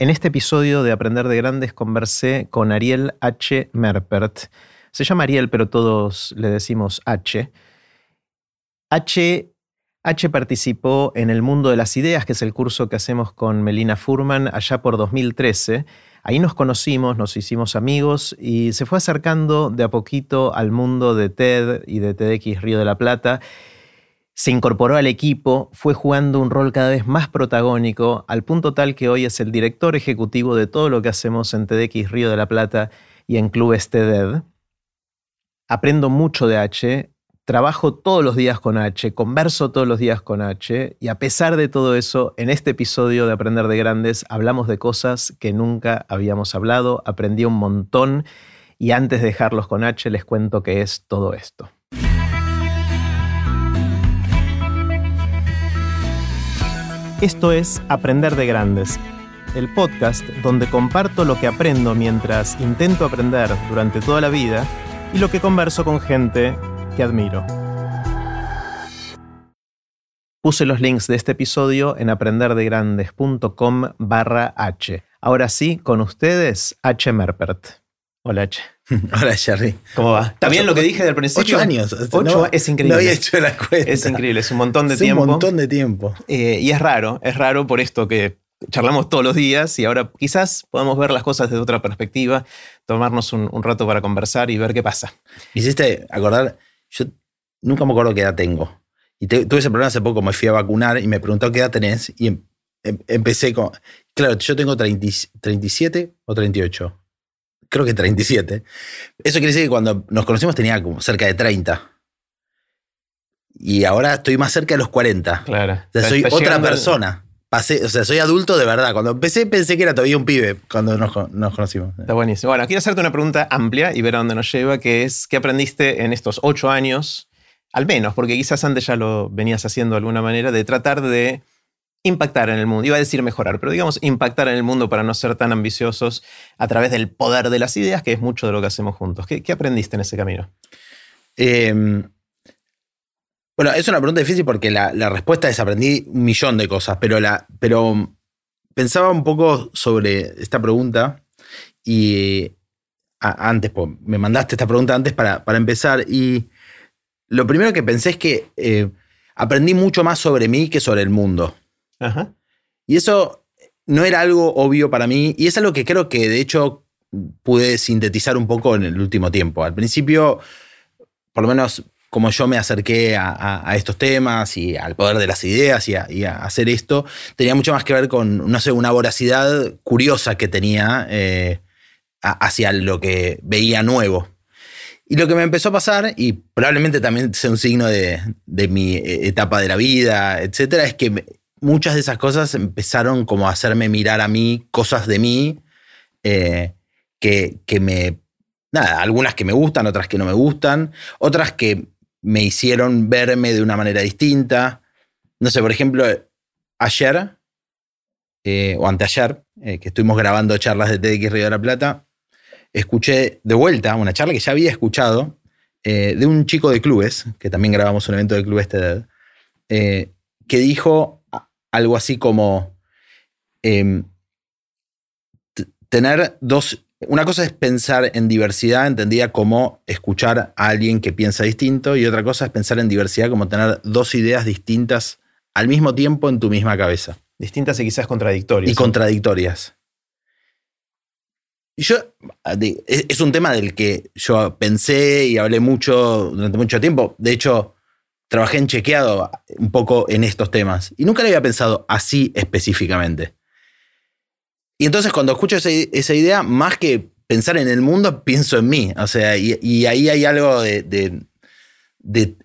En este episodio de Aprender de Grandes conversé con Ariel H. Merpert. Se llama Ariel, pero todos le decimos H. H. H participó en El Mundo de las Ideas, que es el curso que hacemos con Melina Furman allá por 2013. Ahí nos conocimos, nos hicimos amigos y se fue acercando de a poquito al mundo de TED y de TEDx Río de la Plata se incorporó al equipo, fue jugando un rol cada vez más protagónico, al punto tal que hoy es el director ejecutivo de todo lo que hacemos en TDX Río de la Plata y en Clubes TEDED. Aprendo mucho de H, trabajo todos los días con H, converso todos los días con H, y a pesar de todo eso, en este episodio de Aprender de Grandes hablamos de cosas que nunca habíamos hablado, aprendí un montón, y antes de dejarlos con H les cuento qué es todo esto. Esto es Aprender de Grandes, el podcast donde comparto lo que aprendo mientras intento aprender durante toda la vida y lo que converso con gente que admiro. Puse los links de este episodio en aprenderdegrandes.com barra H. Ahora sí, con ustedes, H. Merpert. Hola, H. Hola, Jerry. ¿Cómo va? ¿Está bien lo que dije del principio? Ocho años. Ocho, es increíble. No había hecho la cuenta. Es increíble, es un montón de es tiempo. un montón de tiempo. Eh, y es raro, es raro por esto que charlamos todos los días y ahora quizás podamos ver las cosas desde otra perspectiva, tomarnos un, un rato para conversar y ver qué pasa. Me hiciste acordar, yo nunca me acuerdo qué edad tengo. Y te- tuve ese problema hace poco, me fui a vacunar y me preguntó qué edad tenés y em- em- empecé con... Claro, yo tengo 30 y- 37 o 38. Creo que 37. Eso quiere decir que cuando nos conocimos tenía como cerca de 30. Y ahora estoy más cerca de los 40. Claro. O sea, soy otra persona. Pasé, o sea, soy adulto de verdad. Cuando empecé pensé que era todavía un pibe cuando nos, nos conocimos. Está buenísimo. Bueno, quiero hacerte una pregunta amplia y ver a dónde nos lleva, que es, ¿qué aprendiste en estos ocho años, al menos, porque quizás antes ya lo venías haciendo de alguna manera, de tratar de impactar en el mundo? Iba a decir mejorar, pero digamos impactar en el mundo para no ser tan ambiciosos a través del poder de las ideas, que es mucho de lo que hacemos juntos. ¿Qué, aprendiste en ese camino? Eh, bueno, es una pregunta difícil porque la, respuesta es aprendí un millón de cosas, pero, la, pero pensaba un poco sobre esta pregunta y antes, pues, me mandaste esta pregunta antes para, para empezar y lo primero que pensé es que eh, aprendí mucho más sobre mí que sobre el mundo. Y eso no era algo obvio para mí y es algo que creo que de hecho pude sintetizar un poco en el último tiempo. Al principio, por lo menos como yo me acerqué a, a- estos temas y al poder de las ideas y a, hacer esto, tenía mucho más que ver con, no sé, una voracidad curiosa que tenía eh, hacia lo que veía nuevo. Y lo que me empezó a pasar, y probablemente también sea un signo de, de mi eh, etapa de la vida, etcétera, es que muchas de esas cosas empezaron como a hacerme mirar a mí cosas de mí eh, que, que me. Nada, algunas que me gustan, otras que no me gustan, otras que me hicieron verme de una manera distinta. No sé, por ejemplo, ayer eh, o anteayer, eh, que estuvimos grabando charlas de TDX Río de la Plata, escuché de vuelta una charla que ya había escuchado de un chico de clubes, que también grabamos un evento de clubes TED, que dijo algo así como em, tener dos... Una cosa es pensar en diversidad, entendida como escuchar a alguien que piensa distinto, y otra cosa es pensar en diversidad como tener dos ideas distintas al mismo tiempo en tu misma cabeza Distintas y quizás contradictorias. y contradictorias. Y yo, es es un tema del que yo pensé y hablé mucho durante mucho tiempo. De hecho, trabajé en chequeado un poco en estos temas y nunca le había pensado así específicamente. Y entonces cuando escucho esa, idea, más que pensar en el mundo, pienso en mí. O sea, y, y ahí hay algo de, de- de-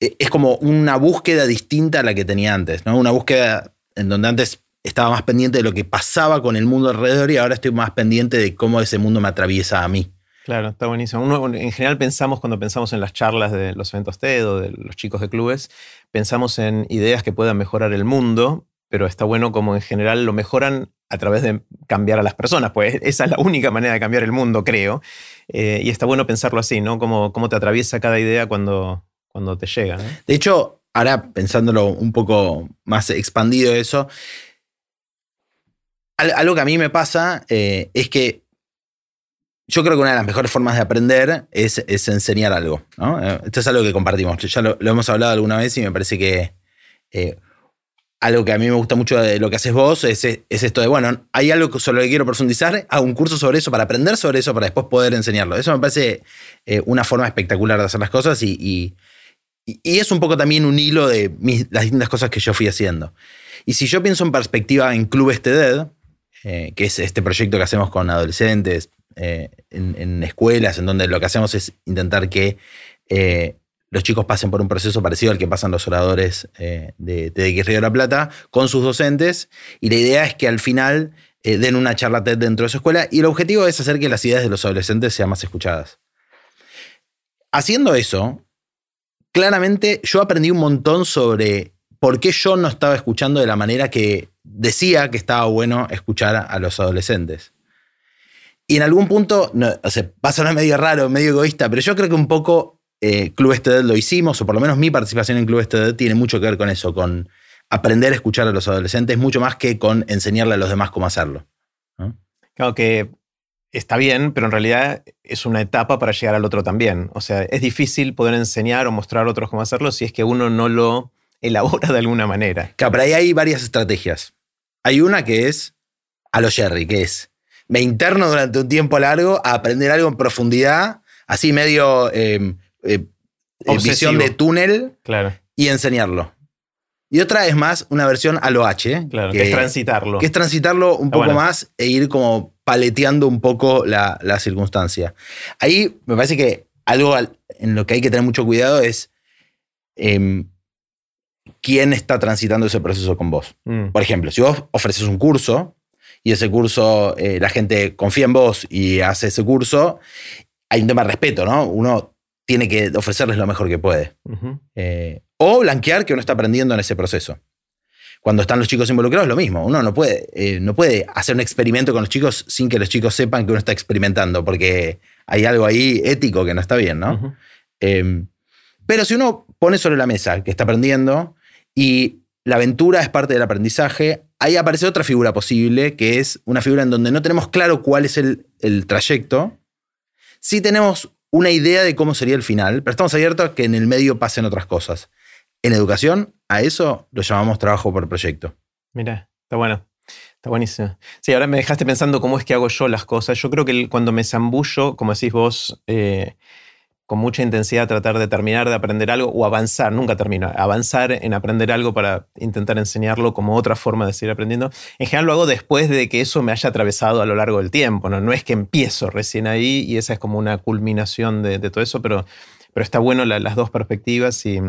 Es como una búsqueda distinta a la que tenía antes, ¿no? Una búsqueda en donde antes estaba más pendiente de lo que pasaba con el mundo alrededor y ahora estoy más pendiente de cómo ese mundo me atraviesa a mí. Claro, está buenísimo. En general pensamos, cuando pensamos en las charlas de los eventos TED o de los chicos de clubes, pensamos en ideas que puedan mejorar el mundo, pero está bueno como en general lo mejoran a través de cambiar a las personas, pues esa es la única manera de cambiar el mundo, creo. Eh, y está bueno pensarlo así, ¿no? Cómo, cómo te atraviesa cada idea cuando, cuando te llega. ¿no? De hecho, ahora pensándolo un poco más expandido eso, algo que a mí me pasa eh, es que yo creo que una de las mejores formas de aprender es, enseñar algo. Eh, esto es algo que compartimos. Ya lo, hemos hablado alguna vez y me parece que eh, algo que a mí me gusta mucho de lo que haces vos es, esto de, bueno, hay algo sobre lo que quiero profundizar, hago un curso sobre eso para aprender sobre eso para después poder enseñarlo. Eso me parece una forma espectacular de hacer las cosas y, es un poco también un hilo de las distintas cosas que yo fui haciendo. Y si yo pienso en perspectiva en Club Dead, eh, que es este proyecto que hacemos con adolescentes eh, en, escuelas, en donde lo que hacemos es intentar que eh, los chicos pasen por un proceso parecido al que pasan los oradores de, de Río de la Plata con sus docentes. Y la idea es que al final den una charla TED dentro de su escuela y el objetivo es hacer que las ideas de los adolescentes sean más escuchadas. Haciendo eso, claramente yo aprendí un montón sobre por qué yo no estaba escuchando de la manera que decía que estaba bueno escuchar a los adolescentes. Y en algún punto, no, o sea, pasa medio raro, medio egoísta, pero yo creo que un poco eh, Club Esteded lo hicimos, o por lo menos mi participación en Club Esteded tiene mucho que ver con eso, con aprender a escuchar a los adolescentes, mucho más que con enseñarle a los demás cómo hacerlo. Claro que está bien, pero en realidad es una etapa para llegar al otro también. O sea, es difícil poder enseñar o mostrar a otros cómo hacerlo si es que uno no lo elabora de alguna manera. Claro, pero ahí hay varias estrategias. Hay una que es a lo Jerry, que es me interno durante un tiempo largo a aprender algo en profundidad, así medio em, eh, eh, visión de túnel claro. y enseñarlo. Y otra es más una versión a lo H. Claro, que, es transitarlo. Que es transitarlo un poco más e ir como paleteando un poco la, circunstancia. Ahí me parece que algo en lo que hay que tener mucho cuidado es em, quién está transitando ese proceso con vos. Mm. Por ejemplo, si vos ofreces un curso y ese curso, eh, la gente confía en vos y hace ese curso, hay un tema de respeto, ¿no? Uno tiene que ofrecerles lo mejor que puede. Eh, o blanquear que uno está aprendiendo en ese proceso. Cuando están los chicos involucrados, lo mismo. Uno no puede, eh, no puede hacer un experimento con los chicos sin que los chicos sepan que uno está experimentando, porque hay algo ahí ético que no está bien, ¿no? pero si uno pone sobre la mesa que está aprendiendo y la aventura es parte del aprendizaje, ahí aparece otra figura posible, que es una figura en donde no tenemos claro cuál es el, trayecto, sí tenemos una idea de cómo sería el final, pero estamos abiertos a que en el medio pasen otras cosas. En educación, a eso lo llamamos trabajo por proyecto. Mira, está bueno. Está buenísimo. Sí, ahora me dejaste pensando cómo es que hago yo las cosas. Yo creo que cuando me zambullo, como decís vos, eh, con mucha intensidad tratar de terminar de aprender algo o avanzar, nunca termino, avanzar en aprender algo para intentar enseñarlo como otra forma de seguir aprendiendo. En general lo hago después de que eso me haya atravesado a lo largo del tiempo, no, no es que empiezo recién ahí y esa es como una culminación de, todo eso, pero, pero está bueno las dos perspectivas y,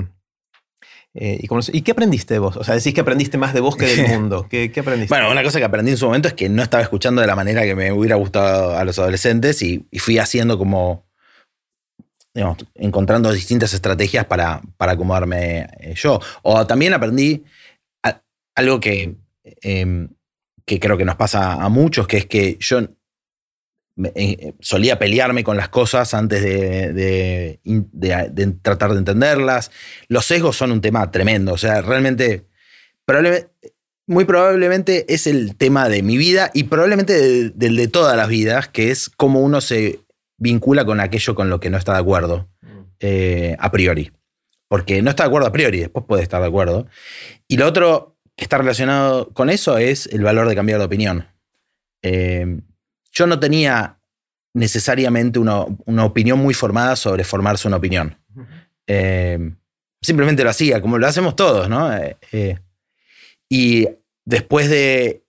eh, y, qué aprendiste de vos? O sea, decís que aprendiste más de vos que del mundo. ¿Qué, aprendiste? Bueno, una cosa que aprendí en su momento es que no estaba escuchando de la manera que me hubiera gustado a los adolescentes y fui haciendo como encontrando distintas estrategias para, para acomodarme eh, yo. O también aprendí algo que, em, que creo que nos pasa a muchos, que es que yo eh, solía pelearme con las cosas antes de, tratar de entenderlas. Los sesgos son un tema tremendo, o sea, realmente, muy probablemente es el tema de mi vida y probablemente del de todas las vidas, que es cómo uno se vincula con aquello con lo que no está de acuerdo mm. eh, a priori. Porque no está de acuerdo a priori, después puede estar de acuerdo. Y lo otro que está relacionado con eso es el valor de cambiar de opinión. Eh, yo no tenía necesariamente una, opinión muy formada sobre formarse una opinión. Eh, simplemente lo hacía, como lo hacemos todos, ¿no? y después de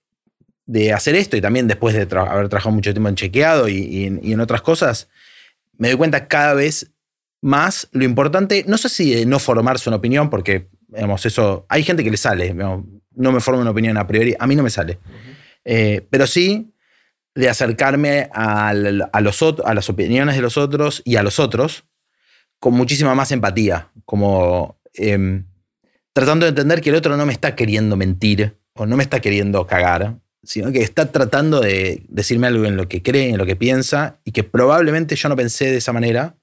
de hacer esto y también después de haber trabajado mucho tiempo en chequeado y, en otras cosas, me doy cuenta cada vez más lo importante, no sé si de no formarse una opinión, porque digamos, eso, hay gente que le sale, no me formo una opinión a priori, a mí no me sale, eh, pero sí de acercarme a, los, a las opiniones de los otros y a los otros con muchísima más empatía, como em, tratando de entender que el otro no me está queriendo mentir o no me está queriendo cagar, sino que está tratando de decirme algo en lo que cree, en lo que piensa, y que probablemente yo no pensé de esa manera.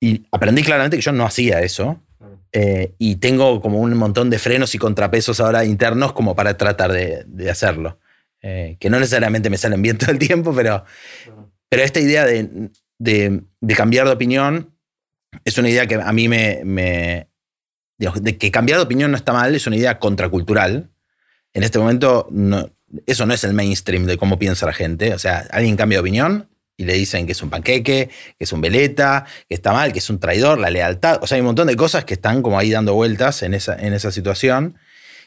Y aprendí claramente que yo no hacía eso. Eh, y tengo como un montón de frenos y contrapesos ahora internos como para tratar de, hacerlo. Eh, que no necesariamente me salen bien todo el tiempo, pero, pero esta idea de, cambiar de opinión es una idea que a mí me, me de que cambiar de opinión no está mal, es una idea contracultural. En este momento, eso no es el mainstream de cómo piensa la gente. O sea, alguien cambia de opinión y le dicen que es un panqueque, que es un veleta, que está mal, que es un traidor, la lealtad. O sea, hay un montón de cosas que están como ahí dando vueltas en esa, en esa situación.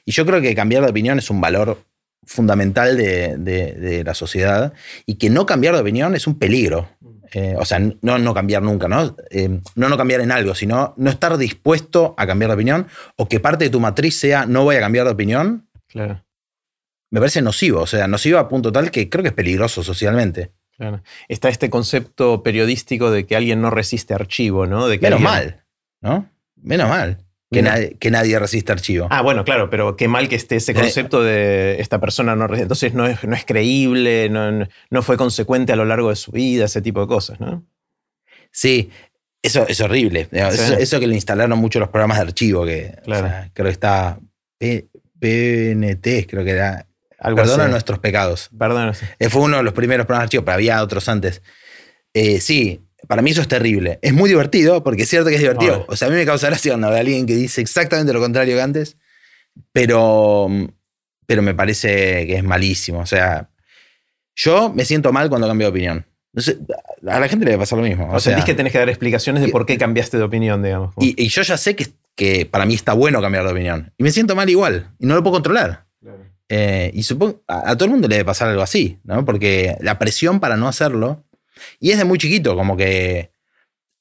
Y yo creo que cambiar de opinión es un valor fundamental de, la sociedad y que no cambiar de opinión es un peligro. Eh, o sea, no, no cambiar nunca, ¿no? Eh, no no cambiar en algo, sino no estar dispuesto a cambiar de opinión o que parte de tu matriz sea no voy a cambiar de opinión. Claro. Me parece nocivo, o sea, nocivo a punto tal que creo que es peligroso socialmente. Está este concepto periodístico de que alguien no resiste archivo, ¿no? De Menos mal, ¿no? Menos mal. Que, nadie, que nadie resiste archivo. Ah, bueno, claro, pero qué mal que esté ese concepto de esta persona no resiste. Entonces no es, no es creíble, no, no, fue consecuente a lo largo de su vida, ese tipo de cosas, ¿no? Sí, eso es horrible. Eso, que le instalaron mucho los programas de archivo, que creo que está PNT, creo que era Perdona nuestros pecados. Perdona. Eh, fue uno de los primeros programas archivos, pero había otros antes. Eh, sí, para mí eso es terrible. Es muy divertido, porque es cierto que es divertido. O sea, a mí me causa gracia cuando alguien que dice exactamente lo contrario que antes, pero, pero me parece que es malísimo. O sea, yo me siento mal cuando cambio de opinión. A la gente le va a pasar lo mismo. O, sea, sentís que tenés que dar explicaciones de por qué cambiaste de opinión, digamos. Y, yo ya sé que, que para mí está bueno cambiar de opinión. Y me siento mal igual. Y no lo puedo controlar. Claro. Eh, y supongo, a, todo el mundo le debe pasar algo así, ¿no? Porque la presión para no hacerlo, y es de muy chiquito, como que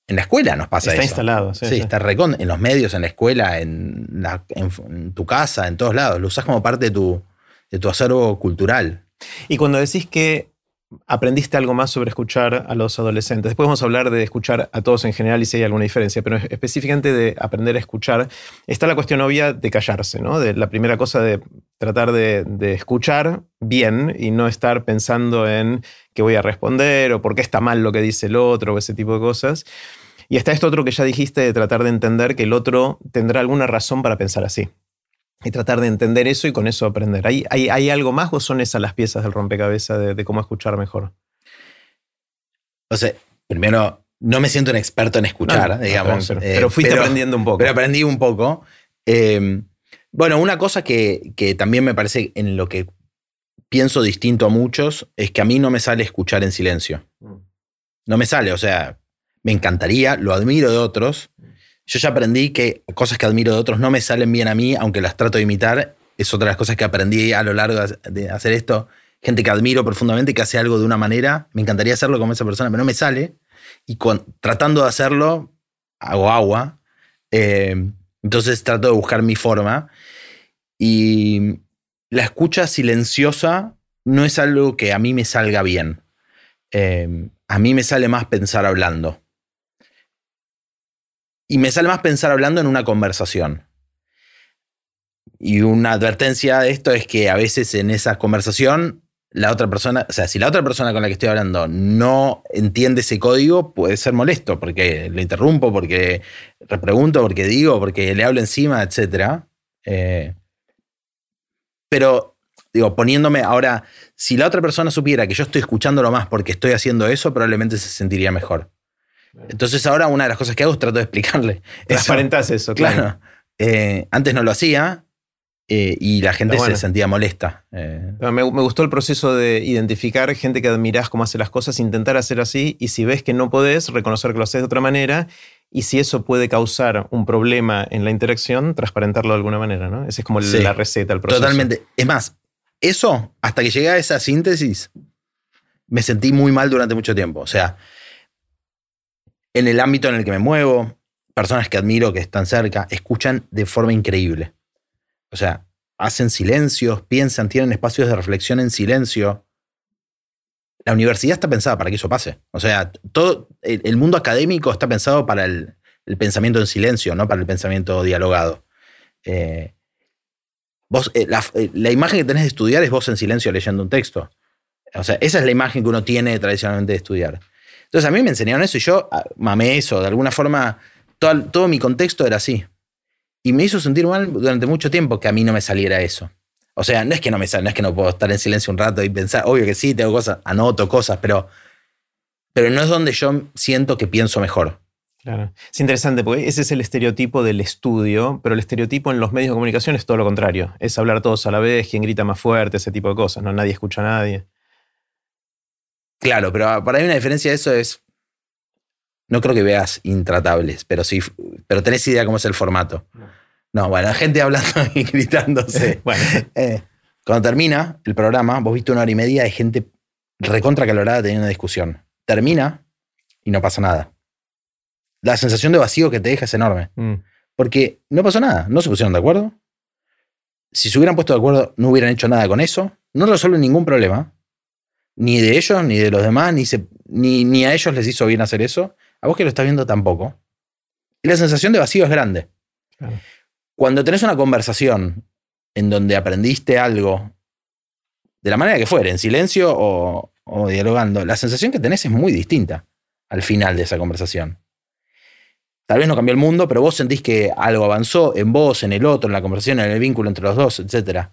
en la escuela nos pasa eso. Está instalado, sí. Sí, está recon en los medios, en la escuela, en, tu casa, en todos lados. Lo usas como parte de tu, de tu acervo cultural. Y cuando decís que aprendiste algo más sobre escuchar a los adolescentes. Después vamos a hablar de escuchar a todos en general y si hay alguna diferencia, pero específicamente de aprender a escuchar, está la cuestión obvia de callarse, ¿no? De la primera cosa de tratar de, escuchar bien y no estar pensando en qué voy a responder o por qué está mal lo que dice el otro o ese tipo de cosas. Y está esto otro que ya dijiste de tratar de entender que el otro tendrá alguna razón para pensar así y tratar de entender eso y con eso aprender. ¿Hay, hay, algo más o son esas las piezas del rompecabezas de, cómo escuchar mejor? O sea, primero, no me siento un experto en escuchar, digamos. pero, eh, fuiste aprendiendo un poco. Pero aprendí un poco. Em, bueno, una cosa que, que, también me parece en lo que pienso distinto a muchos es que a mí no me sale escuchar en silencio. Mm. No me sale, o sea, me encantaría, lo admiro de otros, yo ya aprendí que cosas que admiro de otros no me salen bien a mí, aunque las trato de imitar. Es otra de las cosas que aprendí a lo largo de hacer esto. Gente que admiro profundamente, que hace algo de una manera. Me encantaría hacerlo como esa persona, pero no me sale. Y tratando de hacerlo, hago agua. Eh, entonces trato de buscar mi forma. Y la escucha silenciosa no es algo que a mí me salga bien. Eh, a mí me sale más pensar hablando. Y me sale más pensar hablando en una conversación. Y una advertencia de esto es que a veces en esa conversación la otra persona, o sea, si la otra persona con la que estoy hablando no entiende ese código, puede ser molesto porque lo interrumpo, porque repregunto, porque digo, porque le hablo encima, etc. Eh, pero, digo, poniéndome ahora, si la otra persona supiera que yo estoy escuchándolo más porque estoy haciendo eso, probablemente se sentiría mejor. Entonces ahora una de las cosas que hago es trato de explicarle. Transparentas eso, claro. Eh, antes no lo hacía eh, y la gente se sentía molesta. Eh. Me, gustó el proceso de identificar gente que admirás cómo hace las cosas, intentar hacer así y si ves que no podés, reconocer que lo haces de otra manera y si eso puede causar un problema en la interacción, transparentarlo de alguna manera, ¿no? Esa es como la receta, el proceso. Totalmente. Es más, eso, hasta que llegué a esa síntesis, me sentí muy mal durante mucho tiempo. O sea, en el ámbito en el que me muevo, personas que admiro, que están cerca, escuchan de forma increíble. O sea, hacen silencios, piensan, tienen espacios de reflexión en silencio. La universidad está pensada para que eso pase. O sea, todo el mundo académico está pensado para el, pensamiento en silencio, no para el pensamiento dialogado. Eh, eh, eh, la, imagen que tenés de estudiar es vos en silencio leyendo un texto. O sea, esa es la imagen que uno tiene tradicionalmente de estudiar. Entonces a mí me enseñaron eso y yo ah, mamé eso. De alguna forma, todo, mi contexto era así. Y me hizo sentir mal durante mucho tiempo que a mí no me saliera eso. O sea, no es que no me sale, no es que no puedo estar en silencio un rato y pensar, obvio que sí, tengo cosas, anoto cosas, pero, pero no es donde yo siento que pienso mejor. Claro. Es interesante porque ese es el estereotipo del estudio, pero el estereotipo en los medios de comunicación es todo lo contrario. Es hablar todos a la vez, quien grita más fuerte, ese tipo de cosas, ¿no? Nadie escucha a nadie. Claro, pero para mí una diferencia de eso es. No creo que veas intratables, pero sí. Pero tenés idea cómo es el formato. No, bueno, la gente hablando y gritándose. bueno. Eh, cuando termina el programa, vos viste una hora y media de gente recontra calorada teniendo una discusión. Termina y no pasa nada la sensación de vacío que te deja es enorme. Mm. Porque no pasó nada, no se pusieron de acuerdo. Si se hubieran puesto de acuerdo, no hubieran hecho nada con eso. No resuelven ningún problema. Ni de ellos, ni de los demás, ni, ni, ni a ellos les hizo bien hacer eso. A vos que lo estás viendo tampoco. Y la sensación de vacío es grande. Cuando tenés una conversación en donde aprendiste algo, de la manera que fuere, en silencio o, o dialogando, la sensación que tenés es muy distinta al final de esa conversación. Tal vez no cambió el mundo, pero vos sentís que algo avanzó en vos, en el otro, en la conversación, en el vínculo entre los dos, etc.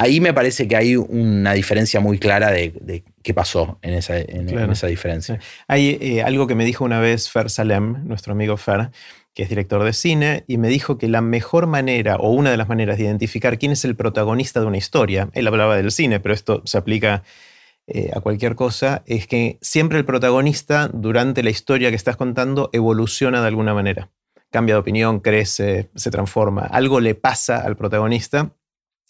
Ahí me parece que hay una diferencia muy clara de, qué pasó en esa, esa diferencia. Hay eh, algo que me dijo una vez Fer Salem, nuestro amigo Fer, que es director de cine, y me dijo que la mejor manera o una de las maneras de identificar quién es el protagonista de una historia, él hablaba del cine, pero esto se aplica eh, a cualquier cosa, es que siempre el protagonista durante la historia que estás contando evoluciona de alguna manera. Cambia de opinión, crece, se transforma. Algo le pasa al protagonista.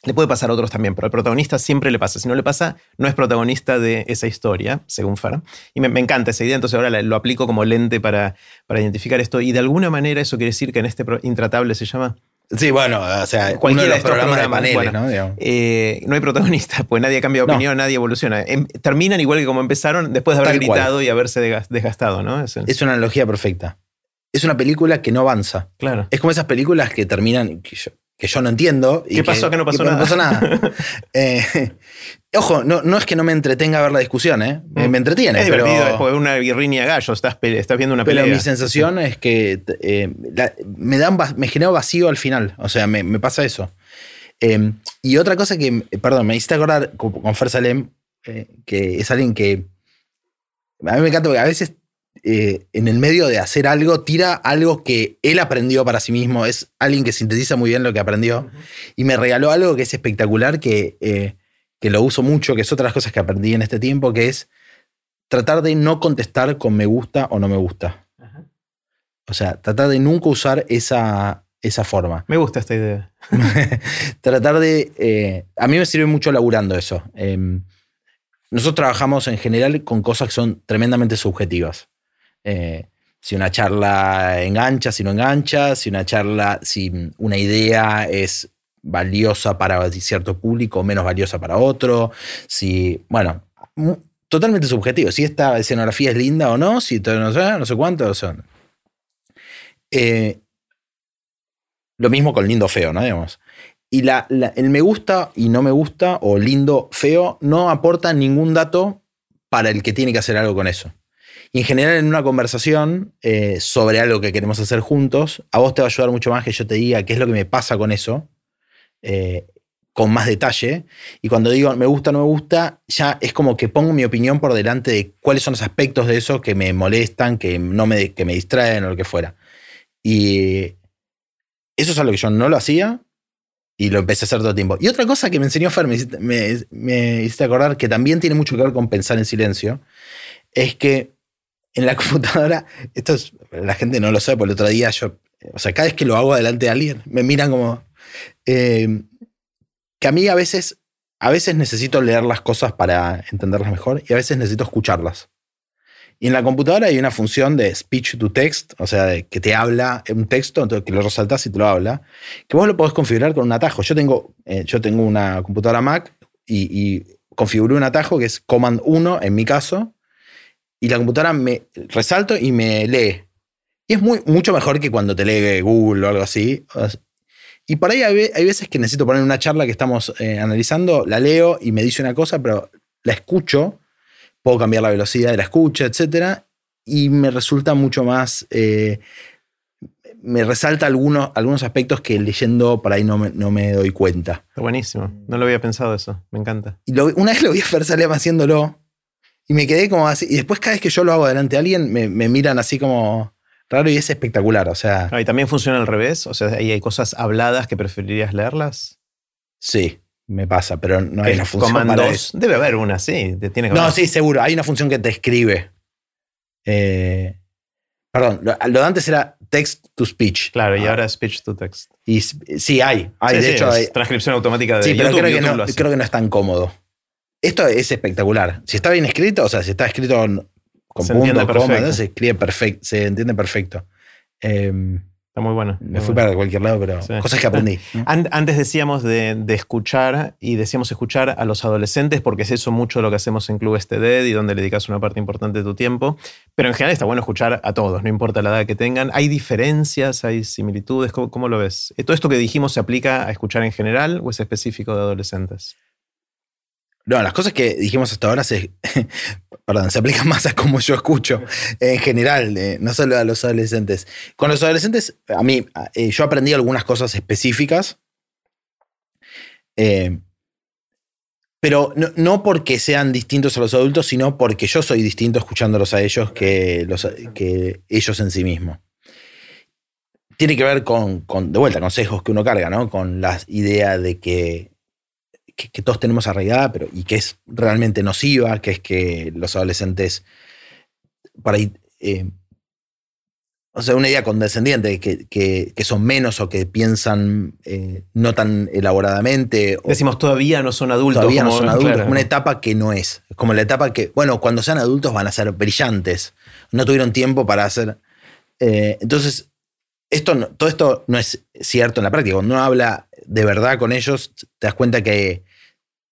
Le puede pasar a otros también, pero al protagonista siempre le pasa. Si no le pasa, no es protagonista de esa historia, según Farah. Y me, encanta esa idea, entonces ahora lo aplico como lente para, para identificar esto. Y de alguna manera eso quiere decir que en este intratable se llama Sí, bueno, o sea, cualquiera de estos programas, de paneles, ¿no? Eh, no hay protagonista, pues nadie cambia de opinión, nadie evoluciona. Em, terminan igual que como empezaron, después de haber gritado y haberse desgastado, ¿no? Es, una analogía perfecta. Es una película que no avanza. Claro. Es como esas películas que terminan, que yo, no entiendo. ¿Qué pasó? Que no pasó nada. No pasó nada. eh, Ojo, no, no, es que no me entretenga ver la discusión, ¿eh? Me, mm. entretiene. Es divertido después de una gallo, estás, estás, viendo una pelea. Pero mi sensación es que eh, me, dan, me genera vacío al final. O sea, me, pasa eso. Em, y otra cosa que, perdón, me hiciste acordar con, Fer Salem, eh, que es alguien que. A mí me encanta porque a veces eh, en el medio de hacer algo, tira algo que él aprendió para sí mismo. Es alguien que sintetiza muy bien lo que aprendió. Y me regaló algo que es espectacular, que que lo uso mucho, que es otra de las cosas que aprendí en este tiempo, que es tratar de no contestar con me gusta o no me gusta. O sea, tratar de nunca usar esa, esa forma. Me gusta esta idea. tratar de... Eh, a mí me sirve mucho laburando eso. Em, nosotros trabajamos en general con cosas que son tremendamente subjetivas. Eh, si una charla engancha, si no engancha, si una charla, si una idea es valiosa para cierto público, menos valiosa para otro, si, bueno, totalmente subjetivo, si esta escenografía es linda o no, si no sé, no sé cuánto son. Eh, lo mismo con lindo feo, ¿no? Digamos. Y la, el me gusta y no me gusta, o lindo, feo, no aporta ningún dato para el que tiene que hacer algo con eso. Y en general en una conversación eh, sobre algo que queremos hacer juntos, a vos te va a ayudar mucho más que yo te diga qué es lo que me pasa con eso, eh, con más detalle. Y cuando digo me gusta, no me gusta, ya es como que pongo mi opinión por delante de cuáles son los aspectos de eso que me molestan, que, no me, que me distraen o lo que fuera. Y eso es algo que yo no lo hacía y lo empecé a hacer todo el tiempo. Y otra cosa que me enseñó Fer, me, me, hiciste acordar que también tiene mucho que ver con pensar en silencio, es que en la computadora, esto es, la gente no lo sabe, por el otro día yo, o sea, cada vez que lo hago delante de alguien, me miran como, eh, que a mí a veces, a veces necesito leer las cosas para entenderlas mejor y a veces necesito escucharlas. Y en la computadora hay una función de speech to text, o sea, de que te habla un texto, entonces que lo resaltas y te lo habla, que vos lo podés configurar con un atajo. Yo tengo, eh, yo tengo una computadora Mac y, y configuré un atajo que es Command 1 en mi caso, y la computadora me resalto y me lee. Y es muy, mucho mejor que cuando te lee Google o algo así. Y por ahí hay, veces que necesito poner una charla que estamos eh, analizando, la leo y me dice una cosa, pero la escucho, puedo cambiar la velocidad de la escucha, etc. Y me resulta mucho más... Eh, me resalta algunos, algunos aspectos que leyendo por ahí no me, no me doy cuenta. Está buenísimo. No lo había pensado eso. Me encanta. Y lo- una vez lo vi a Fer Salem haciéndolo y me quedé como así. Y después cada vez que yo lo hago delante de alguien me, me miran así como raro y es espectacular. O sea, Ah, ¿Y también funciona al revés? O sea, ahí hay cosas habladas que preferirías leerlas. sí, me pasa, pero no hay una función para comandos. eso. Debe haber una, sí. te Tiene que No, sí, seguro. Hay una función que te escribe. Eh, perdón, lo, lo de antes era text to speech. Claro, y Ah, ahora speech to text. y sí, hay. hay Sí, de sí, hecho, hay, transcripción automática de Sí, pero YouTube. creo, que YouTube no, lo hace. creo que no es tan cómodo. Esto es espectacular. Si está bien escrito, o sea, si está escrito con con Se puntos, comas, perfecto. ¿no? se escribe perfecto, se entiende perfecto. Eh, Está muy bueno. me muy fui bueno. para cualquier lado, pero Sí. cosas que aprendí. Antes decíamos de, de escuchar y decíamos escuchar a los adolescentes porque es eso mucho lo que hacemos en Club Este Dead y donde le dedicas una parte importante de tu tiempo. Pero en general está bueno escuchar a todos, no importa la edad que tengan. ¿Hay diferencias, hay similitudes? ¿Cómo, cómo lo ves? ¿Todo esto que dijimos se aplica a escuchar en general o es específico de adolescentes? No, las cosas que dijimos hasta ahora se, perdón, se aplican más a cómo yo escucho en general, eh, no solo a los adolescentes. Con los adolescentes, a mí, eh, yo aprendí algunas cosas específicas, eh, pero no, no porque sean distintos a los adultos, sino porque yo soy distinto escuchándolos a ellos que, los, que ellos en sí mismos. Tiene que ver con, con, de vuelta, consejos que uno carga, ¿no? Con la idea de que que, que todos tenemos arraigada, pero y que es realmente nociva, que es que los adolescentes, para ahí, eh, o sea, una idea condescendiente, que, que, que son menos o que piensan eh, no tan elaboradamente. o Decimos todavía no son adultos. todavía no son adultos, claro. una etapa que no es. Es Como la etapa que, bueno, cuando sean adultos van a ser brillantes. No tuvieron tiempo para hacer. eh, entonces, esto no- todo esto no es cierto en la práctica. Cuando uno habla de verdad con ellos, te das cuenta que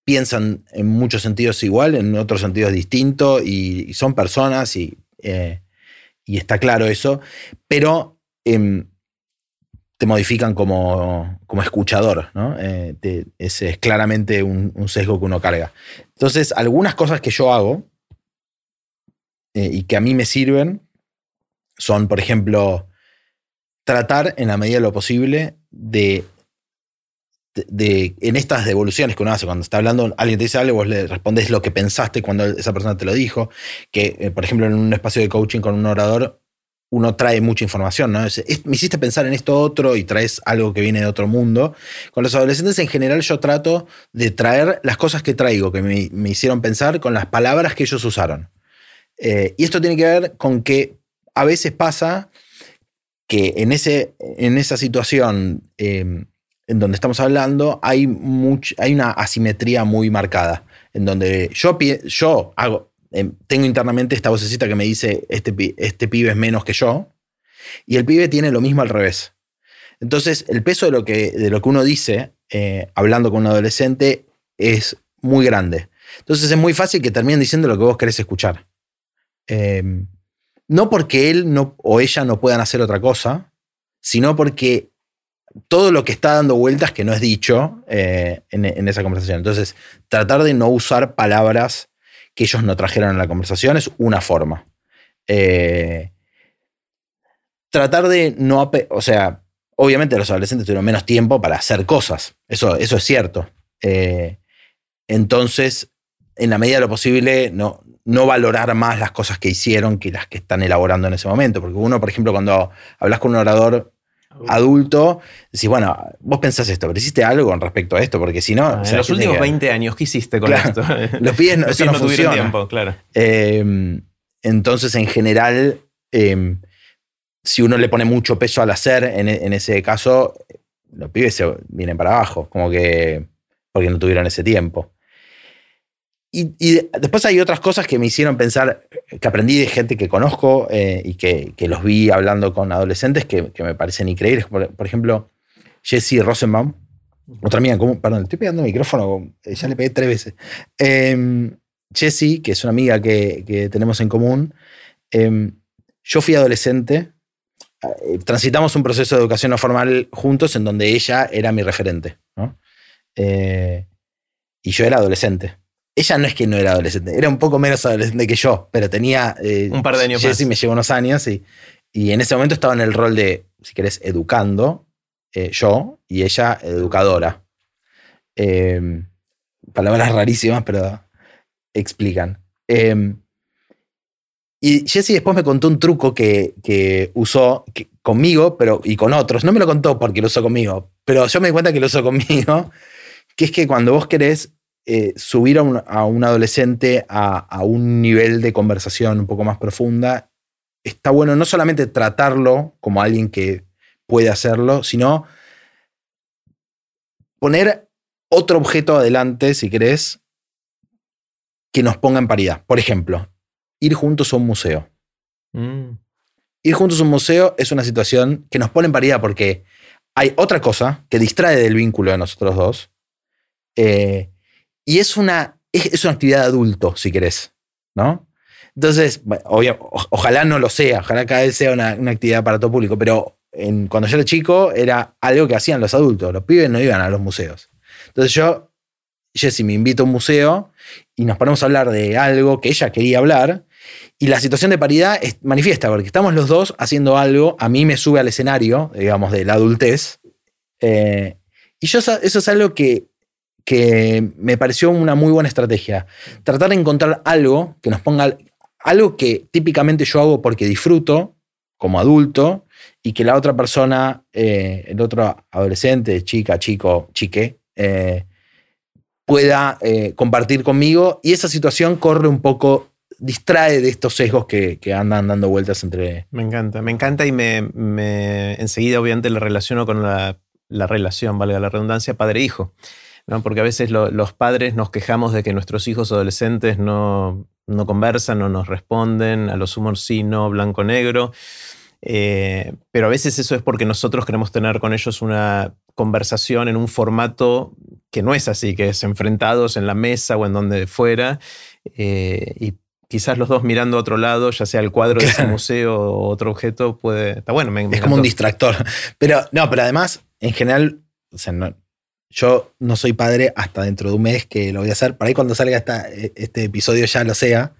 piensan en muchos sentidos igual, en otros sentidos distintos, y, son personas, y, eh, y está claro eso, pero em, te modifican como, como escuchador, ¿no? Eh, ese es claramente un, un sesgo que uno carga. Entonces, algunas cosas que yo hago eh, y que a mí me sirven son, por ejemplo, tratar en la medida de lo posible de, de- en estas devoluciones que uno hace, cuando está hablando, alguien te dice algo, vos le respondes lo que pensaste cuando esa persona te lo dijo, que eh, por ejemplo en un espacio de coaching con un orador, uno trae mucha información, ¿no? Me hiciste pensar en esto otro y traes algo que viene de otro mundo. Con los adolescentes en general yo trato de traer las cosas que traigo, que me, me hicieron pensar con las palabras que ellos usaron. Eh, y esto tiene que ver con que a veces pasa que en, ese, en esa situación eh, en donde estamos hablando hay, hay una asimetría muy marcada, en donde yo, hago, eh, tengo internamente esta vocecita que me dice, este, este pibe es menos que yo, y el pibe tiene lo mismo al revés. Entonces, el peso de lo que, de lo que uno dice eh, hablando con un adolescente es muy grande. Entonces, es muy fácil que terminen diciendo lo que vos querés escuchar. Eh, no porque él no, o ella no puedan hacer otra cosa, sino porque todo lo que está dando vueltas que no es dicho eh, en, esa conversación. Entonces, tratar de no usar palabras que ellos no trajeron en la conversación es una forma. Eh, tratar de no, o sea, obviamente los adolescentes tuvieron menos tiempo para hacer cosas, eso, eso es cierto. Eh, entonces, en la medida de lo posible, no, no valorar más las cosas que hicieron que las que están elaborando en ese momento. Porque uno, por ejemplo, cuando hablas con un orador adulto, decís, bueno, vos pensás esto, pero hiciste algo con respecto a esto, porque si no... Ah, o sea, en los ¿qué últimos que- 20 años, ¿qué hiciste con Claro. esto? Los pibes no- Los eso no funciona. tiempo, claro. Eh, entonces, en general, eh, si uno le pone mucho peso al hacer, en, en ese caso, los pibes se vienen para abajo, como que porque no tuvieron ese tiempo. Y, y de- después hay otras cosas que me hicieron pensar, que aprendí de gente que conozco eh, y que, que los vi hablando con adolescentes que, que me parecen increíbles. Por, por ejemplo, Jessie Rosenbaum, otra amiga en común, perdón, estoy pegando el micrófono, ya le pegué tres veces. Eh, Jessie, que es una amiga que, que tenemos en común, eh, yo fui adolescente, eh, transitamos un proceso de educación no formal juntos en donde ella era mi referente, ¿no? Eh, y yo era adolescente. Ella no es que no era adolescente, era un poco menos adolescente que yo, pero tenía... eh, Un par de años Jessie más. me llevó unos años y, y en ese momento estaba en el rol de, si querés, educando, eh, yo, y ella educadora. Em, palabras rarísimas, pero explican. Em, y Jesse después me contó un truco que, usó conmigo pero, y con otros. No me lo contó porque lo usó conmigo, pero yo me di cuenta que lo usó conmigo, que es que cuando vos querés eh, subir a un, adolescente a, un nivel de conversación un poco más profunda, está bueno no solamente tratarlo como alguien que puede hacerlo, sino poner otro objeto adelante, si querés, que nos ponga en paridad. Por ejemplo, ir juntos a un museo. Mm. Ir juntos a un museo es una situación que nos pone en paridad porque hay otra cosa que distrae del vínculo de nosotros dos. Eh, y es una, es, una actividad de adulto, si querés, ¿no? Entonces, ojalá no lo sea, ojalá cada vez sea una, actividad para todo público, pero cuando yo era chico era algo que hacían los adultos, los pibes no iban a los museos. Entonces yo, Jessy me invito a un museo y nos ponemos a hablar de algo que ella quería hablar y la situación de paridad es manifiesta, porque estamos los dos haciendo algo, a mí me sube al escenario, digamos, de la adultez. Eh, y yo eso es algo que, que me pareció una muy buena estrategia. Tratar de encontrar algo que nos ponga, algo que típicamente yo hago porque disfruto como adulto y que la otra persona, eh, el otro adolescente, chica, chico, chique, eh, pueda compartir conmigo y esa situación corre un poco distrae de estos sesgos que, andan dando vueltas entre... Me encanta, me encanta y me, enseguida obviamente le relaciono con la, relación, valga la redundancia, padre-hijo. ¿No? Porque a veces los padres nos quejamos de que nuestros hijos adolescentes no, conversan, no nos responden, a los humor sí, no, blanco-negro. Eh, pero a veces eso es porque nosotros queremos tener con ellos una conversación en un formato que no es así, que es enfrentados en la mesa o en donde fuera. Eh, y quizás los dos mirando a otro lado, ya sea el cuadro de ese museo o otro objeto, puede. Está bueno, Es como un distractor. Pero no, pero además, en general, yo no soy padre hasta dentro de un mes que lo voy a hacer. Por ahí cuando salga este episodio ya lo sea.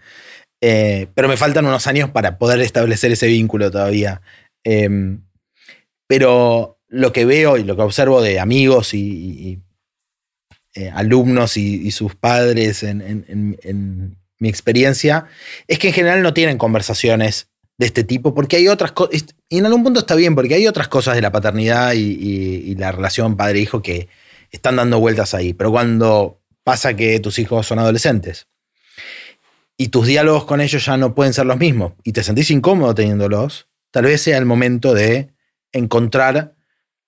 Eh, pero me faltan unos años para poder establecer ese vínculo todavía. Em, pero lo que veo y lo que observo de amigos y, eh, alumnos y, sus padres en, mi experiencia, es que en general no tienen conversaciones de este tipo, porque hay otras cosas, y en algún punto está bien, porque hay otras cosas de la paternidad y, la relación padre-hijo que están dando vueltas ahí, pero cuando pasa que tus hijos son adolescentes y tus diálogos con ellos ya no pueden ser los mismos y te sentís incómodo teniéndolos, tal vez sea el momento de encontrar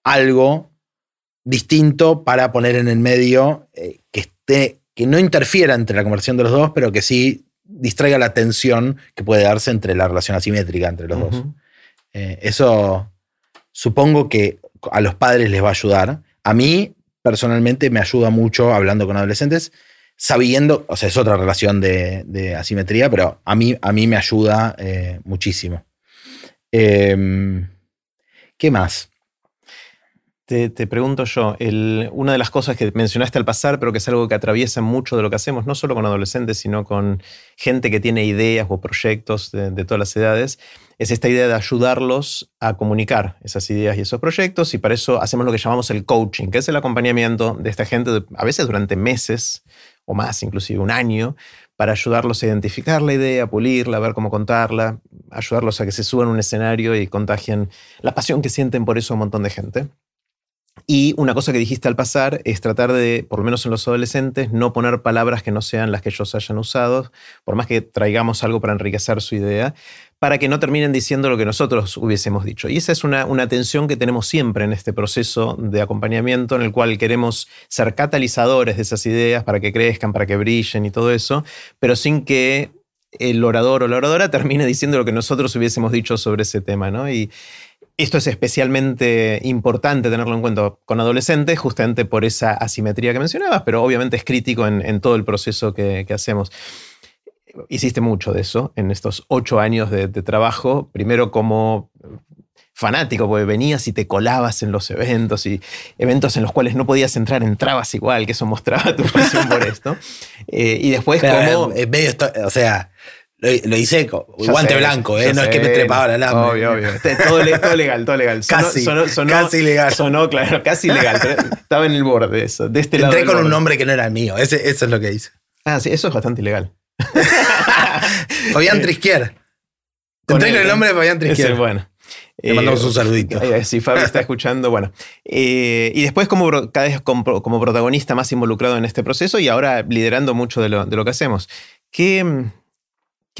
algo distinto para poner en el medio eh, que esté que no interfiera entre la conversación de los dos, pero que sí distraiga la tensión que puede darse entre la relación asimétrica entre los dos. Eh, eso supongo que a los padres les va a ayudar. A mí, personalmente, me ayuda mucho hablando con adolescentes, sabiendo, o sea, es otra relación de, asimetría, pero a mí, a mí me ayuda eh, muchísimo. Em, ¿Qué más? Te, pregunto yo, una de las cosas que mencionaste al pasar, pero que es algo que atraviesa mucho de lo que hacemos, no solo con adolescentes, sino con gente que tiene ideas o proyectos de, todas las edades, es esta idea de ayudarlos a comunicar esas ideas y esos proyectos, y para eso hacemos lo que llamamos el coaching, que es el acompañamiento de esta gente, a veces durante meses o más, inclusive un año, para ayudarlos a identificar la idea, pulirla, ver cómo contarla, ayudarlos a que se suban a un escenario y contagien la pasión que sienten por eso a un montón de gente. Y una cosa que dijiste al pasar es tratar de, por lo menos en los adolescentes, no poner palabras que no sean las que ellos hayan usado, por más que traigamos algo para enriquecer su idea, para que no terminen diciendo lo que nosotros hubiésemos dicho. Y esa es una, una tensión que tenemos siempre en este proceso de acompañamiento, en el cual queremos ser catalizadores de esas ideas para que crezcan, para que brillen y todo eso, pero sin que el orador o la oradora termine diciendo lo que nosotros hubiésemos dicho sobre ese tema. ¿no? Esto es especialmente importante tenerlo en cuenta con adolescentes, justamente por esa asimetría que mencionabas, pero obviamente es crítico en, todo el proceso que, hacemos. Hiciste mucho de eso en estos ocho años de, trabajo, primero como fanático, porque venías y te colabas en los eventos y eventos en los cuales no podías entrar, entrabas igual, que eso mostraba tu pasión por esto. Eh, y después como... medio, o sea, Lo, hice con guante blanco, ¿eh? No es que me trepaba la lámpara. Obvio, obvio. Todo, legal, todo legal. casi, casi legal. Sonó, claro, casi legal. estaba en el borde eso. De este Entré con un nombre que no era mío. Ese, eso es lo que hice. Ah, sí, eso es bastante ilegal. Fabián Trisquier. Entré con el nombre de Fabián Trisquier. bueno. Le mandamos un saludito. Eh, si Fabi está escuchando, bueno. Eh, y después como, cada vez como, protagonista más involucrado en este proceso y ahora liderando mucho de lo, de lo que hacemos. ¿Qué,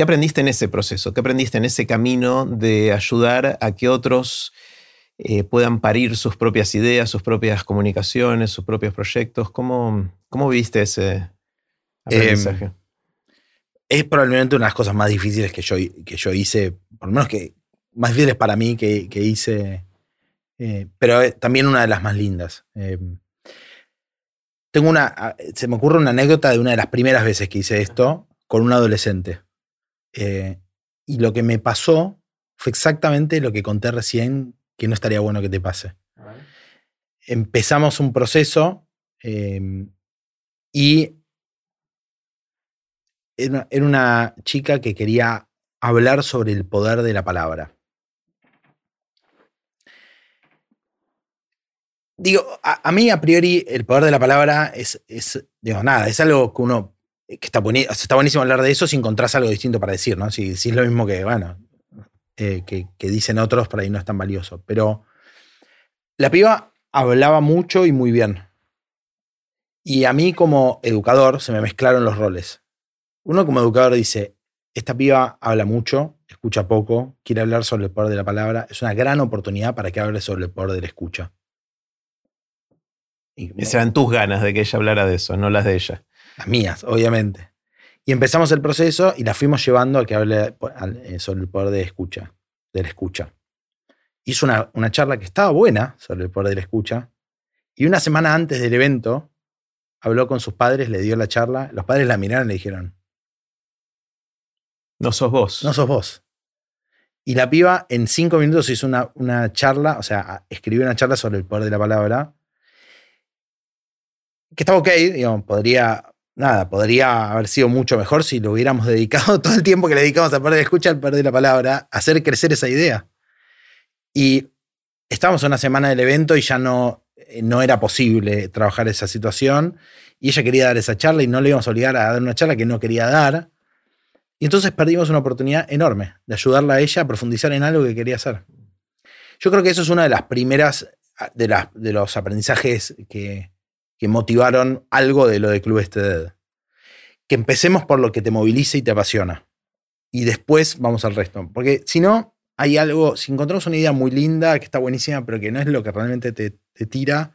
¿Qué aprendiste en ese proceso? ¿Qué aprendiste en ese camino de ayudar a que otros eh, puedan parir sus propias ideas, sus propias comunicaciones, sus propios proyectos? ¿Cómo, cómo viste ese aprendizaje? Em, es probablemente una de las cosas más difíciles que yo, que yo hice, por lo menos que más difíciles para mí que, hice, eh, pero también una de las más lindas. Em, tengo una, se me ocurre una anécdota de una de las primeras veces que hice esto con un adolescente. Eh, y lo que me pasó fue exactamente lo que conté recién, que no estaría bueno que te pase. Empezamos un proceso em, y era, una chica que quería hablar sobre el poder de la palabra. Digo, a, mí a priori el poder de la palabra es, es, digo, nada, es algo que uno que está, está buenísimo hablar de eso si encontrás algo distinto para decir, ¿no? Si, si es lo mismo que, bueno, eh, que, dicen otros, para ahí no es tan valioso. Pero la piba hablaba mucho y muy bien. Y a mí como educador se me mezclaron los roles. Uno como educador dice, esta piba habla mucho, escucha poco, quiere hablar sobre el poder de la palabra, es una gran oportunidad para que hable sobre el poder de la escucha. Y, Esas eran tus ganas de que ella hablara de eso, no las de ella las mías, obviamente. Y empezamos el proceso y la fuimos llevando a que hable eh, sobre el poder de escucha, de la escucha. Hizo una, una charla que estaba buena sobre el poder de la escucha. Y una semana antes del evento, habló con sus padres, le dio la charla. Los padres la miraron y le dijeron: No sos vos. No sos vos. Y la piba en cinco minutos hizo una, una charla, o sea, escribió una charla sobre el poder de la palabra. Que estaba ok, digamos, podría nada, podría haber sido mucho mejor si lo hubiéramos dedicado todo el tiempo que le dedicamos a perder escucha, al perder la palabra, a hacer crecer esa idea. Y estábamos una semana del evento y ya no, eh, no era posible trabajar esa situación. Y ella quería dar esa charla y no le íbamos a obligar a dar una charla que no quería dar. Y entonces perdimos una oportunidad enorme de ayudarla a ella a profundizar en algo que quería hacer. Yo creo que eso es una de las primeras de, de los aprendizajes que, que motivaron algo de lo de Club Este Que empecemos por lo que te moviliza y te apasiona. Y después vamos al resto. Porque si no, hay algo, si encontramos una idea muy linda, que está buenísima, pero que no es lo que realmente te, tira,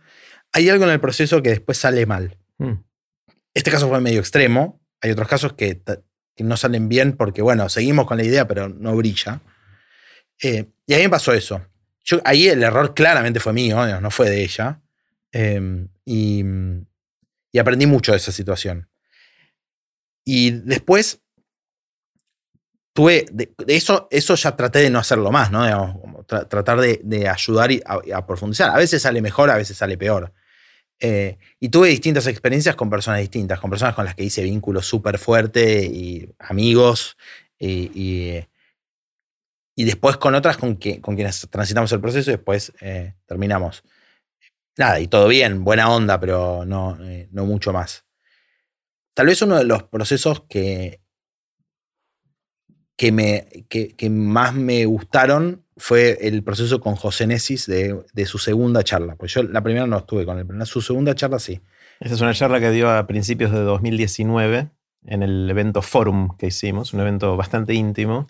hay algo en el proceso que después sale mal. Hmm. Este caso fue medio extremo. Hay otros casos que, no salen bien porque, bueno, seguimos con la idea, pero no brilla. Eh, y a mí me pasó eso. Yo, ahí el error claramente fue mío, no fue de ella. Em, y, aprendí mucho de esa situación. Y después tuve, de, eso, eso ya traté de no hacerlo más, ¿no? tratar de, ayudar y a, profundizar. A veces sale mejor, a veces sale peor. Eh, y tuve distintas experiencias con personas distintas, con personas con las que hice vínculos súper fuertes y amigos, y, y, después con otras con, que, con quienes transitamos el proceso y después eh, terminamos nada, y todo bien, buena onda, pero no, eh, no mucho más. Tal vez uno de los procesos que, que, me, que, más me gustaron fue el proceso con José Nesis de, su segunda charla. Pues yo la primera no estuve con él, su segunda charla sí. Esa es una charla que dio a principios de 2019 en el evento Forum que hicimos, un evento bastante íntimo.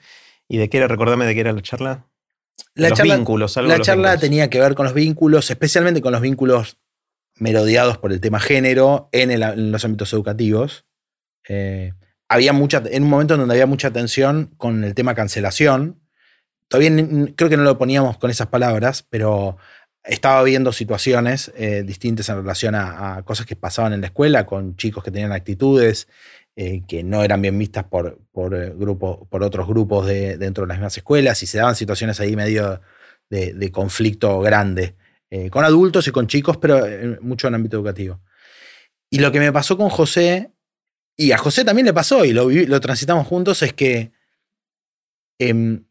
¿Y de qué era? Recordame de qué era la charla. La charla, vínculos, la charla tenía que ver con los vínculos, especialmente con los vínculos merodeados por el tema género en, los ámbitos educativos. Eh, había mucha, en un momento en donde había mucha tensión con el tema cancelación. Todavía creo que no lo poníamos con esas palabras, pero estaba viendo situaciones eh, distintas en relación a, cosas que pasaban en la escuela, con chicos que tenían actitudes eh, que no eran bien vistas por, por, eh, por otros grupos de, dentro de las mismas escuelas y se daban situaciones ahí medio de, conflicto grande, eh, con adultos y con chicos, pero mucho en ámbito educativo. Y lo que me pasó con José, y a José también le pasó, y lo, lo transitamos juntos, es que Em,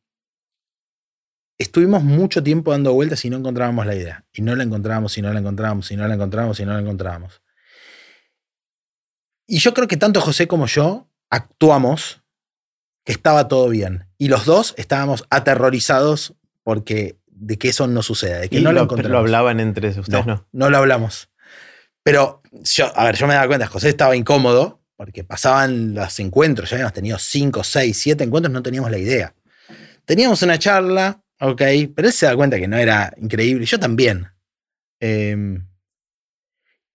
estuvimos mucho tiempo dando vueltas y no encontrábamos la idea. Y no la encontrábamos, y no la encontrábamos, y no la encontrábamos, y no la encontrábamos. Y yo creo que tanto José como yo actuamos que estaba todo bien. Y los dos estábamos aterrorizados porque de que eso no suceda, de que no lo, lo, lo hablaban entre ustedes, no, no, lo hablamos. Pero yo, a ver, yo me daba cuenta, José estaba incómodo porque pasaban los encuentros, ya habíamos tenido cinco, seis, siete encuentros, no teníamos la idea. Teníamos una charla, ok, pero él se da cuenta que no era increíble, yo también. Em,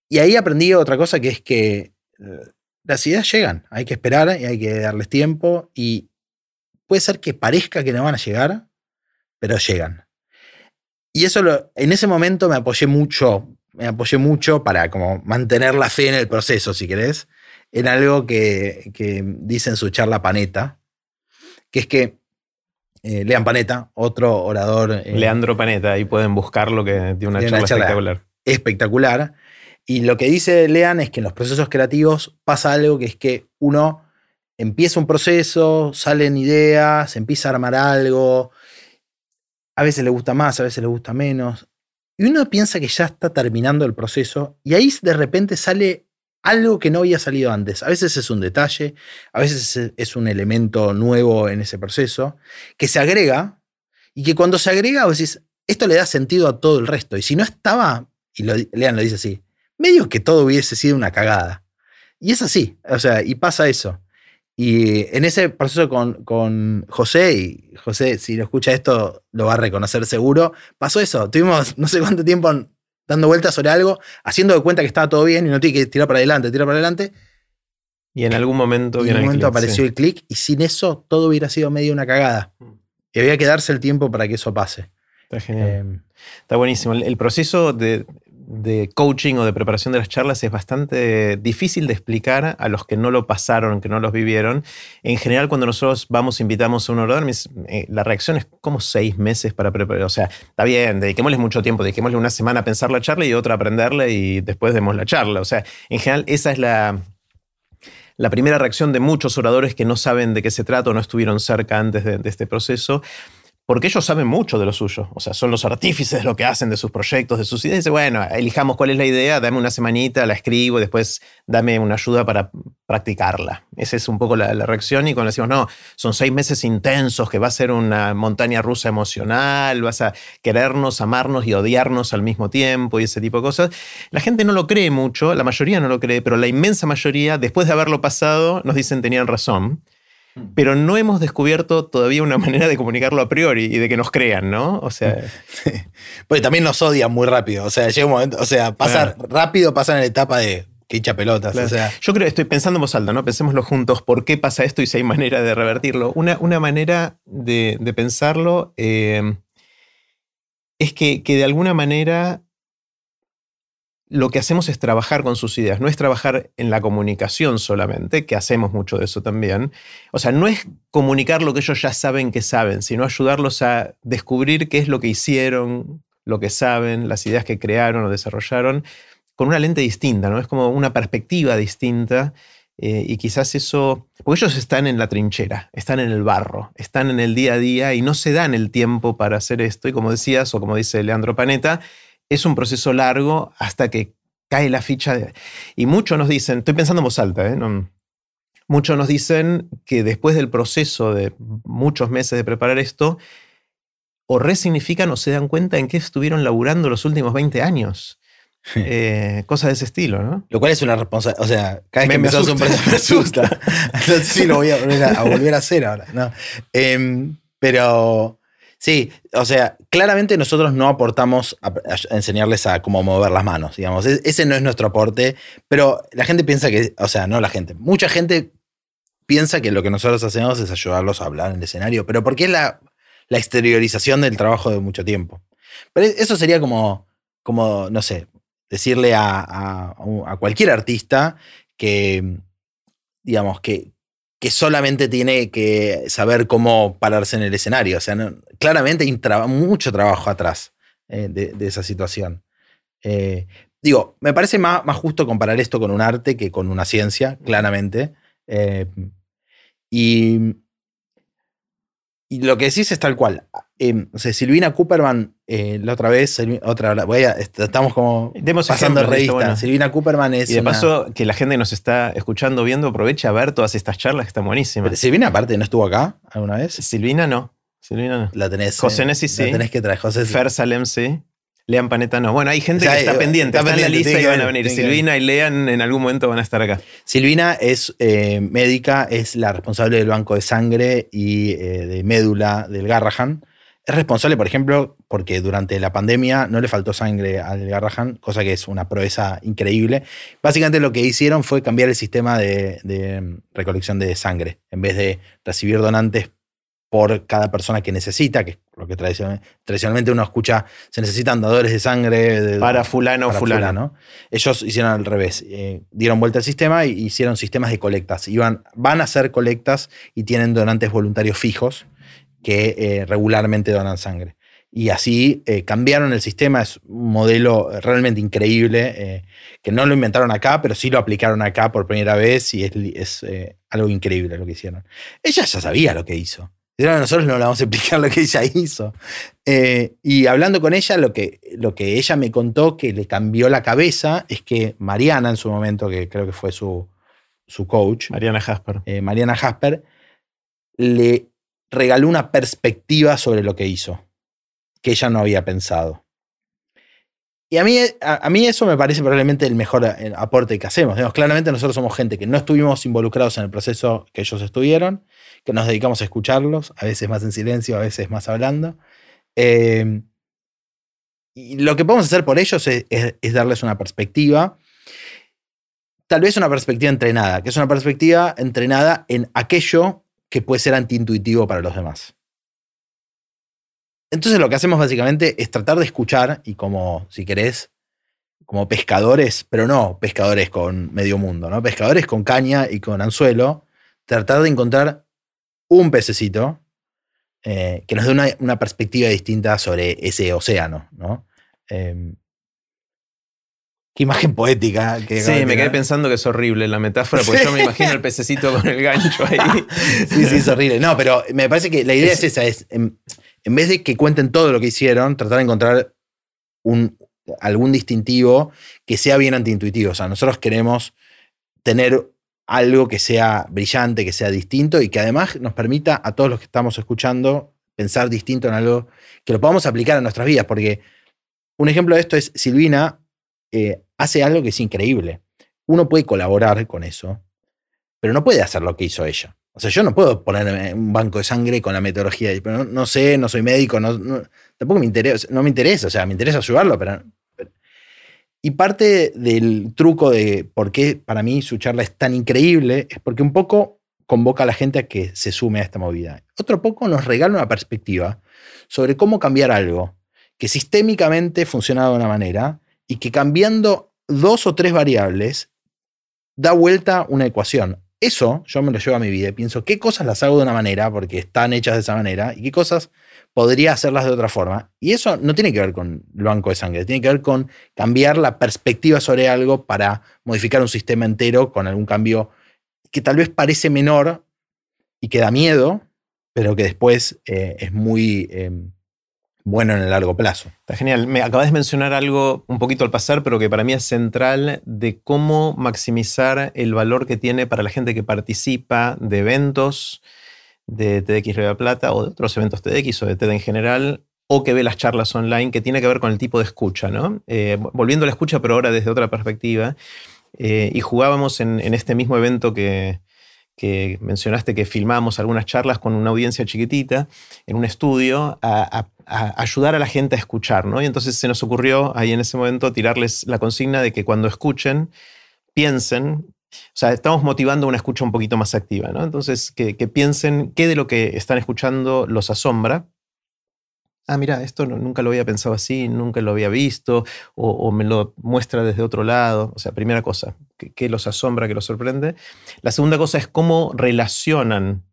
y ahí aprendí otra cosa que es que las ideas llegan, hay que esperar y hay que darles tiempo y puede ser que parezca que no van a llegar, pero llegan. Y eso en ese momento me apoyé mucho, me apoyé mucho para como mantener la fe en el proceso, si querés, en algo que, dice en su charla Paneta, que es que eh, Lean Paneta, otro orador. Eh, Leandro Paneta, ahí pueden buscarlo, que tiene una, charla, espectacular. Espectacular. Y lo que dice Lean es que en los procesos creativos pasa algo que es que uno empieza un proceso, salen ideas, empieza a armar algo, a veces le gusta más, a veces le gusta menos, y uno piensa que ya está terminando el proceso y ahí de repente sale algo que no había salido antes. A veces es un detalle, a veces es un elemento nuevo en ese proceso, que se agrega y que cuando se agrega, vos decís, esto le da sentido a todo el resto. Y si no estaba, y Lean lo dice así, medio que todo hubiese sido una cagada. Y es así, o sea, y pasa eso. Y en ese proceso con, con, José, y José, si lo escucha esto, lo va a reconocer seguro, pasó eso. Tuvimos no sé cuánto tiempo dando vueltas sobre algo, haciendo de cuenta que estaba todo bien y no tiene que tirar para adelante, tirar para adelante. Y en algún momento, en momento apareció el clic y sin eso todo hubiera sido medio una cagada. Mm. Y había que darse el tiempo para que eso pase. Está genial. Eh, Está buenísimo. el proceso de, de coaching o de preparación de las charlas es bastante difícil de explicar a los que no lo pasaron, que no los vivieron. En general, cuando nosotros vamos, invitamos a un orador, eh, la reacción es como seis meses para preparar. O sea, está bien, dediquémosle mucho tiempo, dediquémosle una semana a pensar la charla y otra a aprenderla y después demos la charla. O sea, en general, esa es la, la primera reacción de muchos oradores que no saben de qué se trata o no estuvieron cerca antes de este proceso porque ellos saben mucho de lo suyo, o sea, son los artífices de lo que hacen, de sus proyectos, de sus ideas. bueno, elijamos cuál es la idea, dame una semanita, la escribo, después dame una ayuda para practicarla. Esa es un poco la, reacción y cuando decimos, no, son seis meses intensos, que va a ser una montaña rusa emocional, vas a querernos, amarnos y odiarnos al mismo tiempo y ese tipo de cosas, la gente no lo cree mucho, la mayoría no lo cree, pero la inmensa mayoría, después de haberlo pasado, nos dicen tenían razón. Pero no hemos descubierto todavía una manera de comunicarlo a priori y de que nos crean, ¿no? O sea. Pues también nos odian muy rápido. O sea, llega un momento, o sea, pasa rápido, pasa en la etapa de que hincha pelotas. O sea. Yo creo, estoy pensando en voz alta, ¿no? Pensémoslo juntos, ¿por qué pasa esto y si hay manera de revertirlo? Una, una manera de, pensarlo eh, es que, que de alguna manera lo que hacemos es trabajar con sus ideas, no es trabajar en la comunicación solamente, que hacemos mucho de eso también. O sea, no es comunicar lo que ellos ya saben que saben, sino ayudarlos a descubrir qué es lo que hicieron, lo que saben, las ideas que crearon o desarrollaron, con una lente distinta, ¿no? Es como una perspectiva distinta. Eh, y quizás eso, porque ellos están en la trinchera, están en el barro, están en el día a día y no se dan el tiempo para hacer esto. Y como decías, o como dice Leandro Paneta, es un proceso largo hasta que cae la ficha. Y muchos nos dicen, estoy pensando en voz alta, ¿eh? muchos nos dicen que después del proceso de muchos meses de preparar esto, o resignifican o se dan cuenta en qué estuvieron laburando los últimos 20 años. Eh, cosas de ese estilo, ¿no? Lo cual es una responsabilidad. O sea, cada vez que me asusta. un proceso me asusta. Entonces sí lo voy a volver a, hacer ahora. ¿no? Em, pero Sí, o sea, claramente nosotros no aportamos a, enseñarles a cómo mover las manos, digamos. E, ese no es nuestro aporte, pero la gente piensa que, o sea, no la gente, mucha gente piensa que lo que nosotros hacemos es ayudarlos a hablar en el escenario, pero porque es la, la exteriorización del trabajo de mucho tiempo. Pero eso sería como, como no sé, decirle a, a cualquier artista que, digamos, que, que solamente tiene que saber cómo pararse en el escenario. O sea, claramente hay mucho trabajo atrás eh, de, esa situación. Eh, digo, me parece más, más, justo comparar esto con un arte que con una ciencia, claramente. Eh, y y lo que decís es tal cual. Eh, o sea, Silvina Cooperman, eh, la otra vez, otra, voy a, estamos como Demos pasando revista. esto, bueno. Silvina Cooperman es. Y de una- paso, que la gente nos está escuchando, viendo, aproveche a ver todas estas charlas que están buenísimas. Pero Silvina, aparte, ¿no estuvo acá alguna vez? Silvina no. Silvina no. La tenés. José eh, Nessi, La sí. tenés que traer, José. Fer Salem sí. Lean Paneta no. Bueno, hay gente O sea, que está eh, pendiente, está está, en la pendiente, lista y van a venir, Silvina y Lean en algún momento van a estar acá. Silvina es eh, médica, es la responsable del banco de sangre y de médula del Garrahan. Es responsable, por ejemplo, porque durante la pandemia no le faltó sangre al Garrahan, cosa que es una proeza increíble. Básicamente lo que hicieron fue cambiar el sistema de, de recolección de sangre. En vez de recibir donantes por cada persona que necesita, que es lo que tradicionalmente, tradicionalmente uno escucha, se necesitan dadores de sangre de- Para fulano o fulano. fulano. Ellos hicieron al revés. eh, dieron vuelta al sistema y hicieron sistemas de colectas. Iban, van a hacer colectas y tienen donantes voluntarios fijos que eh, regularmente donan sangre. Y así eh, cambiaron el sistema. Es un modelo realmente increíble eh, que no lo inventaron acá, pero sí lo aplicaron acá por primera vez y es, eh, algo increíble lo que hicieron. Ella ya sabía lo que hizo. Nosotros no le vamos a explicar lo que ella hizo. Eh, y hablando con ella, lo que, lo que ella me contó que le cambió la cabeza es que Mariana, en su momento, que creo que fue su, su coach, Mariana Jasper. eh, Mariana Jasper, le regaló una perspectiva sobre lo que hizo, que ella no había pensado. Y a mí, a, mí eso me parece probablemente el mejor aporte que hacemos. Claramente nosotros somos gente que no estuvimos involucrados en el proceso que ellos estuvieron, que nos dedicamos a escucharlos, a veces más en silencio, a veces más hablando. Eh, y lo que podemos hacer por ellos es darles una perspectiva, tal vez una perspectiva entrenada, que es una perspectiva entrenada en aquello que puede ser antiintuitivo para los demás. Entonces lo que hacemos básicamente es tratar de escuchar y como, si querés, como pescadores, pero no pescadores con medio mundo, ¿no? Pescadores con caña y con anzuelo, tratar de encontrar un pececito eh, que nos dé una, perspectiva distinta sobre ese océano, ¿no? Eh, qué imagen poética. Que Sí, me quedé pensando que es horrible la metáfora, porque yo me imagino el pececito con el gancho ahí. Sí, sí, es horrible. No, pero me parece que la idea es, esa, es en, en vez de que cuenten todo lo que hicieron, tratar de encontrar un, algún distintivo que sea bien antiintuitivo. O sea, nosotros queremos tener algo que sea brillante, que sea distinto y que además nos permita a todos los que estamos escuchando pensar distinto en algo que lo podamos aplicar a nuestras vidas. Porque un ejemplo de esto es Silvina eh, hace algo que es increíble. Uno puede colaborar con eso, pero no puede hacer lo que hizo ella. O sea, yo no puedo ponerme un banco de sangre con la metodología, pero no, no sé, no soy médico, tampoco me interesa, no me interesa, o sea, me interesa ayudarlo, pero, pero- Y parte del truco de por qué para mí su charla es tan increíble es porque un poco convoca a la gente a que se sume a esta movida. Otro poco nos regala una perspectiva sobre cómo cambiar algo que sistémicamente funciona de una manera y que cambiando dos o tres variables da vuelta una ecuación. Eso yo me lo llevo a mi vida y pienso qué cosas las hago de una manera porque están hechas de esa manera y qué cosas podría hacerlas de otra forma. Y eso no tiene que ver con el banco de sangre, tiene que ver con cambiar la perspectiva sobre algo para modificar un sistema entero con algún cambio que tal vez parece menor y que da miedo, pero que después eh, es muy eh, bueno en el largo plazo. Está genial. Me acabas de mencionar algo un poquito al pasar, pero que para mí es central de cómo maximizar el valor que tiene para la gente que participa de eventos de TEDx Río de la Plata o de otros eventos TEDx o de TED en general o que ve las charlas online, que tiene que ver con el tipo de escucha, ¿no? Eh, volviendo a la escucha, pero ahora desde otra perspectiva. Eh, y jugábamos en, este mismo evento que, que mencionaste que filmábamos algunas charlas con una audiencia chiquitita en un estudio a, a- a ayudar a la gente a escuchar, ¿no? Y entonces se nos ocurrió ahí en ese momento tirarles la consigna de que cuando escuchen, piensen, o sea, estamos motivando una escucha un poquito más activa, ¿no? Entonces, que, piensen qué de lo que están escuchando los asombra. Ah, mira, esto nunca lo había pensado así, nunca lo había visto, o, o me lo muestra desde otro lado. O sea, primera cosa, ¿qué, qué los asombra, qué los sorprende? La segunda cosa es cómo relacionan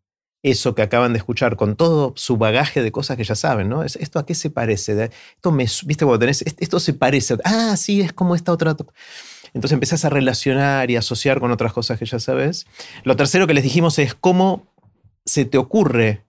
eso que acaban de escuchar con todo su bagaje de cosas que ya saben, ¿no? Es, ¿Esto a qué se parece? Esto me, ¿Viste cuando tenés, "Est- esto se parece? Ah, sí, es como esta otra. to-". Entonces empezás a relacionar y asociar con otras cosas que ya sabes. Lo tercero que les dijimos es cómo se te ocurre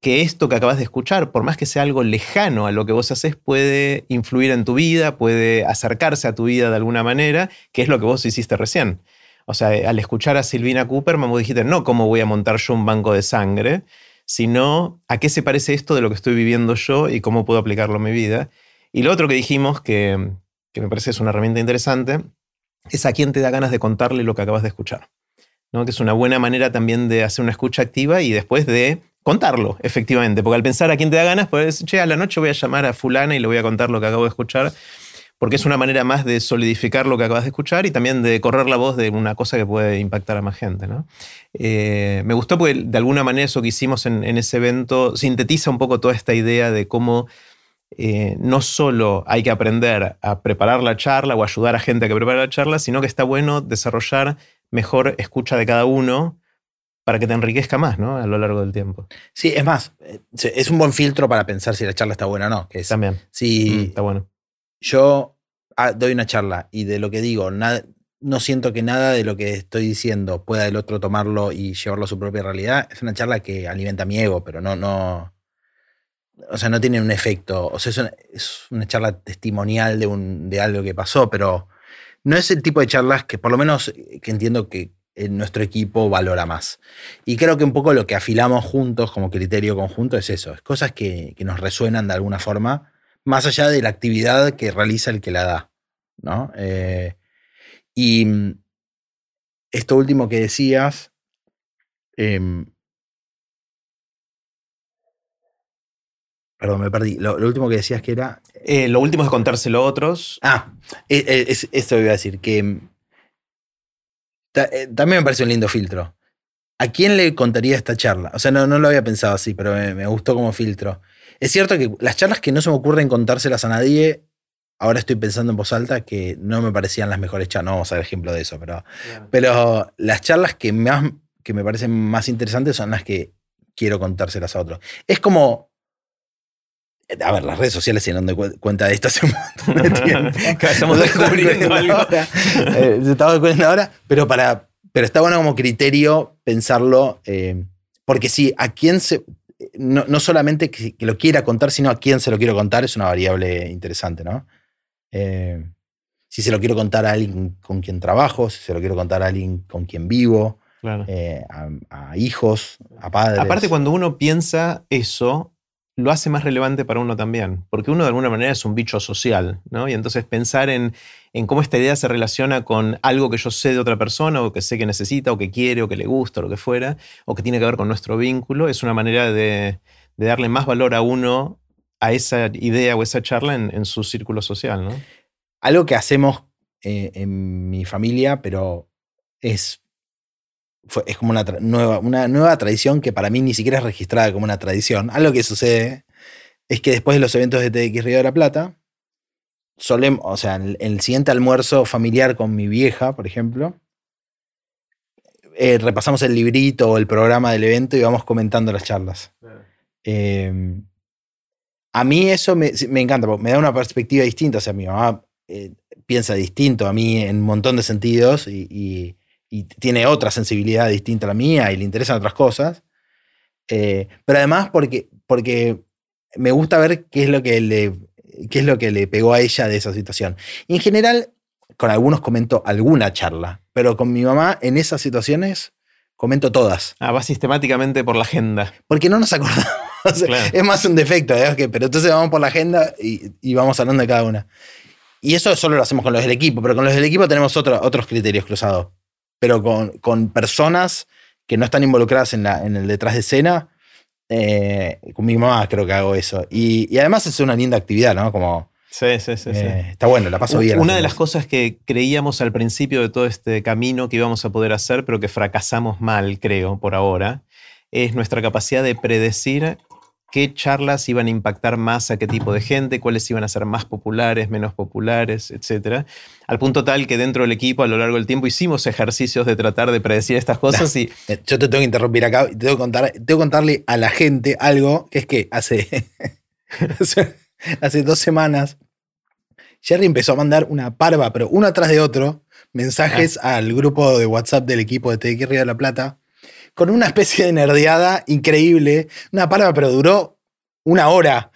que esto que acabas de escuchar, por más que sea algo lejano a lo que vos haces, puede influir en tu vida, puede acercarse a tu vida de alguna manera, que es lo que vos hiciste recién. O sea, al escuchar a Silvina Cooper, vos dijiste, no cómo voy a montar yo un banco de sangre, sino a qué se parece esto de lo que estoy viviendo yo y cómo puedo aplicarlo a mi vida. Y lo otro que dijimos, que, que me parece es una herramienta interesante, es a quién te da ganas de contarle lo que acabas de escuchar. ¿no? Que es una buena manera también de hacer una escucha activa y después de contarlo, efectivamente. Porque al pensar a quién te da ganas, pues, che, a la noche voy a llamar a fulana y le voy a contar lo que acabo de escuchar, porque es una manera más de solidificar lo que acabas de escuchar y también de correr la voz de una cosa que puede impactar a más gente. ¿no? Eh, me gustó porque de alguna manera eso que hicimos en, ese evento sintetiza un poco toda esta idea de cómo eh, no solo hay que aprender a preparar la charla o ayudar a gente a que prepare la charla, sino que está bueno desarrollar mejor escucha de cada uno para que te enriquezca más, ¿no? A lo largo del tiempo. Sí, es más, eh, es un buen filtro para pensar si la charla está buena o no. Que También. Si mm, está bueno. Yo ah, doy una charla y de lo que digo, no siento que nada de lo que estoy diciendo pueda el otro tomarlo y llevarlo a su propia realidad. Es una charla que alimenta mi ego, pero no, no. O sea, no tiene un efecto. O sea, es una, charla testimonial de, un, de algo que pasó, pero no es el tipo de charlas que, por lo menos, que entiendo que nuestro equipo valora más. Y creo que un poco lo que afilamos juntos como criterio conjunto es eso, es cosas que, nos resuenan de alguna forma, más allá de la actividad que realiza el que la da. ¿no? Eh, y mm, esto último que decías, em, Perdón, me perdí. Lo, último que decías que era. Eh, lo último es contárselo a otros. Ah, e, e, esto iba a decir, que mm, eh, también me parece un lindo filtro. ¿A quién le contaría esta charla? O sea, no, no lo había pensado así, pero me, gustó como filtro. Es cierto que las charlas que no se me ocurren contárselas a nadie, ahora estoy pensando en voz alta que no me parecían las mejores charlas. No vamos a ver ejemplo de eso, pero, pero las charlas que, más, que me parecen más interesantes son las que quiero contárselas a otros. Es como a ver, las redes sociales se dan cuenta de esto hace un montón de tiempo. Estamos descubriendo algo. Ahora, eh, se estaba descubriendo ahora, pero, para, pero está bueno como criterio pensarlo, eh, porque sí, a quién se. No, solamente que, lo quiera contar, sino a quién se lo quiero contar es una variable interesante, ¿no? Eh, si se lo quiero contar a alguien con quien trabajo, si se lo quiero contar a alguien con quien vivo, a, a, hijos, a padres. Aparte, cuando uno piensa eso, lo hace más relevante para uno también, porque uno de alguna manera es un bicho social, ¿no? Y entonces pensar en, cómo esta idea se relaciona con algo que yo sé de otra persona, o que sé que necesita, o que quiere, o que le gusta, o lo que fuera, o que tiene que ver con nuestro vínculo, es una manera de, darle más valor a uno, a esa idea o esa charla en, su círculo social, ¿no? Algo que hacemos eh, en mi familia, pero es es como una nueva, una nueva tradición que para mí ni siquiera es registrada como una tradición. Algo que sucede es que después de los eventos de TX Río de la Plata, solemos, o sea, en el, siguiente almuerzo familiar con mi vieja, por ejemplo, eh, repasamos el librito o el programa del evento y vamos comentando las charlas. Em, a mí eso me, encanta, me da una perspectiva distinta. O sea, mi mamá eh, piensa distinto a mí en un montón de sentidos y y tiene otra sensibilidad distinta a la mía y le interesan otras cosas. Eh, pero además porque, porque me gusta ver qué es, lo que le, qué es lo que le pegó a ella de esa situación. Y en general, con algunos comento alguna charla, pero con mi mamá en esas situaciones comento todas. Ah, va sistemáticamente por la agenda. Porque no nos acordamos. Es más un defecto, ¿eh? pero entonces vamos por la agenda y, y, vamos hablando de cada una. Y eso solo lo hacemos con los del equipo, pero con los del equipo tenemos otros criterios cruzados pero con, personas que no están involucradas en, la, en el detrás de escena. Eh, con mi mamá creo que hago eso. Y, además es una linda actividad, ¿no? Como, Sí, sí, sí, eh, Está bueno, la paso bien. Una de las cosas que creíamos al principio de todo este camino que íbamos a poder hacer, pero que fracasamos mal, creo, por ahora, es nuestra capacidad de predecir qué charlas iban a impactar más a qué tipo de gente, cuáles iban a ser más populares, menos populares, etc. Al punto tal que dentro del equipo a lo largo del tiempo hicimos ejercicios de tratar de predecir estas cosas y... Eh, yo te tengo que interrumpir acá y tengo que, contar, tengo que contarle a la gente algo, que es que hace, hace dos semanas Jerry empezó a mandar una parva, pero uno atrás de otro, mensajes ah. al grupo de WhatsApp del equipo de TX Río de la Plata con una especie de nerdeada increíble. Una palabra, pero duró una hora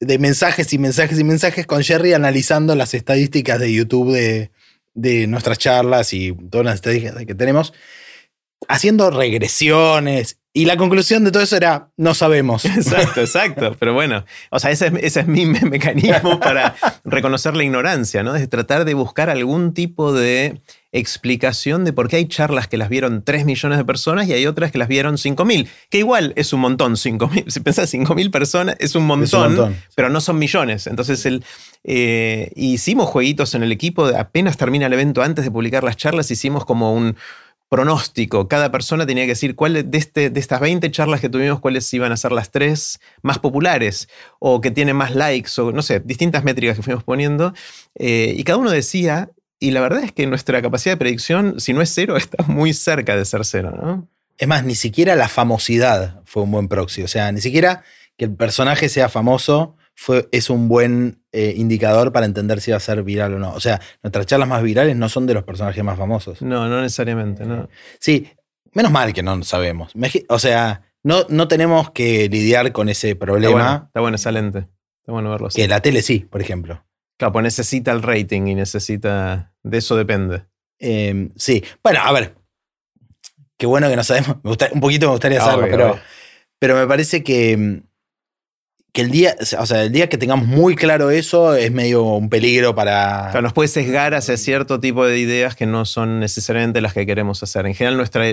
de mensajes y mensajes y mensajes con Jerry analizando las estadísticas de YouTube de, de nuestras charlas y todas las estadísticas que tenemos, haciendo regresiones. Y la conclusión de todo eso era, no sabemos. Exacto, exacto. Pero bueno, o sea, ese es, ese es mi me- mecanismo para reconocer la ignorancia, ¿no? Es tratar de buscar algún tipo de explicación de por qué hay charlas que las vieron 3 millones de personas y hay otras que las vieron 5 mil. Que igual es un montón, 5 mil. Si pensás 5 mil personas, es un montón, Es un montón. pero no son millones. Entonces, el, eh, hicimos jueguitos en el equipo, apenas termina el evento, antes de publicar las charlas, hicimos como un pronóstico. Cada persona tenía que decir cuál de, este, de estas 20 charlas que tuvimos, cuáles iban a ser las tres más populares o que tienen más likes o no sé, distintas métricas que fuimos poniendo. Eh, y cada uno decía, y la verdad es que nuestra capacidad de predicción, si no es cero, está muy cerca de ser cero, ¿no? Es más, ni siquiera la famosidad fue un buen proxy. O sea, ni siquiera que el personaje sea famoso fue, es un buen eh, indicador para entender si va a ser viral o no. O sea, nuestras charlas más virales no son de los personajes más famosos. No, no necesariamente, no. Sí, menos mal que no sabemos. O sea, no, no tenemos que lidiar con ese Está problema bueno, está bueno esa. Está bueno verlo así. que la tele sí, por ejemplo. Claro, pues necesita el rating y necesita. De eso depende. Eh, sí, bueno, a ver. Qué bueno que no sabemos. Me gusta- un poquito me gustaría Ah, saberlo, pero, pero me parece que, que el día, o sea, el día que tengamos muy claro eso es medio un peligro para. Nos puede sesgar hacia cierto tipo de ideas que no son necesariamente las que queremos hacer. En general, nuestra,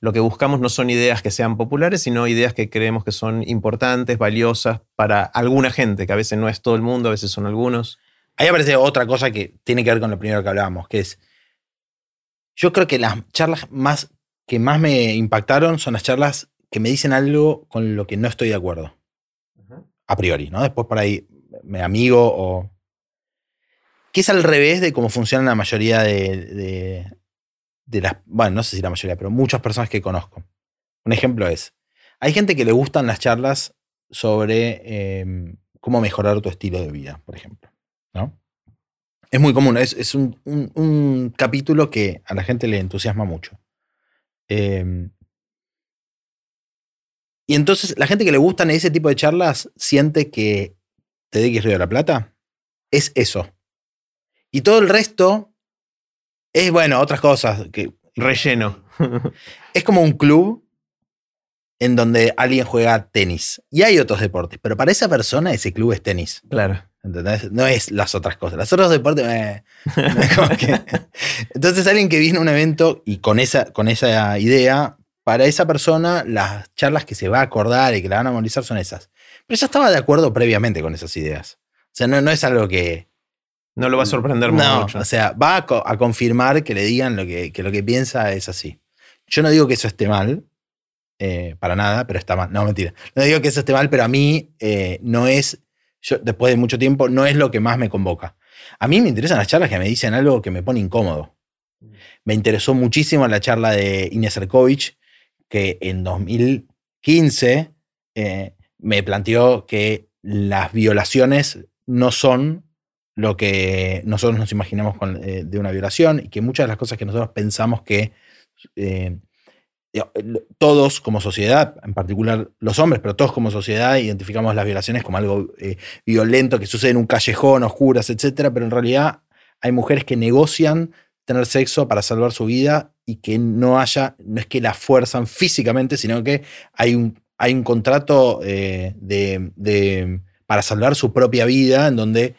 lo que buscamos no son ideas que sean populares, sino ideas que creemos que son importantes, valiosas para alguna gente, que a veces no es todo el mundo, a veces son algunos. Ahí aparece otra cosa que tiene que ver con lo primero que hablábamos, que es. Yo creo que las charlas más que más me impactaron son las charlas que me dicen algo con lo que no estoy de acuerdo. A priori, ¿no? Después por ahí me amigo o. Que es al revés de cómo funciona la mayoría de, de, las. Bueno, no sé si la mayoría, pero muchas personas que conozco. Un ejemplo es. Hay gente que le gustan las charlas sobre eh, cómo mejorar tu estilo de vida, por ejemplo. ¿no? Es muy común, es, un, capítulo que a la gente le entusiasma mucho. Eh, y entonces la gente que le gustan ese tipo de charlas siente que TDX Río de la Plata es eso. Y todo el resto es, bueno, otras cosas. Que Relleno. es como un club en donde alguien juega tenis. Y hay otros deportes, pero para esa persona ese club es tenis. claro. ¿Entendés? No es las otras cosas. Los otros deportes. eh, no es como que- Entonces, alguien que viene a un evento y con esa, con esa idea, para esa persona, las charlas que se va a acordar y que la van a memorizar son esas. Pero ya estaba de acuerdo previamente con esas ideas. O sea, no, no es algo que. No lo va a sorprender No, mucho. o sea, va a, co- a confirmar que le digan lo que, que lo que piensa es así. Yo no digo que eso esté mal, eh, para nada, pero está mal. No, mentira. No digo que eso esté mal, pero a mí eh, no es, yo, después de mucho tiempo, no es lo que más me convoca. A mí me interesan las charlas que me dicen algo que me pone incómodo. Me interesó muchísimo la charla de Inés Erkovich, que en 2015 eh, me planteó que las violaciones no son lo que nosotros nos imaginamos con, eh, de una violación y que muchas de las cosas que nosotros pensamos que eh, todos como sociedad, en particular los hombres, pero todos como sociedad identificamos las violaciones como algo violento que sucede en un callejón, oscuras, etcétera, pero en realidad hay mujeres que negocian tener sexo para salvar su vida y que no haya, no es que la fuerzan físicamente, sino que hay un, hay un contrato eh, de, de, para salvar su propia vida en donde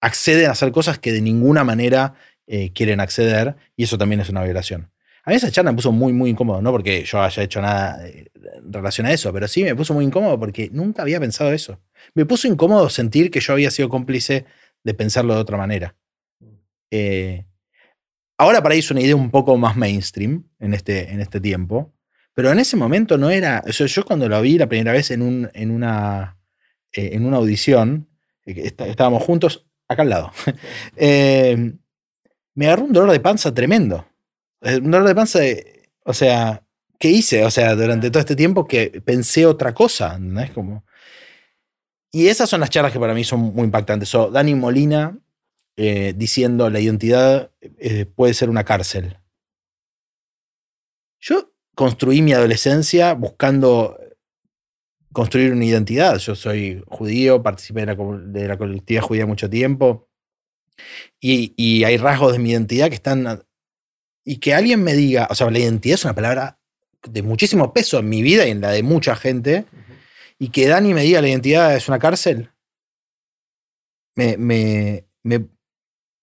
acceden a hacer cosas que de ninguna manera eh, quieren acceder y eso también es una violación. A mí esa charla me puso muy, muy incómodo, no porque yo haya hecho nada eh, en relación a eso, pero sí me puso muy incómodo porque nunca había pensado eso. Me puso incómodo sentir que yo había sido cómplice de pensarlo de otra manera. Eh, ahora para ahí es una idea un poco más mainstream en este, en este tiempo, pero en ese momento no era. O sea, yo cuando lo vi la primera vez en, un, en, una, eh, en una audición, eh, está, estábamos juntos acá al lado, eh, me agarró un dolor de panza tremendo. Un dolor de panza, de, o sea, ¿qué hice? O sea, durante todo este tiempo que pensé otra cosa, ¿no? Es como... Y esas son las charlas que para mí son muy impactantes. So, Dani Molina eh, diciendo la identidad eh, puede ser una cárcel. Yo construí mi adolescencia buscando construir una identidad. Yo soy judío, participé de la, de la colectividad judía mucho tiempo y, y, hay rasgos de mi identidad que están... Y que alguien me diga, o sea, la identidad es una palabra de muchísimo peso en mi vida y en la de mucha gente, y que Dani me diga la identidad es una cárcel, me, me, me,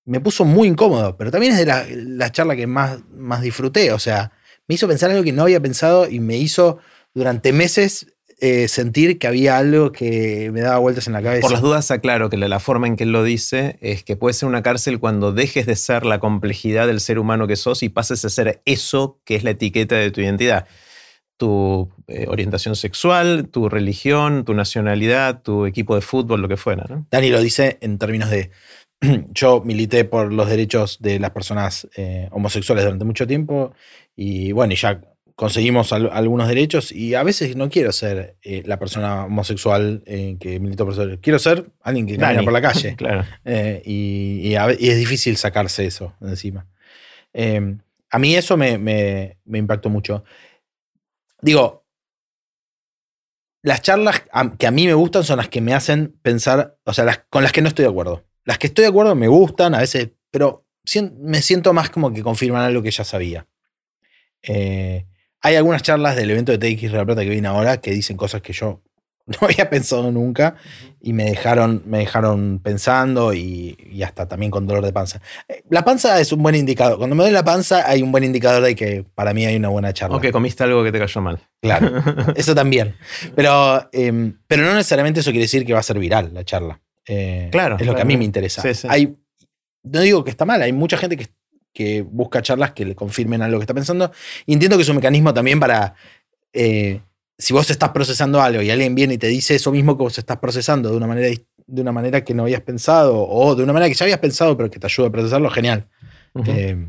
me puso muy incómodo, pero también es de la, la, charla que más, más disfruté, o sea, me hizo pensar algo que no había pensado y me hizo durante meses eh, sentir que había algo que me daba vueltas en la cabeza. Por las dudas, aclaro que la, forma en que él lo dice es que puede ser una cárcel cuando dejes de ser la complejidad del ser humano que sos y pases a ser eso que es la etiqueta de tu identidad. Tu eh, orientación sexual, tu religión, tu nacionalidad, tu equipo de fútbol, lo que fuera. Dani lo dice en términos de yo milité por los derechos de las personas eh, homosexuales durante mucho tiempo y bueno, y ya conseguimos algunos derechos y a veces no quiero ser eh, la persona homosexual eh, que militó por eso. Quiero ser alguien que camina por la calle. claro. Eh, y, es difícil sacarse eso de encima. Em, a mí eso me, me, impactó mucho. Digo, las charlas que a mí me gustan son las que me hacen pensar, o sea, las con las que no estoy de acuerdo. Las que estoy de acuerdo me gustan a veces, pero me siento más como que confirman algo que ya sabía. Eh, hay algunas charlas del evento de TX La Plata que viene ahora que dicen cosas que yo no había pensado nunca y me dejaron, me dejaron pensando y, hasta también con dolor de panza. Eh, la panza es un buen indicador. Cuando me doy la panza hay un buen indicador de que para mí hay una buena charla. O que comiste algo que te cayó mal. Claro, eso también. Pero, em, pero no necesariamente eso quiere decir que va a ser viral la charla. Eh, claro. Es lo que a mí me interesa. Hay, no digo que está mal, hay mucha gente que que busca charlas que le confirmen algo que está pensando. Y entiendo que es un mecanismo también para, eh, si vos estás procesando algo y alguien viene y te dice eso mismo que vos estás procesando de una manera, de una manera que no habías pensado o de una manera que ya habías pensado pero que te ayuda a procesarlo, genial. Eh,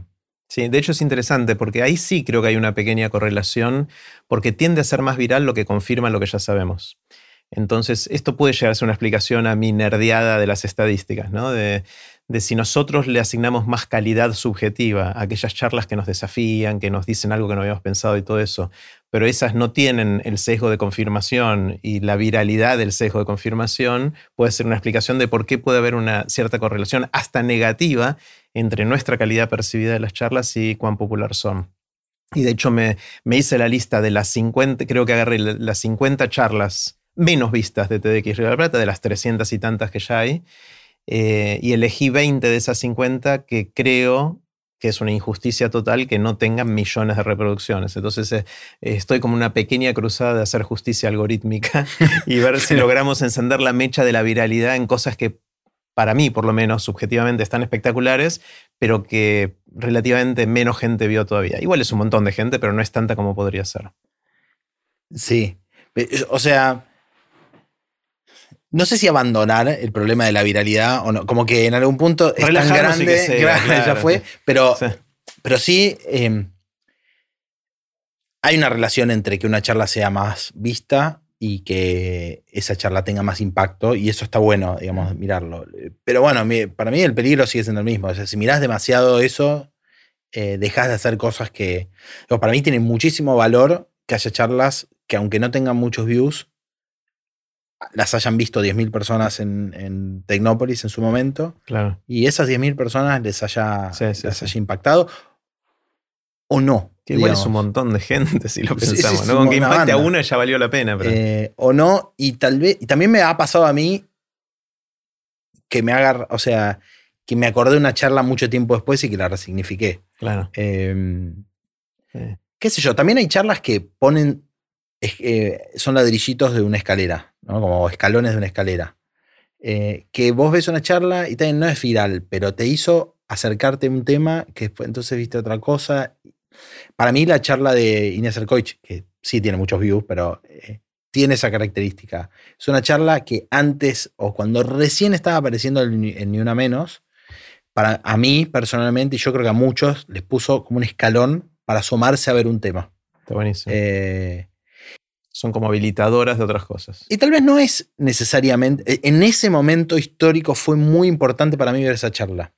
sí, de hecho es interesante porque ahí sí creo que hay una pequeña correlación porque tiende a ser más viral lo que confirma lo que ya sabemos. Entonces, esto puede llegar a ser una explicación a mi nerdeada de las estadísticas, ¿no? De, si nosotros le asignamos más calidad subjetiva a aquellas charlas que nos desafían, que nos dicen algo que no habíamos pensado y todo eso, pero esas no tienen el sesgo de confirmación y la viralidad del sesgo de confirmación, puede ser una explicación de por qué puede haber una cierta correlación hasta negativa entre nuestra calidad percibida de las charlas y cuán popular son. Y de hecho me, me hice la lista de las 50, creo que agarré las 50 charlas menos vistas de TDX Río de la Plata, de las 300 y tantas que ya hay, eh, y elegí 20 de esas 50 que creo que es una injusticia total que no tengan millones de reproducciones. Entonces eh, estoy como una pequeña cruzada de hacer justicia algorítmica y ver si logramos encender la mecha de la viralidad en cosas que para mí, por lo menos, subjetivamente están espectaculares, pero que relativamente menos gente vio todavía. Igual es un montón de gente, pero no es tanta como podría ser. Sí. O sea, no sé si abandonar el problema de la viralidad o no. Como que en algún punto es tan grande, ya fue, pero sí, pero sí em, hay una relación entre que una charla sea más vista y que esa charla tenga más impacto, y eso está bueno, digamos, mirarlo. Pero bueno, para mí el peligro sigue siendo el mismo. O sea, si mirás demasiado eso, eh, dejas de hacer cosas que. para mí tiene muchísimo valor que haya charlas que, aunque no tengan muchos views, las hayan visto 10.000 personas en, en, Tecnópolis en su momento. Claro. Y esas 10.000 personas les haya, haya impactado o no. Que igual es un montón de gente si lo pensamos, ¿no? Con que impacte a una ya valió la pena. Eh, o no, y tal vez, y también me ha pasado a mí que me haga, o sea, que me acordé de una charla mucho tiempo después y que la resignifiqué. Claro. Em, qué sé yo, también hay charlas que ponen, eh, son ladrillitos de una escalera como escalones de una escalera. Eh, que vos ves una charla y también no es viral, pero te hizo acercarte a un tema que entonces viste otra cosa. Para mí la charla de Inés Ercoich, que sí tiene muchos views, pero eh, tiene esa característica. Es una charla que antes o cuando recién estaba apareciendo en Ni Una Menos, para a mí personalmente, y yo creo que a muchos, les puso como un escalón para asomarse a ver un tema. Está buenísimo. Eh, son como habilitadoras de otras cosas. Y tal vez no es necesariamente, e, en ese momento histórico fue muy importante para mí ver esa charla.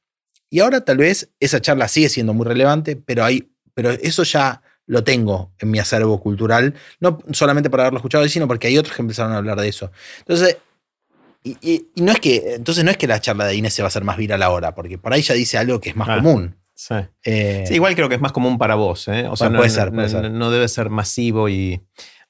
Y ahora tal vez esa charla sigue siendo muy relevante, pero, hay, pero eso ya lo tengo en mi acervo cultural, no solamente por haberlo escuchado, sino porque hay otros que empezaron a hablar de eso. Entonces, y, no es que, entonces no es que la charla de Inés se va a hacer más viral ahora, porque por ahí ya dice algo que es más común. Eh, sí. igual creo que es más común para vos. ¿eh? O sea, no, puede ser, no, debe ser masivo y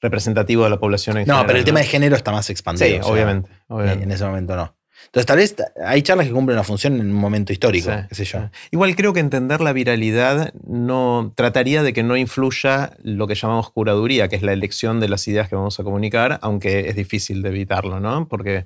representativo de la población en No, pero el tema de género está más expandido. Sí, obviamente, En ese momento no. Entonces, tal vez hay charlas que cumplen una función en un momento histórico, qué sé yo. Igual creo que entender la viralidad no trataría de que no influya lo que llamamos curaduría, que es la elección de las ideas que vamos a comunicar, aunque es difícil de evitarlo, ¿no? Porque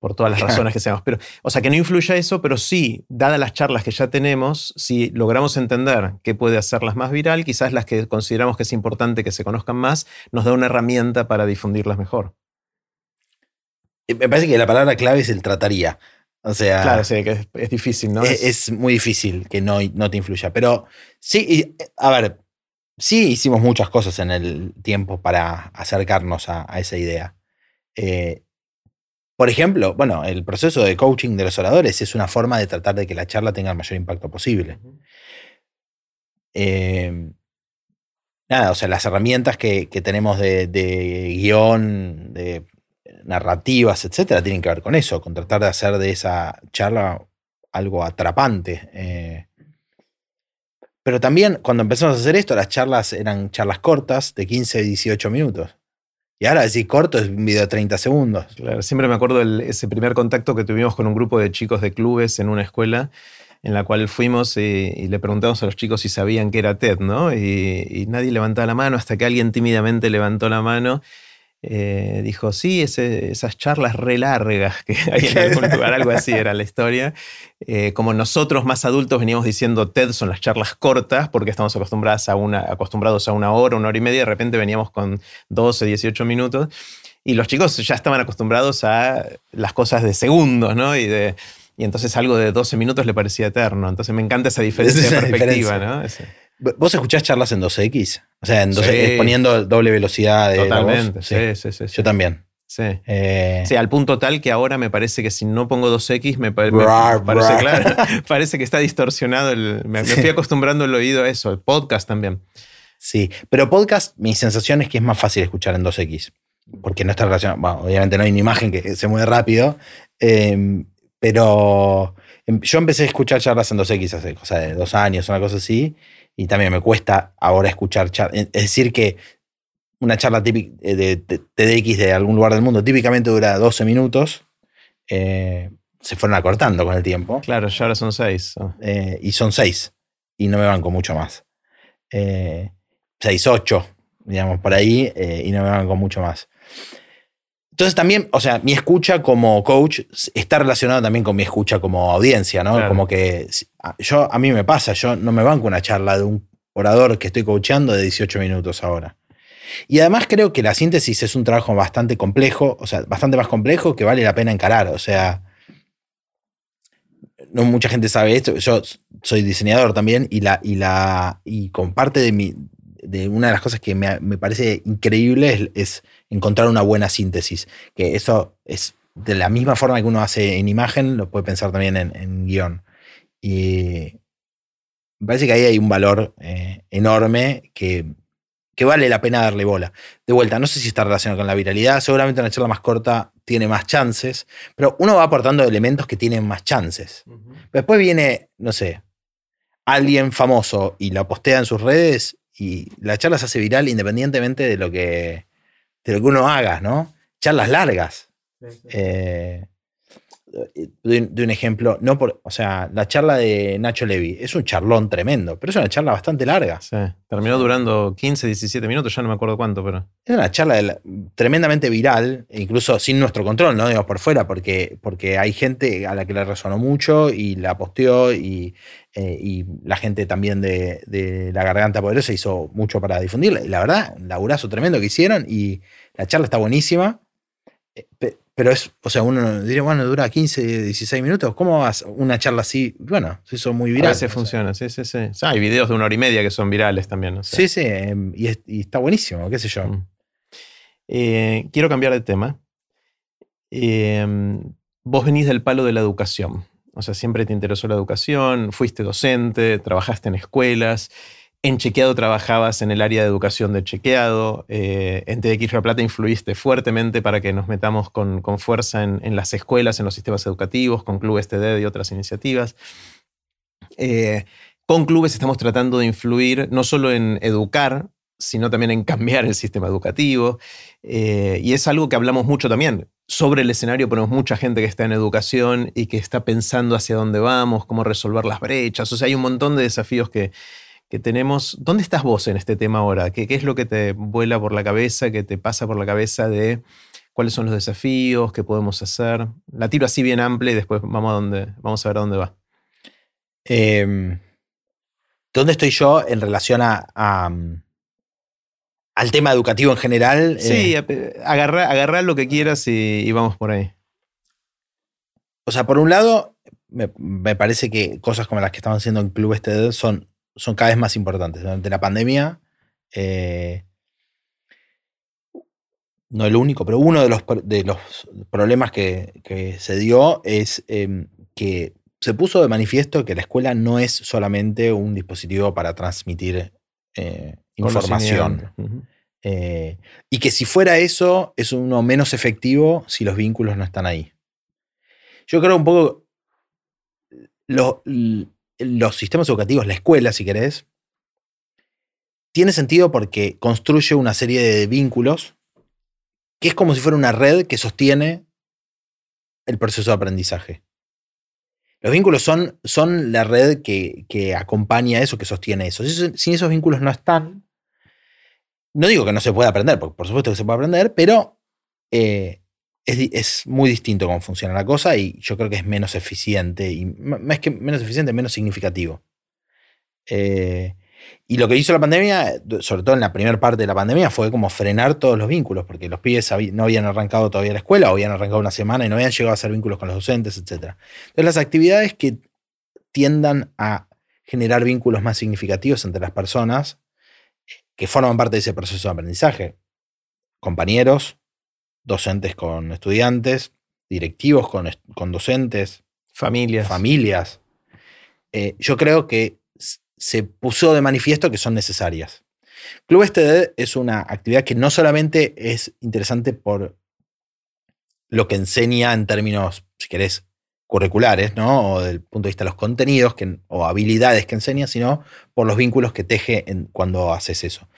por todas las razones que seamos. Pero, o sea, que no influya eso, pero sí, dadas las charlas que ya tenemos, si logramos entender qué puede hacerlas más viral, quizás las que consideramos que es importante que se conozcan más, nos da una herramienta para difundirlas mejor. Me parece que la palabra clave es el trataría. O sea. Claro, sí, que es, difícil, ¿no? Es, muy difícil que no, no te influya. Pero sí, a ver, sí hicimos muchas cosas en el tiempo para acercarnos a, esa idea. Eh, por ejemplo, bueno, el proceso de coaching de los oradores es una forma de tratar de que la charla tenga el mayor impacto posible. Em, nada, o sea, las herramientas que, tenemos de, guion, de narrativas, etcétera, tienen que ver con eso, con tratar de hacer de esa charla algo atrapante. Eh. pero también cuando empezamos a hacer esto, las charlas eran charlas cortas de 15, 18 minutos. Y ahora decir corto es un video de 30 segundos. Claro, siempre me acuerdo de ese primer contacto que tuvimos con un grupo de chicos de clubes en una escuela en la cual fuimos y, le preguntamos a los chicos si sabían que era TED, ¿no? Y, nadie levantaba la mano hasta que alguien tímidamente levantó la mano. Eh, dijo, sí, esas charlas re largas que hay en algún lugar, algo así era la historia. Eh, como nosotros más adultos veníamos diciendo TED son las charlas cortas porque estamos acostumbrados a una, acostumbrados a una hora, una hora y media, de repente veníamos con 12, 18 minutos y los chicos ya estaban acostumbrados a las cosas de segundos, ¿no? Y, de, y entonces algo de 12 minutos le parecía eterno. Entonces me encanta esa diferencia de perspectiva, ¿no? ¿Vos escuchás charlas en 2X? O sea, en 2X, poniendo doble velocidad de Totalmente, Sí, sí, sí, Yo también. Sí. Eh, sí, al punto tal que ahora me parece que si no pongo 2X, me, parece, claro, parece que está distorsionado. me, fui acostumbrando el oído a eso, el podcast también. Sí, pero podcast, mi sensación es que es más fácil escuchar en 2X, porque no está relacionado, bueno, obviamente no hay una imagen que se mueve rápido, em, pero em, yo empecé a escuchar charlas en 2X hace cosa de dos años, una cosa así, y también me cuesta ahora escuchar charlas. Es decir, que una charla típica eh, de, TDX de algún lugar del mundo típicamente dura 12 minutos. Eh, se fueron acortando con el tiempo. Claro, ya ahora son 6. Eh, y son 6. Y no me van con mucho más. 6, 8, digamos, por ahí. y no me van con mucho más. Entonces también, o sea, mi escucha como coach está relacionada también con mi escucha como audiencia, ¿no? Como que yo, a mí me pasa, yo no me banco una charla de un orador que estoy coachando de 18 minutos ahora. Y además creo que la síntesis es un trabajo bastante complejo, o sea, bastante más complejo que vale la pena encarar. O sea, no mucha gente sabe esto. Yo soy diseñador también y, la, y, la, y con parte de, mi, de una de las cosas que me, parece increíble es encontrar una buena síntesis. Que eso es de la misma forma que uno hace en imagen, lo puede pensar también en, guion. Y me parece que ahí hay un valor eh, enorme que, que, vale la pena darle bola. De vuelta, no sé si está relacionado con la viralidad, seguramente una charla más corta tiene más chances, pero uno va aportando elementos que tienen más chances. Después viene, no sé, alguien famoso y la postea en sus redes y la charla se hace viral independientemente de lo que de lo que uno haga, ¿no? Charlas largas. Eh, de, un ejemplo, no por, o sea, la charla de Nacho Levi es un charlón tremendo, pero es una charla bastante larga. Sí, terminó durando 15, 17 minutos, ya no me acuerdo cuánto, pero. Es una charla tremendamente viral, incluso sin nuestro control, ¿no? Digamos por fuera, porque, porque hay gente a la que le resonó mucho y la posteó y, eh, la gente también de, La Garganta Poderosa hizo mucho para difundirla. Y la verdad, un laburazo tremendo que hicieron y la charla está buenísima. Eh, pero es, o sea, uno diría, bueno, dura 15, 16 minutos. ¿Cómo vas una charla así? Bueno, se hizo muy viral. A veces funciona, sí, sí, sí. hay videos de una hora y media que son virales también. Sí, sí, em, y, está buenísimo, qué sé yo. Mm. Eh, quiero cambiar de tema. Em, vos venís del palo de la educación. O sea, siempre te interesó la educación, fuiste docente, trabajaste en escuelas. En Chequeado trabajabas en el área de educación de Chequeado. Eh, en TDX La Plata influiste fuertemente para que nos metamos con, fuerza en, las escuelas, en los sistemas educativos, con Clubes TD y otras iniciativas. Eh, con clubes estamos tratando de influir no solo en educar, sino también en cambiar el sistema educativo. Eh, y es algo que hablamos mucho también. Sobre el escenario ponemos mucha gente que está en educación y que está pensando hacia dónde vamos, cómo resolver las brechas. O sea, hay un montón de desafíos que, que tenemos. ¿Dónde estás vos en este tema ahora? ¿Qué, es lo que te vuela por la cabeza, qué te pasa por la cabeza de cuáles son los desafíos, qué podemos hacer? La tiro así bien amplia y después vamos a, vamos a ver a dónde va. Em, ¿Dónde estoy yo en relación a, al tema educativo en general? Sí, eh, agarrar lo que quieras y, vamos por ahí. O sea, por un lado, me, parece que cosas como las que estaban haciendo en Club Este son son cada vez más importantes. Durante la pandemia, eh, no el único, pero uno de los, de los problemas que, se dio es em, que se puso de manifiesto que la escuela no es solamente un dispositivo para transmitir eh, información. Eh, y que si fuera eso, es uno menos efectivo si los vínculos no están ahí. Yo creo un poco lo, los sistemas educativos, la escuela, si querés, tiene sentido porque construye una serie de vínculos que es como si fuera una red que sostiene el proceso de aprendizaje. Los vínculos son, son la red que, acompaña eso, que sostiene eso. Si, esos vínculos no están, no digo que no se pueda aprender, porque por supuesto que se puede aprender, pero eh, es, muy distinto cómo funciona la cosa y yo creo que es menos eficiente, y más que menos eficiente, menos significativo. Eh, y lo que hizo la pandemia, sobre todo en la primera parte de la pandemia, fue como frenar todos los vínculos, porque los pibes no habían arrancado todavía la escuela, o habían arrancado una semana y no habían llegado a hacer vínculos con los docentes, etc. Entonces las actividades que tiendan a generar vínculos más significativos entre las personas que forman parte de ese proceso de aprendizaje, compañeros, docentes con estudiantes, directivos con, docentes, familias. familias. Eh, yo creo que se puso de manifiesto que son necesarias. Club STD es una actividad que no solamente es interesante por lo que enseña en términos, si querés, curriculares, ¿no? O del punto de vista de los contenidos que, o habilidades que enseña, sino por los vínculos que teje cuando haces eso.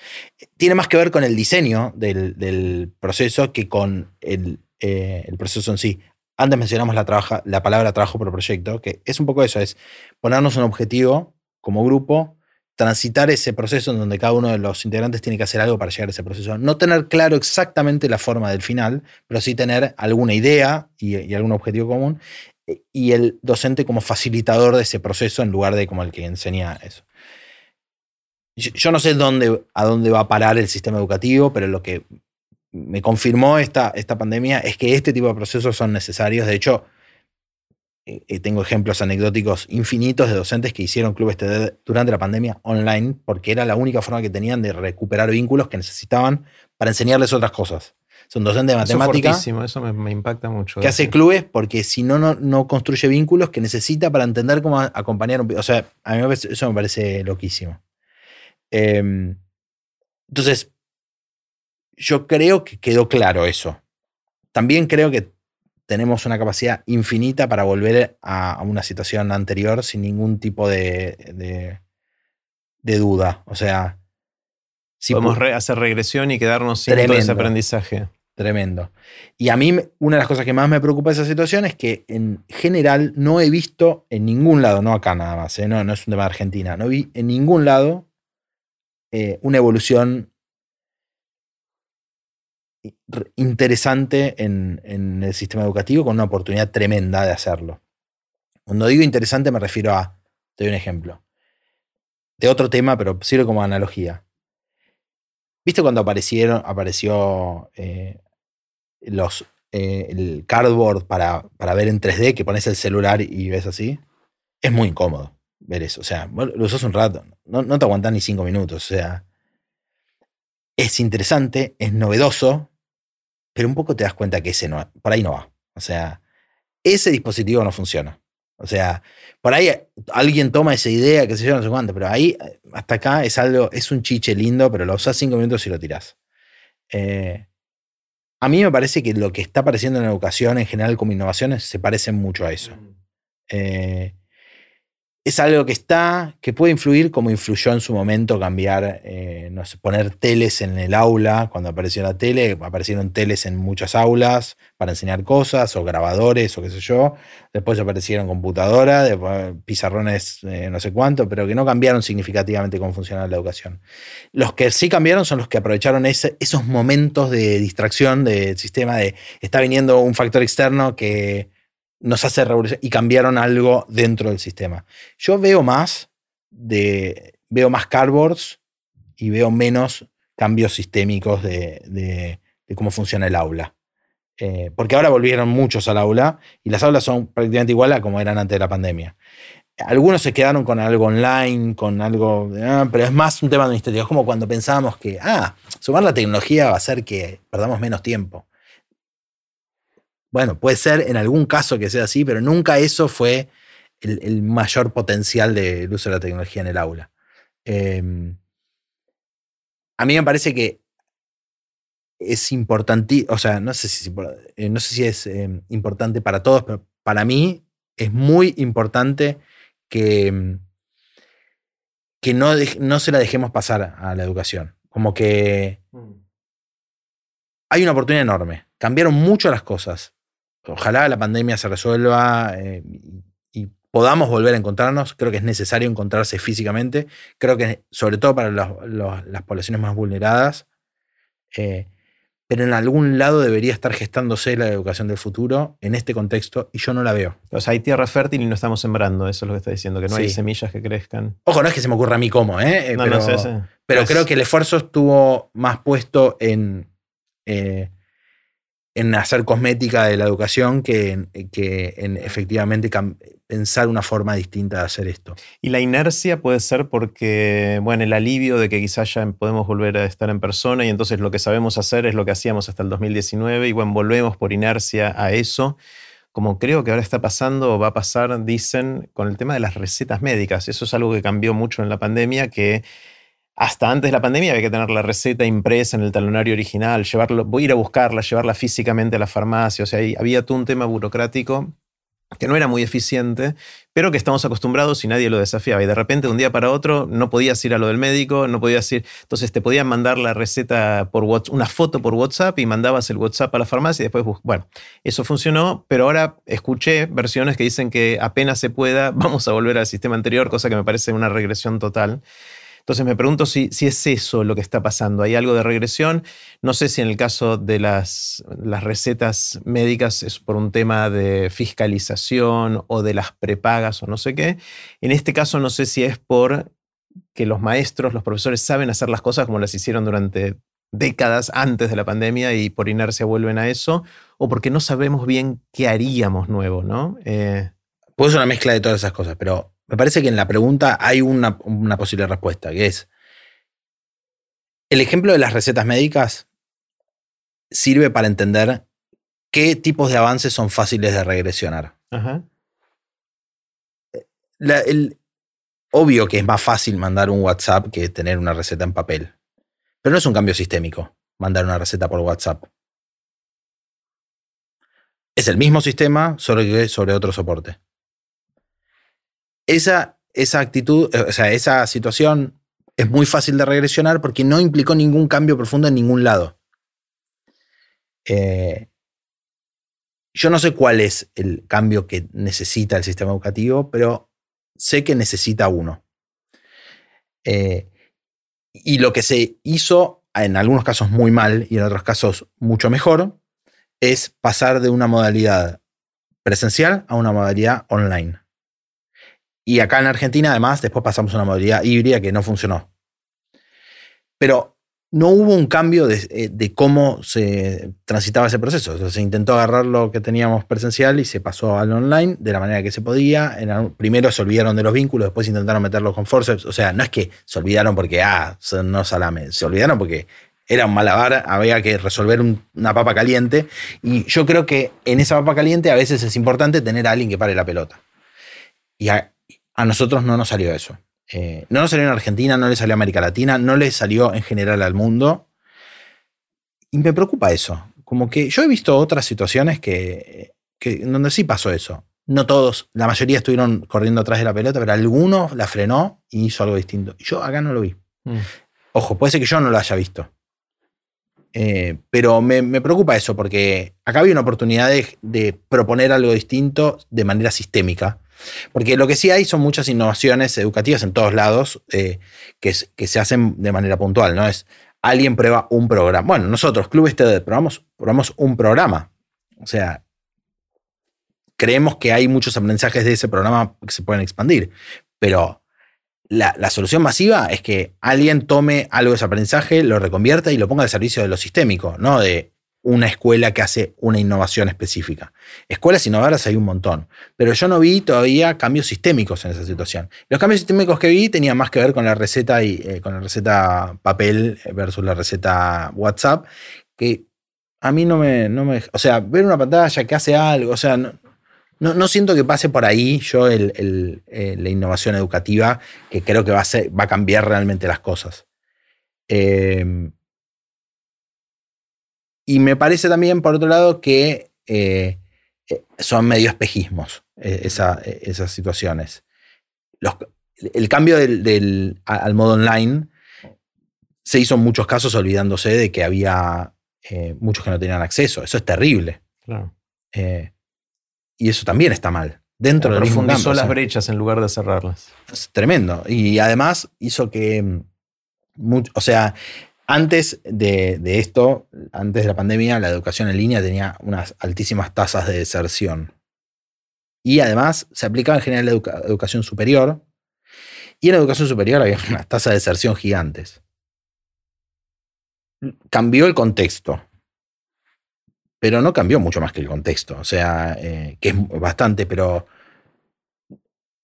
Tiene más que ver con el diseño del, proceso que con el, eh, el, proceso en sí. Antes mencionamos la, palabra trabajo por proyecto, que es un poco eso, es ponernos un objetivo como grupo, transitar ese proceso en donde cada uno de los integrantes tiene que hacer algo para llegar a ese proceso. No tener claro exactamente la forma del final, pero sí tener alguna idea y, algún objetivo común y el docente como facilitador de ese proceso en lugar de como el que enseña eso. Yo, no sé dónde, a dónde va a parar el sistema educativo, pero lo que me confirmó esta, esta pandemia es que este tipo de procesos son necesarios. De hecho, eh, eh, tengo ejemplos anecdóticos infinitos de docentes que hicieron clubes TD durante la pandemia online porque era la única forma que tenían de recuperar vínculos que necesitaban para enseñarles otras cosas son docente de matemática. Eso, eso me, impacta mucho. Que hace clubes porque si no, no, construye vínculos que necesita para entender cómo acompañar un O sea, a mí eso me parece loquísimo. Em, entonces, yo creo que quedó claro eso. También creo que tenemos una capacidad infinita para volver a, una situación anterior sin ningún tipo de, de, duda. O sea, si podemos hacer regresión y quedarnos sin todo ese aprendizaje. Tremendo. Y a mí, una de las cosas que más me preocupa de esa situación es que en general no he visto en ningún lado, no acá nada más, ¿eh? no, no es un tema de Argentina, no vi en ningún lado eh, una evolución interesante en, en, el sistema educativo con una oportunidad tremenda de hacerlo. Cuando digo interesante me refiero a, te doy un ejemplo, de otro tema, pero sirve como analogía. ¿Viste cuando aparecieron, apareció eh, los, eh, el cardboard para, para, ver en 3D, que pones el celular y ves así? Es muy incómodo ver eso. O sea, lo usas un rato, no, no te aguantas ni cinco minutos. O sea, es interesante, es novedoso, pero un poco te das cuenta que ese no, por ahí no va. O sea, ese dispositivo no funciona. O sea, por ahí alguien toma esa idea, que se yo, no sé cuánto, pero ahí, hasta acá, es algo, es un chiche lindo, pero lo usás cinco minutos y lo tirás. Eh, a mí me parece que lo que está apareciendo en la educación en general como innovaciones se parecen mucho a eso. Eh, es algo que está, que puede influir como influyó en su momento cambiar, eh, no sé, poner teles en el aula, cuando apareció la tele, aparecieron teles en muchas aulas para enseñar cosas, o grabadores, o qué sé yo, después aparecieron computadoras, pizarrones, eh, no sé cuánto, pero que no cambiaron significativamente cómo funcionaba la educación. Los que sí cambiaron son los que aprovecharon esos momentos de distracción del sistema, de está viniendo un factor externo que nos hace revolución y cambiaron algo dentro del sistema. Yo veo más de, veo más cardboards y veo menos cambios sistémicos de, cómo funciona el aula. Eh, porque ahora volvieron muchos al aula y las aulas son prácticamente igual a como eran antes de la pandemia. Algunos se quedaron con algo online, con algo, ah, pero es más un tema administrativo. Es como cuando pensábamos que, ah, sumar la tecnología va a hacer que perdamos menos tiempo. Bueno, puede ser en algún caso que sea así, pero nunca eso fue el, mayor potencial del uso de la tecnología en el aula. Em, a mí me parece que es importante, o sea, no sé si, eh, no sé si es em, importante para todos, pero para mí es muy importante que, em, que no, no se la dejemos pasar a la educación. Como que mm. hay una oportunidad enorme. Cambiaron mucho las cosas ojalá la pandemia se resuelva eh, y podamos volver a encontrarnos. Creo que es necesario encontrarse físicamente. Creo que sobre todo para las poblaciones más vulneradas. Eh, pero en algún lado debería estar gestándose la educación del futuro en este contexto y yo no la veo. O sea, hay tierra fértil y no estamos sembrando, eso es lo que está diciendo, que no hay semillas que crezcan. Ojo, no es que se me ocurra a mí cómo, ¿eh? No, pero, no sé, pero creo que el esfuerzo estuvo más puesto en en hacer cosmética de la educación que, que en efectivamente pensar una forma distinta de hacer esto. Y la inercia puede ser porque, bueno, el alivio de que quizás ya podemos volver a estar en persona y entonces lo que sabemos hacer es lo que hacíamos hasta el 2019 y bueno, volvemos por inercia a eso. Como creo que ahora está pasando o va a pasar, dicen, con el tema de las recetas médicas. Eso es algo que cambió mucho en la pandemia, que hasta antes de la pandemia había que tener la receta impresa en el talonario original, llevarlo, voy a ir a buscarla, llevarla físicamente a la farmacia. O sea, había todo un tema burocrático que no era muy eficiente, pero que estamos acostumbrados y nadie lo desafiaba. Y de repente, de un día para otro, no podías ir a lo del médico, no podías ir. Entonces te podían mandar la receta por WhatsApp, una foto por WhatsApp y mandabas el WhatsApp a la farmacia y después, bueno, eso funcionó, pero ahora escuché versiones que dicen que apenas se pueda, vamos a volver al sistema anterior, cosa que me parece una regresión total. Entonces me pregunto si, si, es eso lo que está pasando. ¿Hay algo de regresión? No sé si en el caso de las, las recetas médicas es por un tema de fiscalización o de las prepagas o no sé qué. En este caso no sé si es por que los maestros, los profesores saben hacer las cosas como las hicieron durante décadas antes de la pandemia y por inercia vuelven a eso, o porque no sabemos bien qué haríamos nuevo, ¿no? Eh, Puede ser una mezcla de todas esas cosas, pero me parece que en la pregunta hay una, posible respuesta, que es, el ejemplo de las recetas médicas sirve para entender qué tipos de avances son fáciles de regresionar. obvio que es más fácil mandar un WhatsApp que tener una receta en papel, pero no es un cambio sistémico mandar una receta por WhatsApp. Es el mismo sistema, solo que sobre otro soporte esa, esa actitud, eh, o sea, esa situación es muy fácil de regresionar porque no implicó ningún cambio profundo en ningún lado. Eh, yo no sé cuál es el cambio que necesita el sistema educativo, pero sé que necesita uno. Eh, y lo que se hizo, en algunos casos muy mal y en otros casos mucho mejor, es pasar de una modalidad presencial a una modalidad online. Y acá en Argentina, además, después pasamos a una modalidad híbrida que no funcionó. Pero no hubo un cambio de, eh, cómo se transitaba ese proceso. se intentó agarrar lo que teníamos presencial y se pasó al online de la manera que se podía. primero se olvidaron de los vínculos, después intentaron meterlos con forceps. O sea, no es que se olvidaron porque, ah, no salame. Se olvidaron porque era un malabar, había que resolver una papa caliente. Y yo creo que en esa papa caliente a veces es importante tener a alguien que pare la pelota. Y nosotros no nos salió eso. Eh, no nos salió en Argentina, no le salió a América Latina, no le salió en general al mundo. Y me preocupa eso. Como que yo he visto otras situaciones que, que donde sí pasó eso. No todos, la mayoría estuvieron corriendo atrás de la pelota, pero alguno la frenó y hizo algo distinto. Yo acá no lo vi. Mm. Ojo, puede ser que yo no lo haya visto. Eh, pero me, preocupa eso, porque acá había una oportunidad de, proponer algo distinto de manera sistémica. Porque lo que sí hay son muchas innovaciones educativas en todos lados eh, que, se hacen de manera puntual, ¿no? Es alguien prueba un programa. Bueno, nosotros, Club Este, probamos, probamos un programa. O sea, creemos que hay muchos aprendizajes de ese programa que se pueden expandir. Pero la, solución masiva es que alguien tome algo de ese aprendizaje, lo reconvierta y lo ponga al servicio de lo sistémico, no de una escuela que hace una innovación específica. Escuelas innovadoras hay un montón, pero yo no vi todavía cambios sistémicos en esa situación. Los cambios sistémicos que vi tenían más que ver con la receta y eh, con la receta papel versus la receta WhatsApp, que a mí no me, no me, o sea, ver una pantalla que hace algo, o sea, no, no, siento que pase por ahí yo eh, la innovación educativa, que creo que va a, va a cambiar realmente las cosas. Em, y me parece también, por otro lado, que eh, eh, son medio espejismos esas situaciones. el cambio del, al modo online se hizo en muchos casos olvidándose de que había muchos que no tenían acceso. Eso es terrible. Claro. Y eso también está mal. Dentro del mismo campo, las brechas en lugar de cerrarlas. Es tremendo. Y además hizo que. o sea, antes de, esto, antes de la pandemia, la educación en línea tenía unas altísimas tasas de deserción. Y además se aplicaba en general la educación superior. Y en la educación superior había unas tasas de deserción gigantes. Cambió el contexto pero no cambió mucho más que el contexto, o sea, eh, que es bastante, pero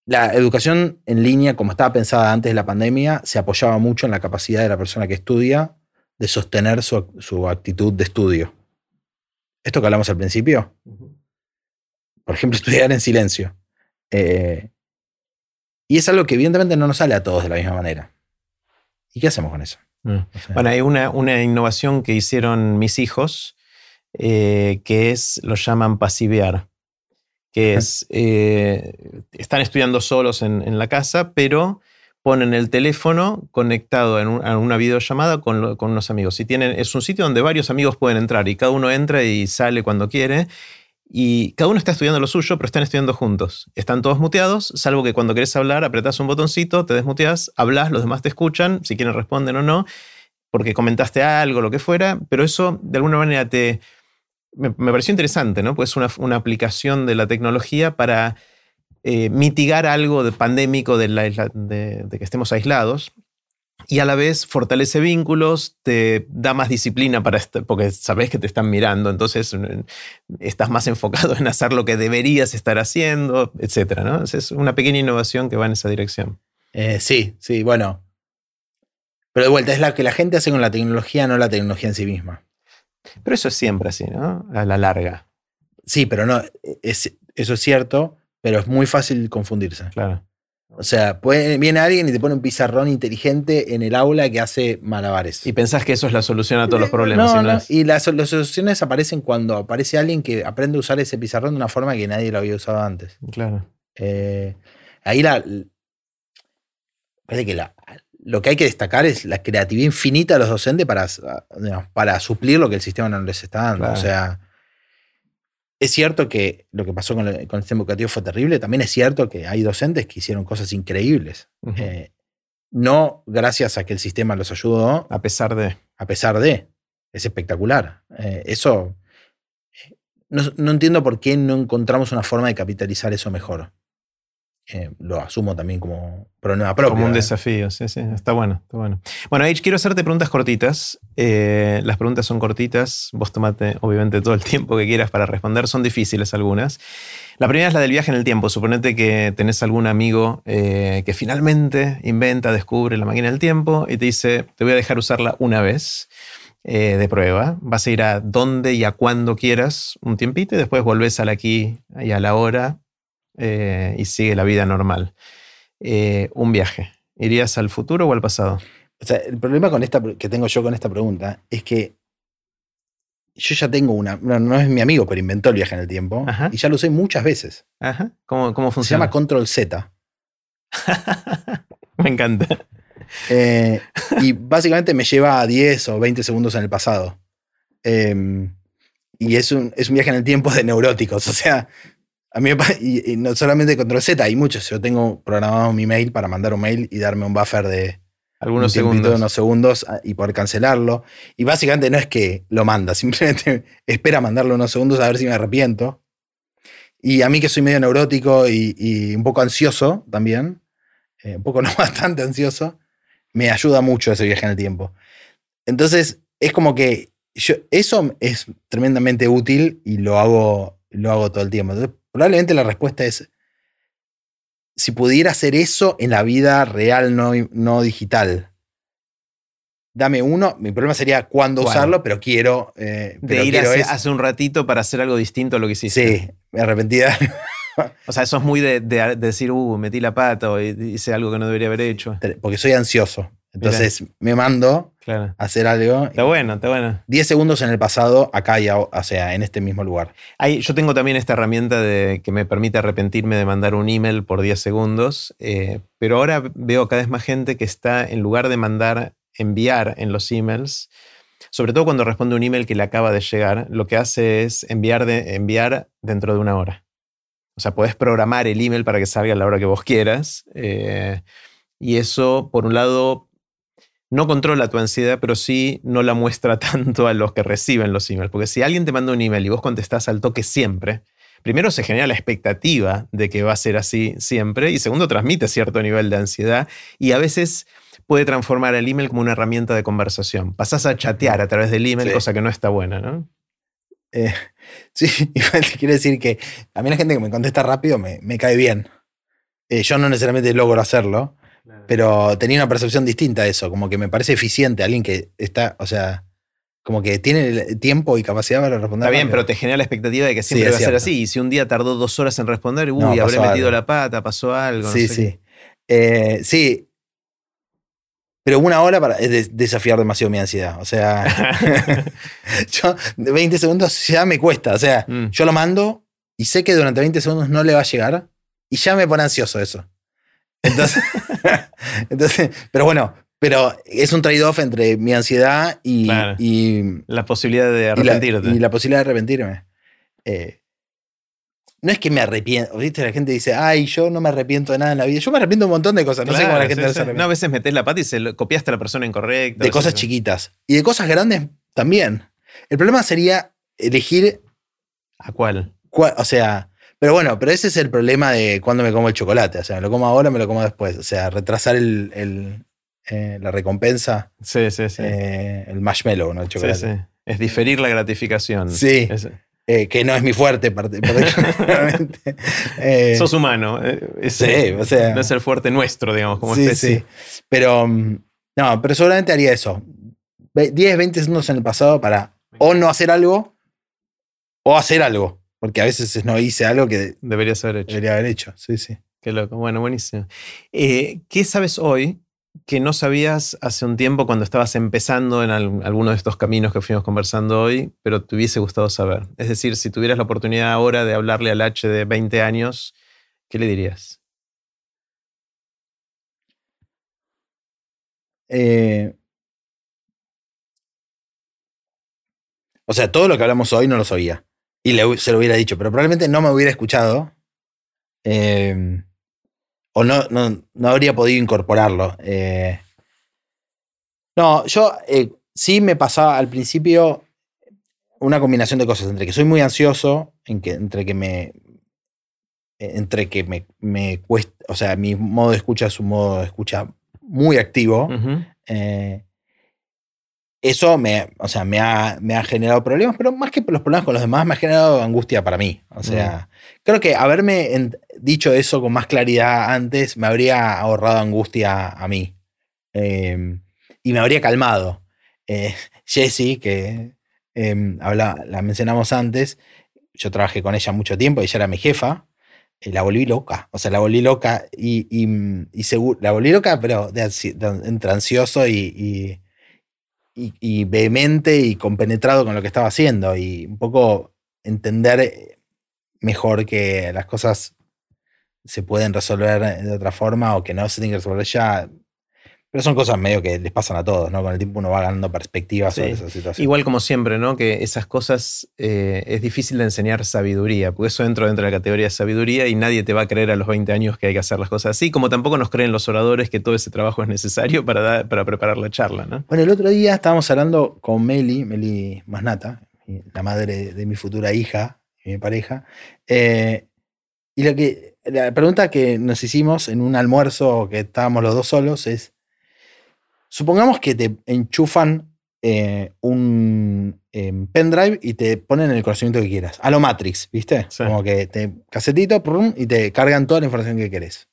la educación en línea, como estaba pensada antes de la pandemia, se apoyaba mucho en la capacidad de la persona que estudia de sostener su, actitud de estudio. Esto que hablamos al principio, por ejemplo, estudiar en silencio. Eh, y es algo que evidentemente no nos sale a todos de la misma manera. ¿Y qué hacemos con eso? Mm. bueno, hay una, una, innovación que hicieron mis hijos eh, que es, lo llaman pasivear, que es, eh, están estudiando solos en, la casa, pero ponen el teléfono conectado en a una videollamada con, con, unos amigos. tienen, es un sitio donde varios amigos pueden entrar y cada uno entra y sale cuando quiere. Y cada uno está estudiando lo suyo, pero están estudiando juntos. Están todos muteados, salvo que cuando querés hablar, apretás un botoncito, te desmuteas, hablas, los demás te escuchan, si quieren responden o no, porque comentaste algo, lo que fuera, pero eso de alguna manera te, me, pareció interesante, ¿no? Pues una, una aplicación de la tecnología para eh, mitigar algo de pandémico de, de, que estemos aislados y a la vez fortalece vínculos, te da más disciplina para porque sabes que te están mirando, entonces mm, estás más enfocado en hacer lo que deberías estar haciendo, etc. ¿no? Es una pequeña innovación que va en esa dirección. Eh, sí, sí, bueno. Pero de vuelta, es la que la gente hace con la tecnología, no la tecnología en sí misma. Pero eso es siempre así, ¿no? A la larga. Sí, pero no, es, eso es cierto, pero es muy fácil confundirse. Claro. O sea, viene alguien y te pone un pizarrón inteligente en el aula que hace malabares. Y pensás que eso es la solución a todos los problemas. No, Y las, soluciones aparecen cuando aparece alguien que aprende a usar ese pizarrón de una forma que nadie lo había usado antes. Claro. Eh, ahí la. Parece que la, lo que hay que destacar es la creatividad infinita de los docentes para, para suplir lo que el sistema no les está dando. O sea, es cierto que lo que pasó con el, sistema educativo fue terrible, también es cierto que hay docentes que hicieron cosas increíbles. Eh, no gracias a que el sistema los ayudó. A pesar de. A pesar de. Es espectacular. Eh, eso. Eh, no, no, entiendo por qué no encontramos una forma de capitalizar eso mejor. Eh, lo asumo también como problema propio. Como un ¿eh? desafío, sí, sí, está bueno, está bueno. Bueno, H, quiero hacerte preguntas cortitas. Eh, las preguntas son cortitas, vos tomate obviamente todo el tiempo que quieras para responder, son difíciles algunas. La primera es la del viaje en el tiempo. Suponete que tenés algún amigo que finalmente inventa, descubre la máquina del tiempo y te dice, te voy a dejar usarla una vez. de prueba. Vas a ir a donde y a cuando quieras un tiempito y después volvés al aquí y a la hora eh, y sigue la vida normal. Eh, un viaje. ¿Irías al futuro o al pasado? O sea, el problema con esta, que tengo yo con esta pregunta es que yo ya tengo una. No, es mi amigo, pero inventó el viaje en el tiempo. Y ya lo usé muchas veces. Ajá. ¿Cómo, cómo funciona? Se llama Control Z. me encanta. Eh, y básicamente me lleva a 10 o 20 segundos en el pasado. Em, y es un, es un viaje en el tiempo de neuróticos. O sea, a mí y, y no solamente Control Z, hay muchos. Yo tengo programado mi mail para mandar un mail y darme un buffer de algunos segundos. unos segundos ah, y poder cancelarlo. Y básicamente no es que lo manda, simplemente espera mandarlo unos segundos a ver si me arrepiento. Y a mí que soy medio neurótico y, un poco ansioso también, eh, un poco no bastante ansioso, me ayuda mucho ese viaje en el tiempo. Entonces, es como que yo, eso es tremendamente útil y lo hago, lo hago todo el tiempo. Entonces, probablemente la respuesta es, si pudiera hacer eso en la vida real, no, no digital. Dame uno, mi problema sería cuándo usarlo, pero quiero. Eh, de ir hace, un ratito para hacer algo distinto a lo que hiciste. Sí, me arrepentí de O sea, eso es muy de, decir, uh, metí la pata o hice algo que no debería haber hecho. Porque soy ansioso. Entonces me mando a hacer algo. Está bueno, está bueno. 10 segundos en el pasado, acá y o sea, en este mismo lugar. yo tengo también esta herramienta de, que me permite arrepentirme de mandar un email por 10 segundos, eh, pero ahora veo cada vez más gente que está, en lugar de mandar, enviar en los emails, sobre todo cuando responde un email que le acaba de llegar, lo que hace es enviar, de, enviar dentro de una hora. O sea, podés programar el email para que salga a la hora que vos quieras. Eh, y eso, por un lado, no controla tu ansiedad, pero sí no la muestra tanto a los que reciben los emails. Porque si alguien te manda un email y vos contestás al toque siempre, primero se genera la expectativa de que va a ser así siempre y segundo transmite cierto nivel de ansiedad y a veces puede transformar el email como una herramienta de conversación. Pasás a chatear a través del email, cosa que no está buena, ¿no? Eh, sí, igual te quiero decir que a mí la gente que me contesta rápido me, cae bien. Eh, yo no necesariamente logro hacerlo, pero tenía una percepción distinta de eso, como que me parece eficiente alguien que está, o sea, como que tiene tiempo y capacidad para responder. Está bien, pero te genera la expectativa de que siempre va a ser así. Y si un día tardó dos horas en responder, uy, habré metido la pata, pasó algo. Sí, sí. Eh, sí. Pero una hora para, es desafiar demasiado mi ansiedad. O sea, yo 20 segundos ya me cuesta. O sea, mm. yo lo mando y sé que durante 20 segundos no le va a llegar y ya me pone ansioso eso. Entonces, entonces, pero bueno, pero es un trade-off entre mi ansiedad y, la posibilidad de arrepentirte. Y la, posibilidad de arrepentirme. Eh, no es que me arrepiento, ¿viste? La gente dice, ay, yo no me arrepiento de nada en la vida. Yo me arrepiento de un montón de cosas. No sé cómo la gente se No, a veces metes la pata y se copiaste a la persona incorrecta. De cosas chiquitas. Y de cosas grandes también. El problema sería elegir. ¿A cuál? o sea, pero bueno, pero ese es el problema de cuando me como el chocolate. O sea, me lo como ahora, me lo como después. O sea, retrasar el, eh, la recompensa. Sí, sí, sí. Eh, el marshmallow, ¿no? El chocolate. Sí, sí. Es diferir la gratificación. Sí. Eh, que no es mi fuerte, particularmente. Sos humano. sí, o sea. No es el fuerte nuestro, digamos, como sí, Sí, Pero, mm, no, pero seguramente haría eso. 10, 20 segundos en el pasado para o no hacer algo o hacer algo. Porque a veces no hice algo que debería haber hecho. Debería haber hecho, sí, sí. Qué loco. Bueno, buenísimo. Eh, ¿Qué sabes hoy que no sabías hace un tiempo cuando estabas empezando en alguno de estos caminos que fuimos conversando hoy, pero te hubiese gustado saber? Es decir, si tuvieras la oportunidad ahora de hablarle al H de 20 años, ¿qué le dirías? Eh, o sea, todo lo que hablamos hoy no lo sabía y se lo hubiera dicho, pero probablemente no me hubiera escuchado em, o no, no, habría podido incorporarlo. Eh. no, yo eh, sí me pasaba al principio una combinación de cosas, entre que soy muy ansioso, en que, entre que me... Entre que me, me cuesta, o sea, mi modo de escucha es un modo de escucha muy activo eso me, o sea, me, ha, me ha generado problemas, pero más que los problemas con los demás, me ha generado angustia para mí. O sea, mm. creo que haberme dicho eso con más claridad antes me habría ahorrado angustia a mí. Em, y me habría calmado. Eh, Jessie, que em, habla, la mencionamos antes, yo trabajé con ella mucho tiempo, ella era mi jefa. eh, la volví loca. O sea, la volví loca y, y, seguro, la volví loca, pero de, entre ansioso y, y, vehemente y compenetrado con lo que estaba haciendo y un poco entender eh, mejor que las cosas se pueden resolver de otra forma o que no se tienen que resolver ya pero son cosas medio que les pasan a todos, ¿no? Con el tiempo uno va ganando perspectivas sobre esa situación. Igual como siempre, ¿no? Que esas cosas eh, es difícil de enseñar sabiduría, porque eso entra dentro de la categoría de sabiduría y nadie te va a creer a los 20 años que hay que hacer las cosas así, como tampoco nos creen los oradores que todo ese trabajo es necesario para, para preparar la charla, ¿no? Bueno, el otro día estábamos hablando con Meli, Meli Masnata, la madre de mi futura hija y mi pareja, eh, y lo que, la pregunta que nos hicimos en un almuerzo que estábamos los dos solos es, Supongamos que te enchufan eh, un em, pendrive y te ponen el conocimiento que quieras. A lo Matrix, ¿viste? Como que te casetito y te cargan toda la información que querés.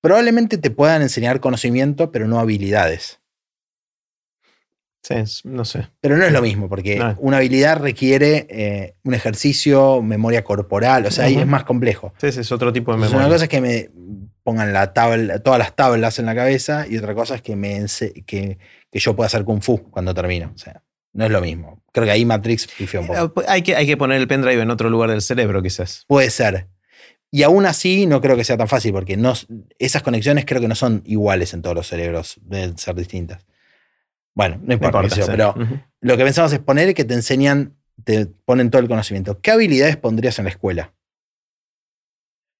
Probablemente te puedan enseñar conocimiento, pero no habilidades. Sí, no sé. Pero no es lo mismo, porque una habilidad requiere eh, un ejercicio, memoria corporal, o sea, ahí es más complejo. Sí, es otro tipo de memoria. una cosa es que me pongan la tabla, todas las tablas en la cabeza y otra cosa es que, me que, que yo pueda hacer kung fu cuando termino. O sea, no es lo mismo. Creo que ahí Matrix pifió un poco. Eh, hay que, hay que poner el pendrive en otro lugar del cerebro, quizás. Puede ser. Y aún así no creo que sea tan fácil porque no, esas conexiones creo que no son iguales en todos los cerebros, deben ser distintas. Bueno, no importa, pero lo que pensamos es poner que te enseñan, te ponen todo el conocimiento. ¿Qué habilidades pondrías en la escuela?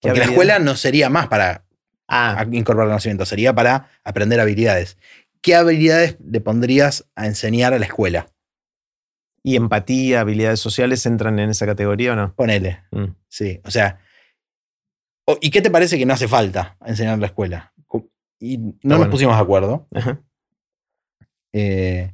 Porque la escuela no sería más para ah. incorporar conocimiento, sería para aprender habilidades. ¿Qué habilidades le pondrías a enseñar a la escuela? ¿Y empatía, habilidades sociales entran en esa categoría o no? Ponele. Mm. Sí, o sea. ¿Y qué te parece que no hace falta enseñar a la escuela? Y no nos pusimos de acuerdo. Eh,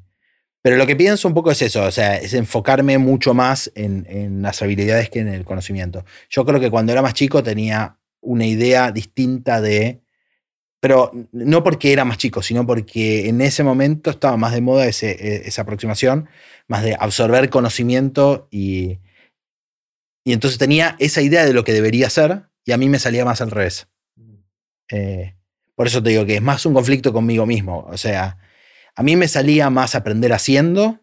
pero lo que pienso un poco es eso, o sea, es enfocarme mucho más en, en, las habilidades que en el conocimiento. Yo creo que cuando era más chico tenía una idea distinta de, pero no porque era más chico, sino porque en ese momento estaba más de moda ese, e, esa aproximación, más de absorber conocimiento y, y entonces tenía esa idea de lo que debería ser y a mí me salía más al revés. Mm. Eh, por eso te digo que es más un conflicto conmigo mismo, o sea, a mí me salía más aprender haciendo,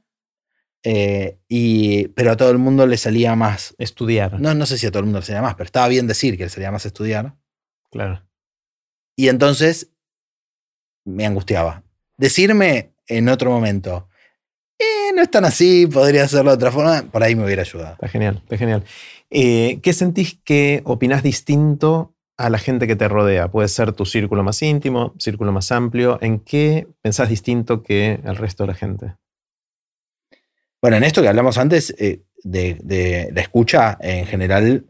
eh, y, pero a todo el mundo le salía más... Estudiar. No, no sé si a todo el mundo le salía más, pero estaba bien decir que le salía más estudiar. Claro. Y entonces me angustiaba. Decirme en otro momento, eh, no es tan así, podría hacerlo de otra forma, por ahí me hubiera ayudado. Está genial, está genial. Eh, ¿Qué sentís que opinás distinto a la gente que te rodea? Puede ser tu círculo más íntimo, círculo más amplio. ¿En qué pensás distinto que el resto de la gente? Bueno, en esto que hablamos antes eh, de, la escucha, en general,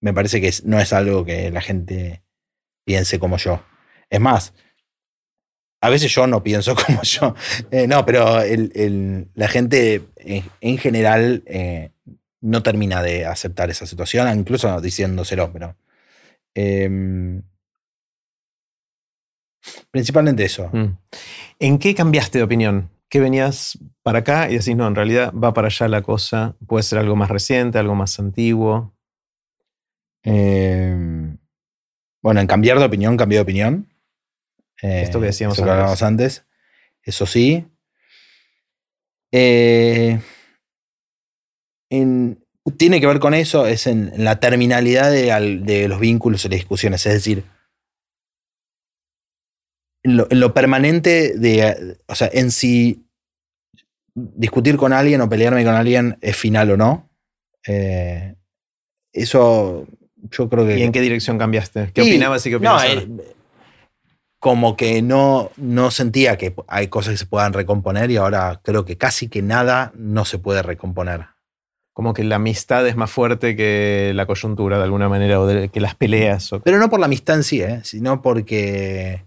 me parece que no es algo que la gente piense como yo. Es más, a veces yo no pienso como yo. Eh, no, pero la gente en, general eh, no termina de aceptar esa situación, incluso diciéndoselo, pero Em, principalmente eso. Mm. ¿En qué cambiaste de opinión? ¿Qué venías para acá y decís, no, en realidad va para allá la cosa? ¿Puede ser algo más reciente, algo más antiguo? Em, bueno, en cambiar de opinión, cambié de opinión. Esto que decíamos eso antes. antes. Eso sí. Eh, en, tiene que ver con eso, es en, la terminalidad de, los vínculos y las discusiones. Es decir, en lo, permanente de, o sea, en si discutir con alguien o pelearme con alguien es final o no. Eh, eso yo creo que... ¿Y en qué dirección cambiaste? ¿Qué opinabas y qué opinabas? Eh, como que no, no sentía que hay cosas que se puedan recomponer y ahora creo que casi que nada no se puede recomponer como que la amistad es más fuerte que la coyuntura de alguna manera, o que las peleas. Pero no por la amistad en sí, ¿eh? sino porque.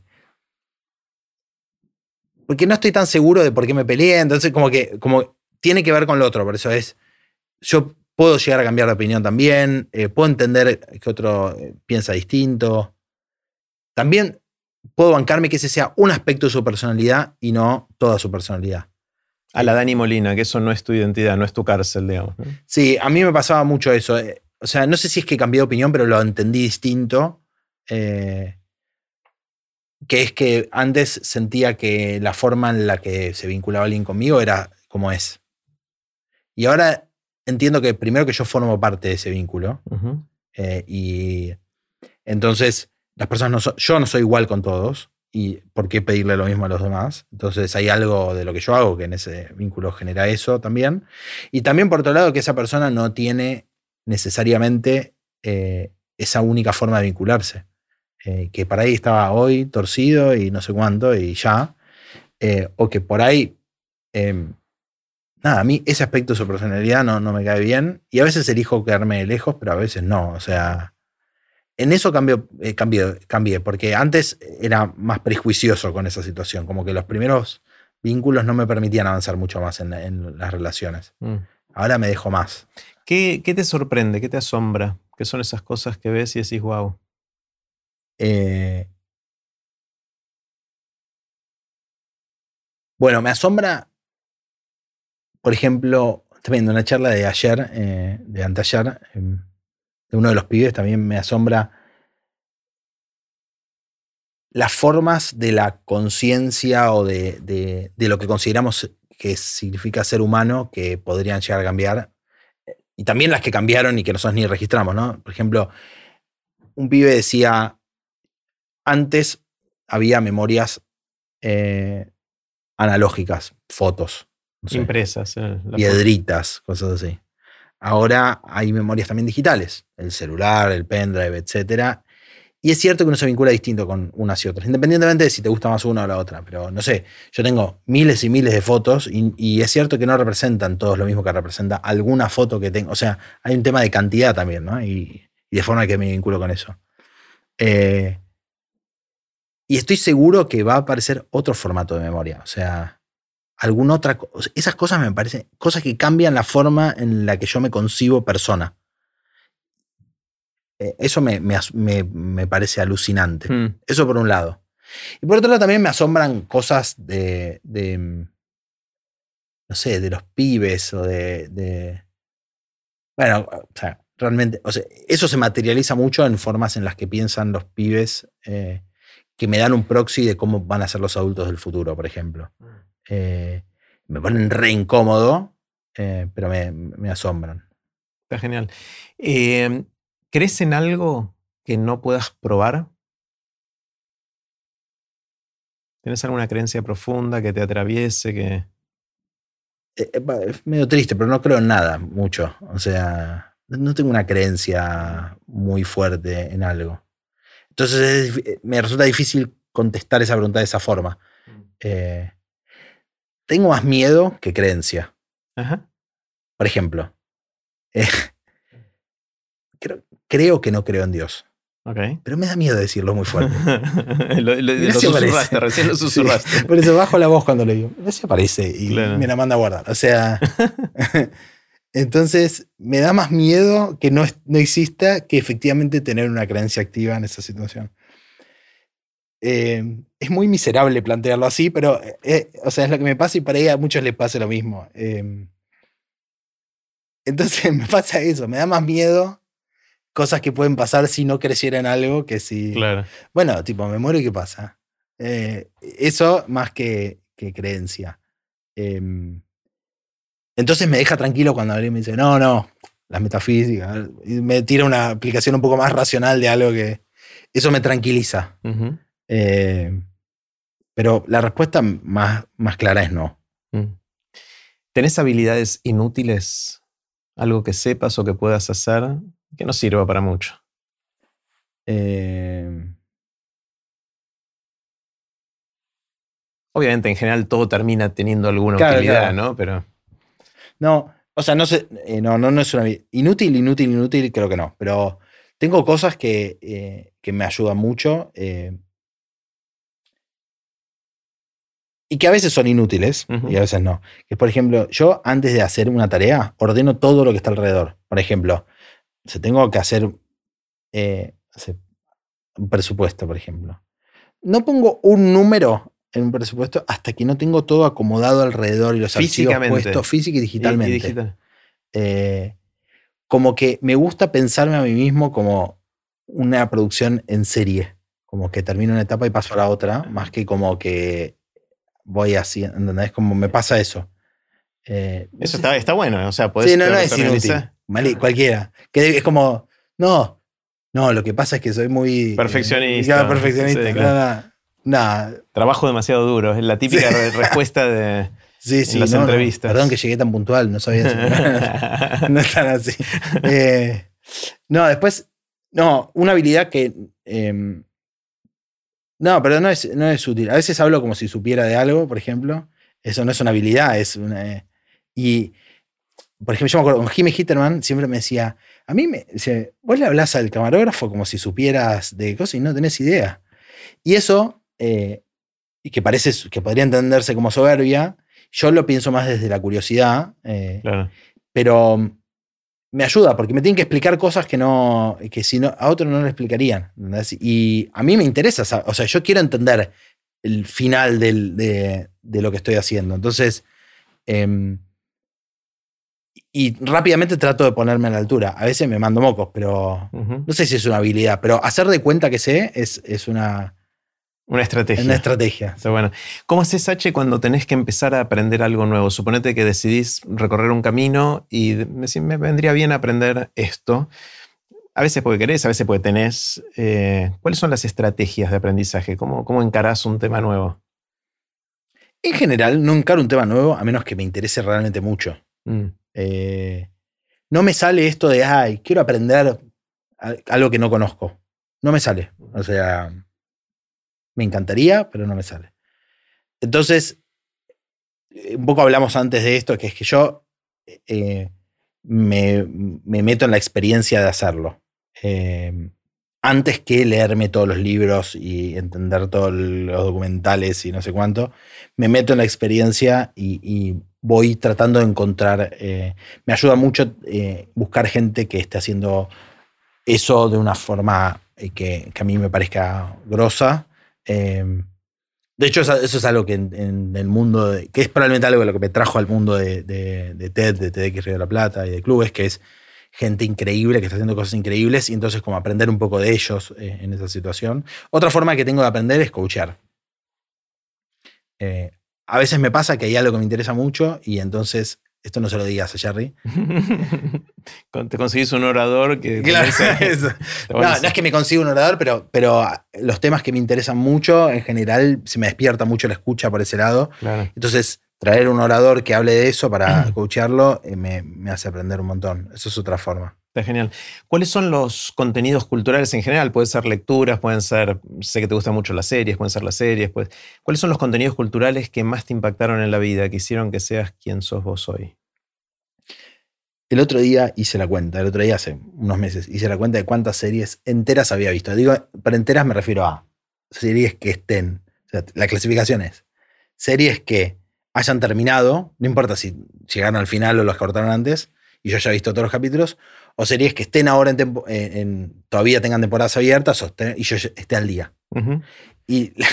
Porque no estoy tan seguro de por qué me peleé, entonces como que como tiene que ver con lo otro, por eso es. Yo puedo llegar a cambiar de opinión también, eh, puedo entender que otro eh, piensa distinto. También puedo bancarme que ese sea un aspecto de su personalidad y no toda su personalidad a la Dani Molina, que eso no es tu identidad, no es tu cárcel, digamos. Sí, a mí me pasaba mucho eso. Eh, o sea, no sé si es que cambié de opinión, pero lo entendí distinto. eh, que es que antes sentía que la forma en la que se vinculaba alguien conmigo era como es. Y ahora entiendo que primero que yo formo parte de ese vínculo. Eh, y entonces las personas no so- yo no soy igual con todos. ¿Y por qué pedirle lo mismo a los demás? Entonces hay algo de lo que yo hago que en ese vínculo genera eso también. Y también por otro lado que esa persona no tiene necesariamente eh, esa única forma de vincularse. Eh, que por ahí estaba hoy torcido y no sé cuánto y ya. Eh, o que por ahí, eh, nada, a mí ese aspecto de su personalidad no, no me cae bien. Y a veces elijo quedarme lejos, pero a veces no. O sea, en eso cambio, eh, cambié, cambié, porque antes era más prejuicioso con esa situación. Como que los primeros vínculos no me permitían avanzar mucho más en, en las relaciones. Mm. Ahora me dejo más. ¿Qué, qué te sorprende? ¿Qué te asombra? ¿Qué son esas cosas que ves y decís, wow? Eh, bueno, me asombra, por ejemplo, viendo una charla de ayer, eh, de anteayer, eh, de uno de los pibes, también me asombra las formas de la conciencia o de, de- de lo que consideramos que significa ser humano que podrían llegar a cambiar. Y también las que cambiaron y que nosotros ni registramos, ¿no? Por ejemplo, un pibe decía, antes había memorias eh, analógicas, fotos, no sé, Impresas. eh, piedritas, cosas así. Ahora hay memorias también digitales, el celular, el pendrive, etc. Y es cierto que uno se vincula distinto con unas y otras, independientemente de si te gusta más una o la otra. Pero no sé, yo tengo miles y miles de fotos y, y es cierto que no representan todos lo mismo que representa alguna foto que tengo. O sea, hay un tema de cantidad también, ¿no? Y, y de forma que me vinculo con eso. Eh, y estoy seguro que va a aparecer otro formato de memoria. O sea, alguna otra cosa. Esas cosas me parecen cosas que cambian la forma en la que yo me concibo persona. Eh, Eso me, me me- me parece alucinante. Mm. Eso por un lado. Y por otro lado también me asombran cosas de, de, no sé, de los pibes o de, de- bueno, o sea, realmente, o sea, eso se materializa mucho en formas en las que piensan los pibes eh, que me dan un proxy de cómo van a ser los adultos del futuro, por ejemplo. Eh, me ponen re incómodo, eh, pero me, me asombran. Está genial. Eh, ¿Crees en algo que no puedas probar? ¿Tienes alguna creencia profunda que te atraviese? Que... Eh, es medio triste, pero no creo en nada mucho. O sea, no tengo una creencia muy fuerte en algo. Entonces es eh, me resulta difícil contestar esa pregunta de esa forma. Eh, tengo más miedo que creencia. Ajá. Por ejemplo, eh, creo, creo que no creo en Dios, Ok. pero me da miedo decirlo muy fuerte. lo, lo- susurraste, recién lo Sí, susurraste. por eso bajo la voz cuando le digo. Si aparece y Claro. me la manda a guardar. O sea, entonces me da más miedo que no, no exista que efectivamente tener una creencia activa en esa situación. Eh, es muy miserable plantearlo así, pero eh, o sea, es lo que me pasa y para ahí a muchos les pasa lo mismo. Eh, entonces me pasa eso, me da más miedo cosas que pueden pasar si no creciera en algo que si... Claro. Bueno, tipo, me muero y qué pasa. Eso más que, que creencia. Em, entonces me deja tranquilo cuando alguien me dice, no, no, las metafísicas. Y me tira una aplicación un poco más racional de algo que. Eso me tranquiliza. Eh, pero la respuesta más, más clara es no. Mm. ¿Tenés habilidades inútiles? Algo que sepas o que puedas hacer que no sirva para mucho. Eh, Obviamente, en general, todo termina teniendo alguna Claro, utilidad, claro. ¿no? Pero. No, o sea, no sé. eh, no, no, no es una. Inútil, inútil, inútil, creo que no. Pero tengo cosas que, eh, que me ayudan mucho. eh, y que a veces son inútiles y a veces no. Que por ejemplo, yo antes de hacer una tarea, ordeno todo lo que está alrededor. Por ejemplo, si tengo que hacer hacer un presupuesto, por ejemplo. No pongo un número en un presupuesto hasta que no tengo todo acomodado alrededor y los archivos puestos física y y- y digitalmente. digital. Eh, como que me gusta pensarme a mí mismo como una producción en serie. Como que termino una etapa y paso a la otra, más que como que voy así, ¿entendés? Como me pasa eso. Eh, eso está, está bueno, o sea, puedes Sí, no, no es inútil. cualquiera. Que es como, no, no, lo que pasa es que soy muy. Perfeccionista. perfeccionista. Nada. Trabajo demasiado duro. Es la típica respuesta de. en las entrevistas. perdón que llegué tan puntual, no sabía. no es tan así. Eh, no, después. No, una habilidad que. Em, no, pero no es, no es útil. A veces hablo como si supiera de algo, por ejemplo. Eso no es una habilidad, es una. Y, por ejemplo, yo me acuerdo con Jimmy Hitterman, siempre me decía, a mí me dice, vos le hablas al camarógrafo como si supieras de cosas y no tenés idea. Y eso, eh, y que parece que podría entenderse como soberbia, yo lo pienso más desde la curiosidad, eh, pero me ayuda porque me tienen que explicar cosas que no que si no a otros no le explicarían y a mí me interesa o sea yo quiero entender el final de, lo que estoy haciendo. Entonces em, y rápidamente trato de ponerme a la altura. A veces me mando mocos, pero no sé si es una habilidad, pero hacer de cuenta que sé es, es una... Una estrategia. Una estrategia. bueno. ¿Cómo haces, H, cuando tenés que empezar a aprender algo nuevo? Suponete que decidís recorrer un camino y decís, me vendría bien aprender esto. A veces porque querés, a veces porque tenés. Eh, ¿Cuáles son las estrategias de aprendizaje? ¿Cómo, ¿Cómo encarás un tema nuevo? En general, no encaro un tema nuevo a menos que me interese realmente mucho. Mm. Eh, no me sale esto de, ay, quiero aprender algo que no conozco. No me sale. O sea, me encantaría, pero no me sale. Entonces, eh, un poco hablamos antes de esto, que es que yo eh, me, meto en la experiencia de hacerlo. antes que leerme todos los libros y entender todos los documentales y no sé cuánto, me meto en la experiencia y voy tratando de encontrar, eh, me ayuda mucho buscar gente que esté haciendo eso de una forma eh, que, a mí me parezca grosa. Em, de hecho, eso, es algo que en, el mundo, que es probablemente algo de lo que me trajo al mundo de, de, TED, de TEDx Río de la Plata y de clubes, que es gente increíble que está haciendo cosas increíbles y entonces como aprender un poco de ellos en esa situación. Otra forma que tengo de aprender es coachear a veces me pasa que hay algo que me interesa mucho y entonces, esto no se lo digas a Jerry. Te conseguís un orador que... Claro, no, no, es que me consiga un orador, pero, pero los temas que me interesan mucho, en general, se me despierta mucho la escucha por ese lado. Entonces, traer un orador que hable de eso para coachearlo eh, me, me hace aprender un montón. Eso es otra forma. Está genial. ¿Cuáles son los contenidos culturales en general? Pueden ser lecturas, pueden ser, sé que te gustan mucho las series, pueden ser las series. Pues, ¿Cuáles son los contenidos culturales que más te impactaron en la vida, que hicieron que seas quien sos vos hoy? El otro día hice la cuenta, el otro día hace unos meses, hice la cuenta de cuántas series enteras había visto. Digo, para enteras me refiero a series que estén, la clasificación es series que hayan terminado, no importa si llegaron al final o los cortaron antes, y yo ya he visto todos los capítulos, o series que estén ahora en, todavía tengan temporadas abiertas y yo esté al día. y, la,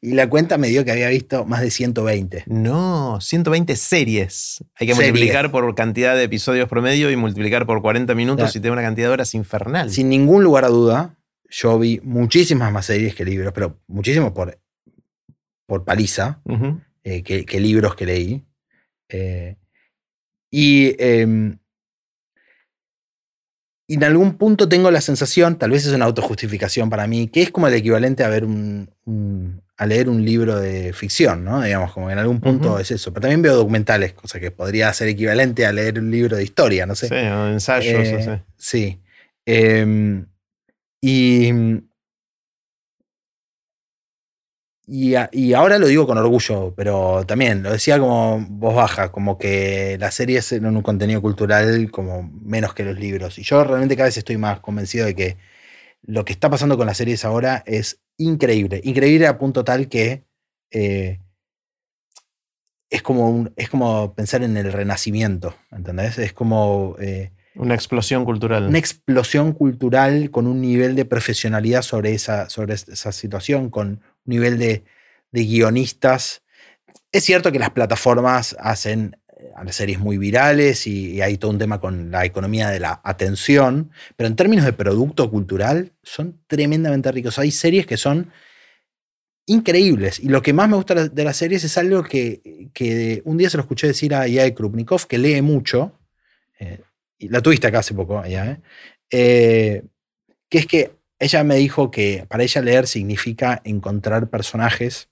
y, la, cuenta me dio que había visto más de 120. No, 120 series. Hay que multiplicar por cantidad de episodios promedio y multiplicar por 40 minutos y te da una cantidad de horas infernal. Sin ningún lugar a duda, yo vi muchísimas más series que libros, pero muchísimos por, por paliza eh, que, libros que leí. Eh, y em, y en algún punto tengo la sensación, tal vez es una autojustificación para mí, que es como el equivalente a ver un, a leer un libro de ficción, ¿no? Digamos, como en algún punto es eso. Pero también veo documentales, cosa que podría ser equivalente a leer un libro de historia, no sé. Sí, o ensayos, eh, Sí. Em, y y, ahora lo digo con orgullo, pero también lo decía como voz baja, como que las series eran un contenido cultural como menos que los libros. Y yo realmente cada vez estoy más convencido de que lo que está pasando con las series ahora es increíble. Increíble a punto tal que eh, es, como es como pensar en el renacimiento, ¿entendés? Es como... Eh, una explosión cultural. Una explosión cultural con un nivel de profesionalidad sobre esa, sobre esa situación, con nivel de, guionistas. Es cierto que las plataformas hacen las series muy virales y, hay todo un tema con la economía de la atención, pero en términos de producto cultural son tremendamente ricos. Hay series que son increíbles y lo que más me gusta de las series es algo que, que un día se lo escuché decir a Yai Krupnikov, que lee mucho, eh, y la tuviste acá hace poco, ¿eh? Eh, que es que ella me dijo que para ella leer significa encontrar personajes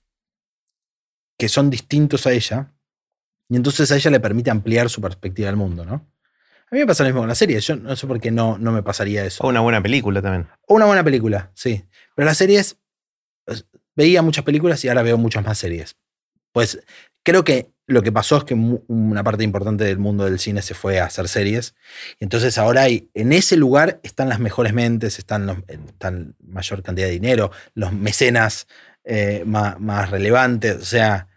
que son distintos a ella, y entonces a ella le permite ampliar su perspectiva del mundo, ¿no? A mí me pasa lo mismo con la serie, yo no sé por qué no, no me pasaría eso. O una buena película también. O una buena película, sí. Pero las series, pues, veía muchas películas y ahora veo muchas más series. Pues creo que lo que pasó es que una parte importante del mundo del cine se fue a hacer series. Entonces ahora hay, en ese lugar están las mejores mentes, están, los, están mayor cantidad de dinero, los mecenas eh, más, más, relevantes. O sea,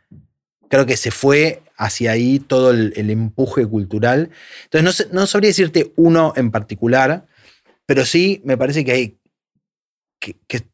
creo que se fue hacia ahí todo el, empuje cultural. Entonces no, no, sabría decirte uno en particular, pero sí me parece que hay que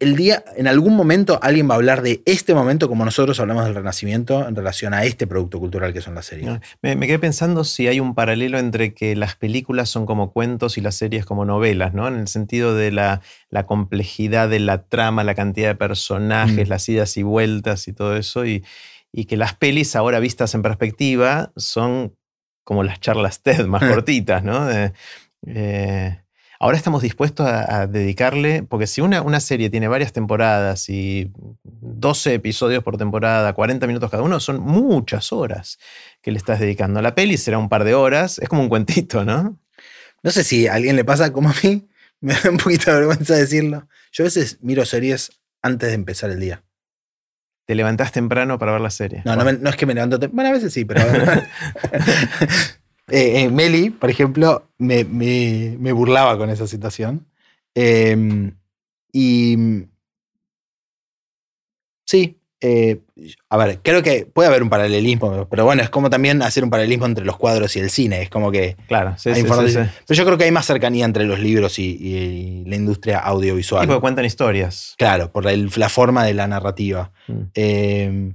el día, en algún momento alguien va a hablar de este momento como nosotros hablamos del Renacimiento en relación a este producto cultural que son las series. Me, me, quedé pensando si hay un paralelo entre que las películas son como cuentos y las series como novelas, ¿no? En el sentido de la, la complejidad de la trama, la cantidad de personajes, mm. las idas y vueltas y todo eso, y, y, que las pelis ahora vistas en perspectiva son como las charlas TED más cortitas, ¿no? De, eh, Ahora estamos dispuestos a, a dedicarle, porque si una, una, serie tiene varias temporadas y 12 episodios por temporada, 40 minutos cada uno, son muchas horas que le estás dedicando. La peli será un par de horas, es como un cuentito, ¿no? No sé si a alguien le pasa como a mí, me da un poquito de vergüenza decirlo. Yo a veces miro series antes de empezar el día. ¿Te levantás temprano para ver la serie? No, bueno. no, me, no, es que me levanto temprano. Bueno, a veces sí, pero. Eh, eh, Meli, por ejemplo, me, me, me, burlaba con esa situación. Eh, y sí, eh, a ver, creo que puede haber un paralelismo, pero bueno, es como también hacer un paralelismo entre los cuadros y el cine. Es como que. Claro, sí, sí, sí, sí, Pero yo creo que hay más cercanía entre los libros y, y la industria audiovisual. Y porque cuentan historias. Claro, por la, la forma de la narrativa. Mm.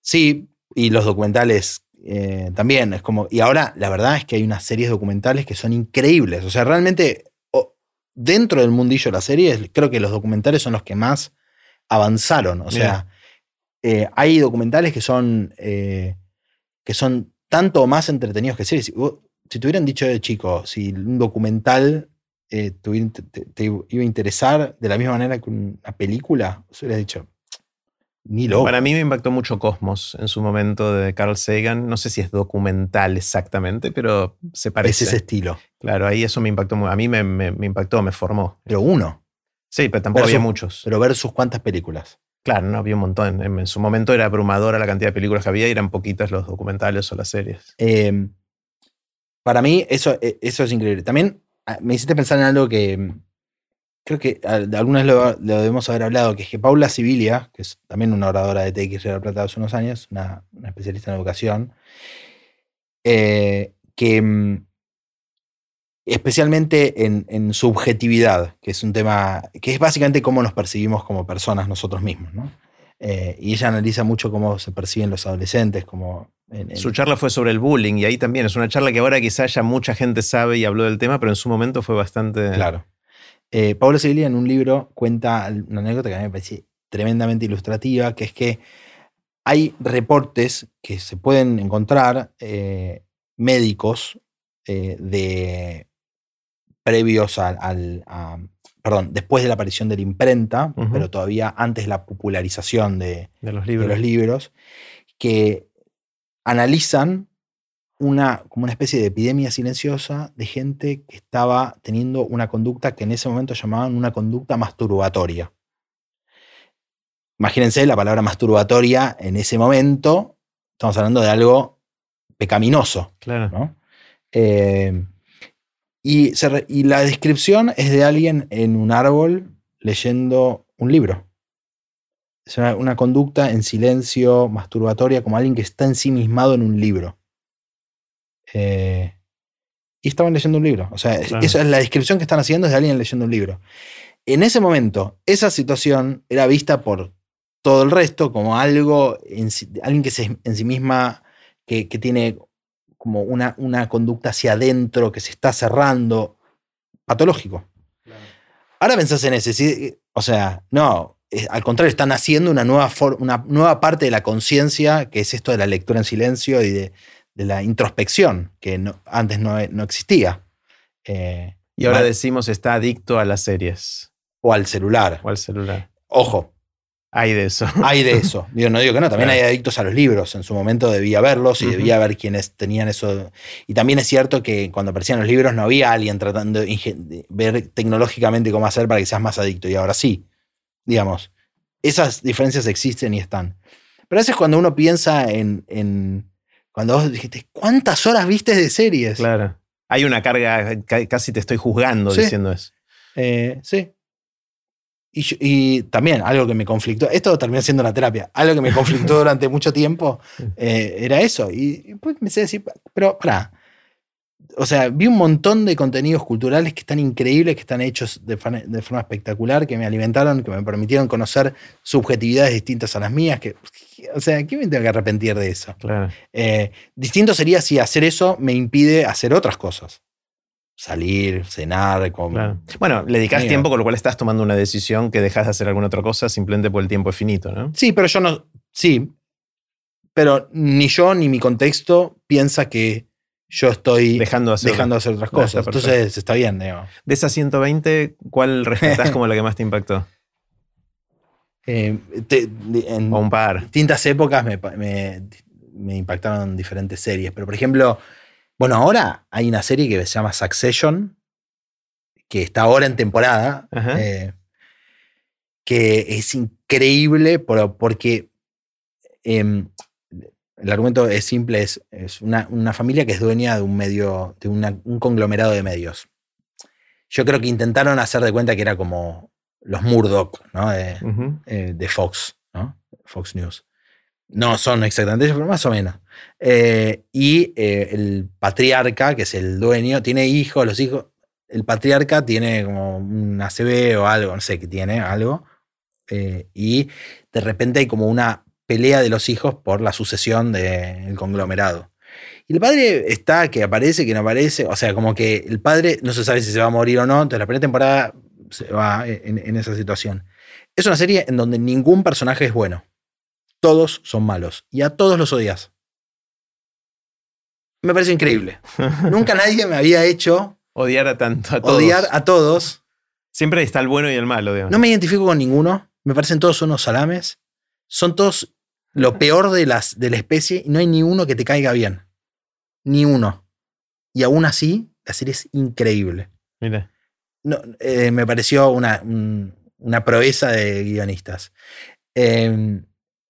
sí, y los documentales eh, también es como. Y ahora, la verdad es que hay unas series documentales que son increíbles. O sea, realmente, dentro del mundillo de las series, creo que los documentales son los que más avanzaron. O sea, eh, hay documentales que son. Eh, que son tanto o más entretenidos que series. Si te hubieran dicho de chico, si un documental te, te, te, iba a interesar de la misma manera que una película, os hubieras dicho, ni loco. Para mí me impactó mucho Cosmos en su momento de Carl Sagan. No sé si es documental exactamente, pero se parece. Es ese estilo. Claro, ahí eso me impactó. A mí me, me, me impactó, me formó. Pero uno. Sí, pero tampoco versus, había muchos. Pero versus cuántas películas. Claro, no había un montón. En, en, su momento era abrumadora la cantidad de películas que había y eran poquitas los documentales o las series. Eh, para mí, eso, e, eso es increíble. También ah, me hiciste pensar en algo que, creo que algunas lo, lo, debemos haber hablado, que es que Paula Sibilia, que es también una oradora de TX de la Plata hace unos años, una, una especialista en educación, eh, que mm, especialmente en, en, subjetividad, que es un tema, que es básicamente cómo nos percibimos como personas nosotros mismos, ¿no? Eh, y ella analiza mucho cómo se perciben los adolescentes, como en, en... Su charla fue sobre el bullying y ahí también es una charla que ahora quizá ya mucha gente sabe y habló del tema, pero en su momento fue bastante... Claro. Eh, Pablo Sevilla en un libro cuenta una anécdota que a mí me parece tremendamente ilustrativa, que es que hay reportes que se pueden encontrar eh, médicos eh, de previos al, al a, perdón, después de la aparición de la imprenta, uh -huh. pero todavía antes de la popularización de, de, los, libros. de los libros, que analizan una, como una especie de epidemia silenciosa de gente que estaba teniendo una conducta que en ese momento llamaban una conducta masturbatoria. Imagínense la palabra masturbatoria en ese momento, estamos hablando de algo pecaminoso. Claro. ¿no? Eh, y, se, y la descripción es de alguien en un árbol leyendo un libro. Es una, una conducta en silencio masturbatoria, como alguien que está ensimismado en un libro. Eh, y estaban leyendo un libro. O sea, claro. esa es la descripción que están haciendo es de alguien leyendo un libro. En ese momento, esa situación era vista por todo el resto como algo, en, alguien que se en sí misma que, que tiene como una, una conducta hacia adentro que se está cerrando. Patológico. Ahora pensás en ese, sí, o sea, no, al contrario, están haciendo una nueva, for- una nueva parte de la conciencia, que es esto de la lectura en silencio y de, de la introspección, que no- antes no, no existía. Eh, Y ahora decimos está adicto a las series o al celular. o al celular. Ojo, Hay de eso. hay de eso. Digo, no digo que no, también Claro. hay adictos a los libros. En su momento debía verlos y debía ver quienes tenían eso. Y también es cierto que cuando aparecían los libros no había alguien tratando de ver tecnológicamente cómo hacer para que seas más adicto. Y ahora sí, digamos. Esas diferencias existen y están. Pero a veces cuando uno piensa en. en- cuando vos dijiste, ¿cuántas horas viste de series? Claro. Hay una carga, ca- casi te estoy juzgando Sí. diciendo eso. Eh, sí. Y, yo- y también algo que me conflictó, esto terminó siendo una terapia, algo que me conflictó durante mucho tiempo eh, era eso. Y, y pues me sé decir, pero pará. O sea, vi un montón de contenidos culturales que están increíbles, que están hechos de, de forma espectacular, que me alimentaron, que me permitieron conocer subjetividades distintas a las mías. Que, o sea, ¿qué me tengo que arrepentir de eso? Claro. Eh, distinto sería si hacer eso me impide hacer otras cosas. Salir, cenar, com- claro. Bueno, le dedicas Mira. tiempo, con lo cual estás tomando una decisión que dejas de hacer alguna otra cosa simplemente por el tiempo es finito, ¿no? Sí, pero yo no. Sí. Pero ni yo ni mi contexto piensa que yo estoy Dejando de hacer. dejando de hacer otras No, está cosas. perfecto. Entonces está bien, digo. De esas 120, ¿cuál rescatás como la que más te impactó? Eh, te- en O un par. distintas épocas me, pa- me- me impactaron diferentes series. Pero, por ejemplo, bueno, ahora hay una serie que se llama Succession, que está ahora en temporada, eh, que es increíble por- porque em, el argumento es simple, es, es una, una familia que es dueña de un medio, de una- un conglomerado de medios. Yo creo que intentaron hacer de cuenta que era como los Murdoch, ¿no? De, eh, de Fox, ¿no? Fox News. No son exactamente ellos, pero más o menos. Eh, y eh, el patriarca, que es el dueño, tiene hijos, los hijos. El patriarca tiene como un ACB o algo, no sé qué tiene, algo. y de repente hay como una pelea de los hijos por la sucesión del conglomerado. Y el padre está, que aparece, que no aparece. O sea, como que el padre no se sabe si se va a morir o no. Entonces, la primera temporada se va en, en esa situación. Es una serie en donde ningún personaje es bueno. Todos son malos. Y a todos los odias. Me parece increíble. Nunca nadie me había hecho Odiar a tanto, a todos. odiar a todos. Siempre está el bueno y el malo, digamos. No me identifico con ninguno. Me parecen todos unos salames. Son todos lo peor de, las, de la especie y no hay ni uno que te caiga bien. Ni uno. Y aún así, la serie es increíble. Mira. No, eh, me pareció una, un- una proeza de guionistas. Eh,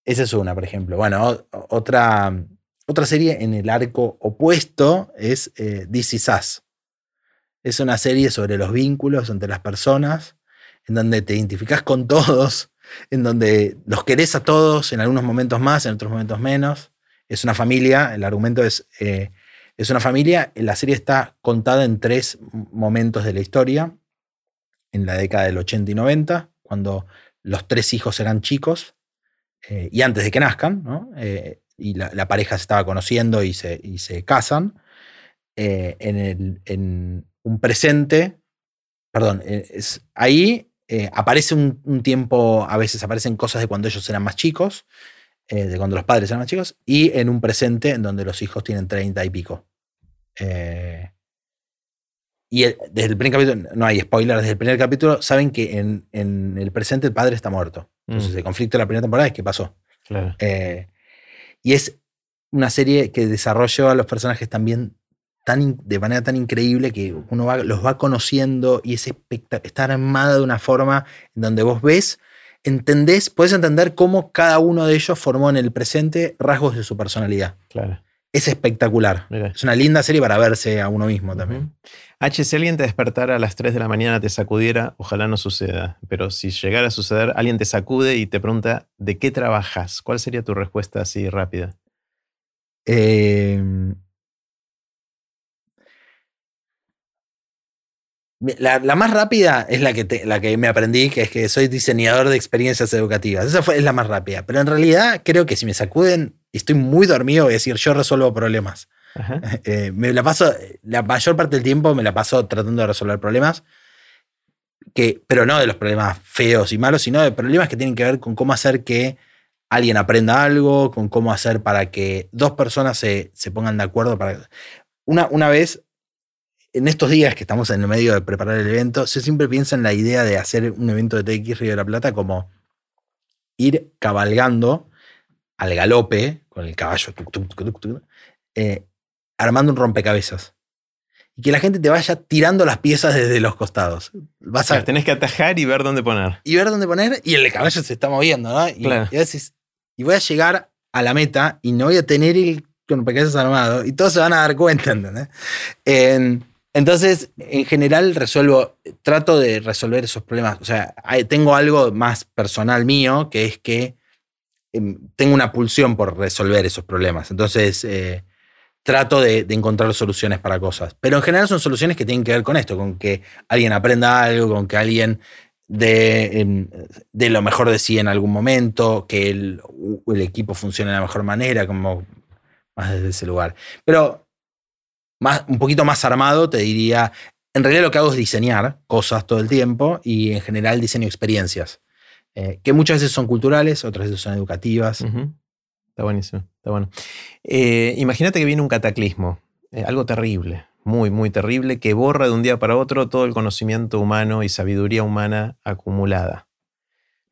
esa es una, por ejemplo. Bueno, otra, otra serie en el arco opuesto es eh, This Is Us. Es una serie sobre los vínculos entre las personas, en donde te identificas con todos, en donde los querés a todos, en algunos momentos más, en otros momentos menos. Es una familia, el argumento es, eh, es una familia, la serie está contada en tres momentos de la historia, en la década del 80 y 90, cuando los tres hijos eran chicos, eh, y antes de que nazcan. Eh, y la, pareja se estaba conociendo y se, y se casan, eh, en, el- en un presente, perdón, es, ahí aparece un, tiempo, a veces aparecen cosas de cuando ellos eran más chicos, de cuando los padres eran más chicos, y en un presente en donde los hijos tienen 30 y pico. Y el- desde el primer capítulo, no hay spoiler, desde el primer capítulo saben que en, en el presente el padre está muerto. Entonces Mm. el conflicto de la primera temporada es qué pasó. Claro. Eh, y es una serie que desarrolla a los personajes también tan de manera tan increíble que uno va- los va conociendo y es espectac- está armada de una forma en donde vos ves, entendés, puedes entender cómo cada uno de ellos formó en el presente rasgos de su personalidad. Claro. Es espectacular. Mira. Es una linda serie para verse a uno mismo también. Ujú. H, si alguien te despertara a las 3 de la mañana, te sacudiera, ojalá no suceda, pero si llegara a suceder, alguien te sacude y te pregunta, ¿de qué trabajas? ¿Cuál sería tu respuesta así rápida? Eh, la, la más rápida es la que, te- la que me aprendí, que es que soy diseñador de experiencias educativas. Esa fue, es la más rápida. Pero en realidad creo que si me sacuden y estoy muy dormido, voy a decir, yo resuelvo problemas. Eh, me la paso, la mayor parte del tiempo me la paso tratando de resolver problemas, que, pero no de los problemas feos y malos, sino de problemas que tienen que ver con cómo hacer que alguien aprenda algo, con cómo hacer para que dos personas se, se pongan de acuerdo. Para... Una, una vez, en estos días que estamos en el medio de preparar el evento, se siempre piensa en la idea de hacer un evento de TX Río de la Plata como ir cabalgando al galope con el caballo, eh, armando un rompecabezas. Y que la gente te vaya tirando las piezas desde los costados. Vas a, tenés que atajar y ver dónde poner. Y ver dónde poner, y el caballo se está moviendo, ¿no? Y, a veces, y voy a llegar a la meta y no voy a tener el rompecabezas armado, y todos se van a dar cuenta, ¿entendés? entonces, en general, resuelvo, trato de resolver esos problemas. O sea, tengo algo más personal mío, que es que em, tengo una pulsión por resolver esos problemas. Entonces, eh, trato de, encontrar soluciones para cosas. Pero en general son soluciones que tienen que ver con esto, con que alguien aprenda algo, con que alguien dé, lo mejor de sí en algún momento, que el, equipo funcione de la mejor manera, como más desde ese lugar. Pero más, un poquito más armado, te diría, en realidad lo que hago es diseñar cosas todo el tiempo y en general diseño experiencias, eh, que muchas veces son culturales, otras veces son educativas. Está buenísimo, está bueno. Eh, imagínate que viene un cataclismo, eh, algo terrible, muy, muy terrible, que borra de un día para otro todo el conocimiento humano y sabiduría humana acumulada.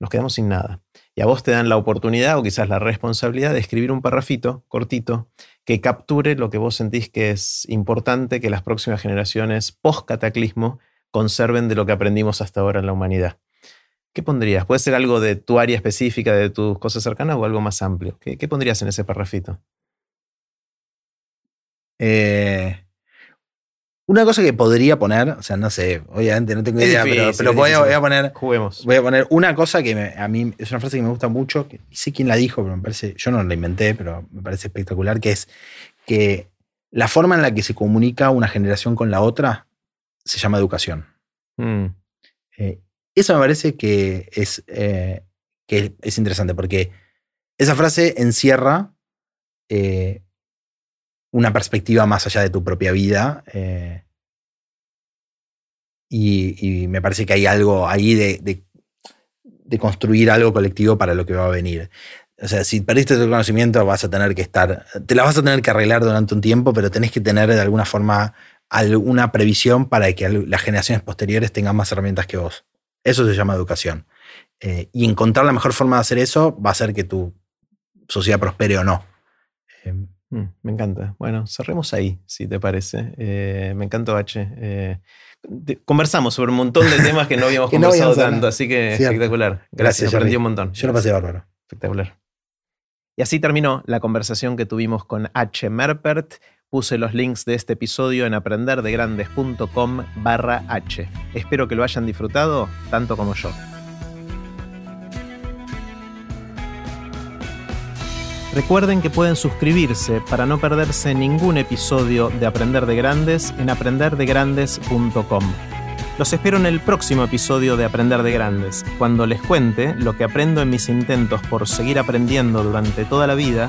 Nos quedamos sin nada. Y a vos te dan la oportunidad o quizás la responsabilidad de escribir un parrafito cortito que capture lo que vos sentís que es importante que las próximas generaciones post-cataclismo conserven de lo que aprendimos hasta ahora en la humanidad. ¿Qué pondrías? ¿Puede ser algo de tu área específica, de tus cosas cercanas o algo más amplio? ¿Qué, pondrías en ese parrafito? Eh, una cosa que podría poner, o sea, no sé, obviamente no tengo idea, pero, voy, a, poner. Juguemos. Voy a poner una cosa que a mí es una frase que me gusta mucho, que sé quién la dijo, pero me parece, yo no la inventé, pero me parece espectacular, que es que la forma en la que se comunica una generación con la otra se llama educación. Mm. Eh, eso me parece que es, eh, que es interesante porque esa frase encierra eh, una perspectiva más allá de tu propia vida. Eh, y, me parece que hay algo ahí de, construir algo colectivo para lo que va a venir. O sea, si perdiste tu conocimiento, vas a tener que estar, te la vas a tener que arreglar durante un tiempo, pero tenés que tener de alguna forma alguna previsión para que las generaciones posteriores tengan más herramientas que vos. Eso se llama educación. Eh, y encontrar la mejor forma de hacer eso va a hacer que tu sociedad prospere o no. Em, mm, me encanta. Bueno, cerremos ahí, si te parece. Eh, me encantó, H. Eh, conversamos sobre un montón de temas que no habíamos conversado tanto, así que espectacular. Gracias, Gracias aprendí un montón. Yo lo pasé bárbaro. Espectacular. Y así terminó la conversación que tuvimos con H. Merpert. Puse los links de este episodio en aprenderdegrandes.com barra H. Espero que lo hayan disfrutado tanto como yo. Recuerden que pueden suscribirse para no perderse ningún episodio de Aprender de Grandes en aprenderdegrandes.com. Los espero en el próximo episodio de Aprender de Grandes, cuando les cuente lo que aprendo en mis intentos por seguir aprendiendo durante toda la vida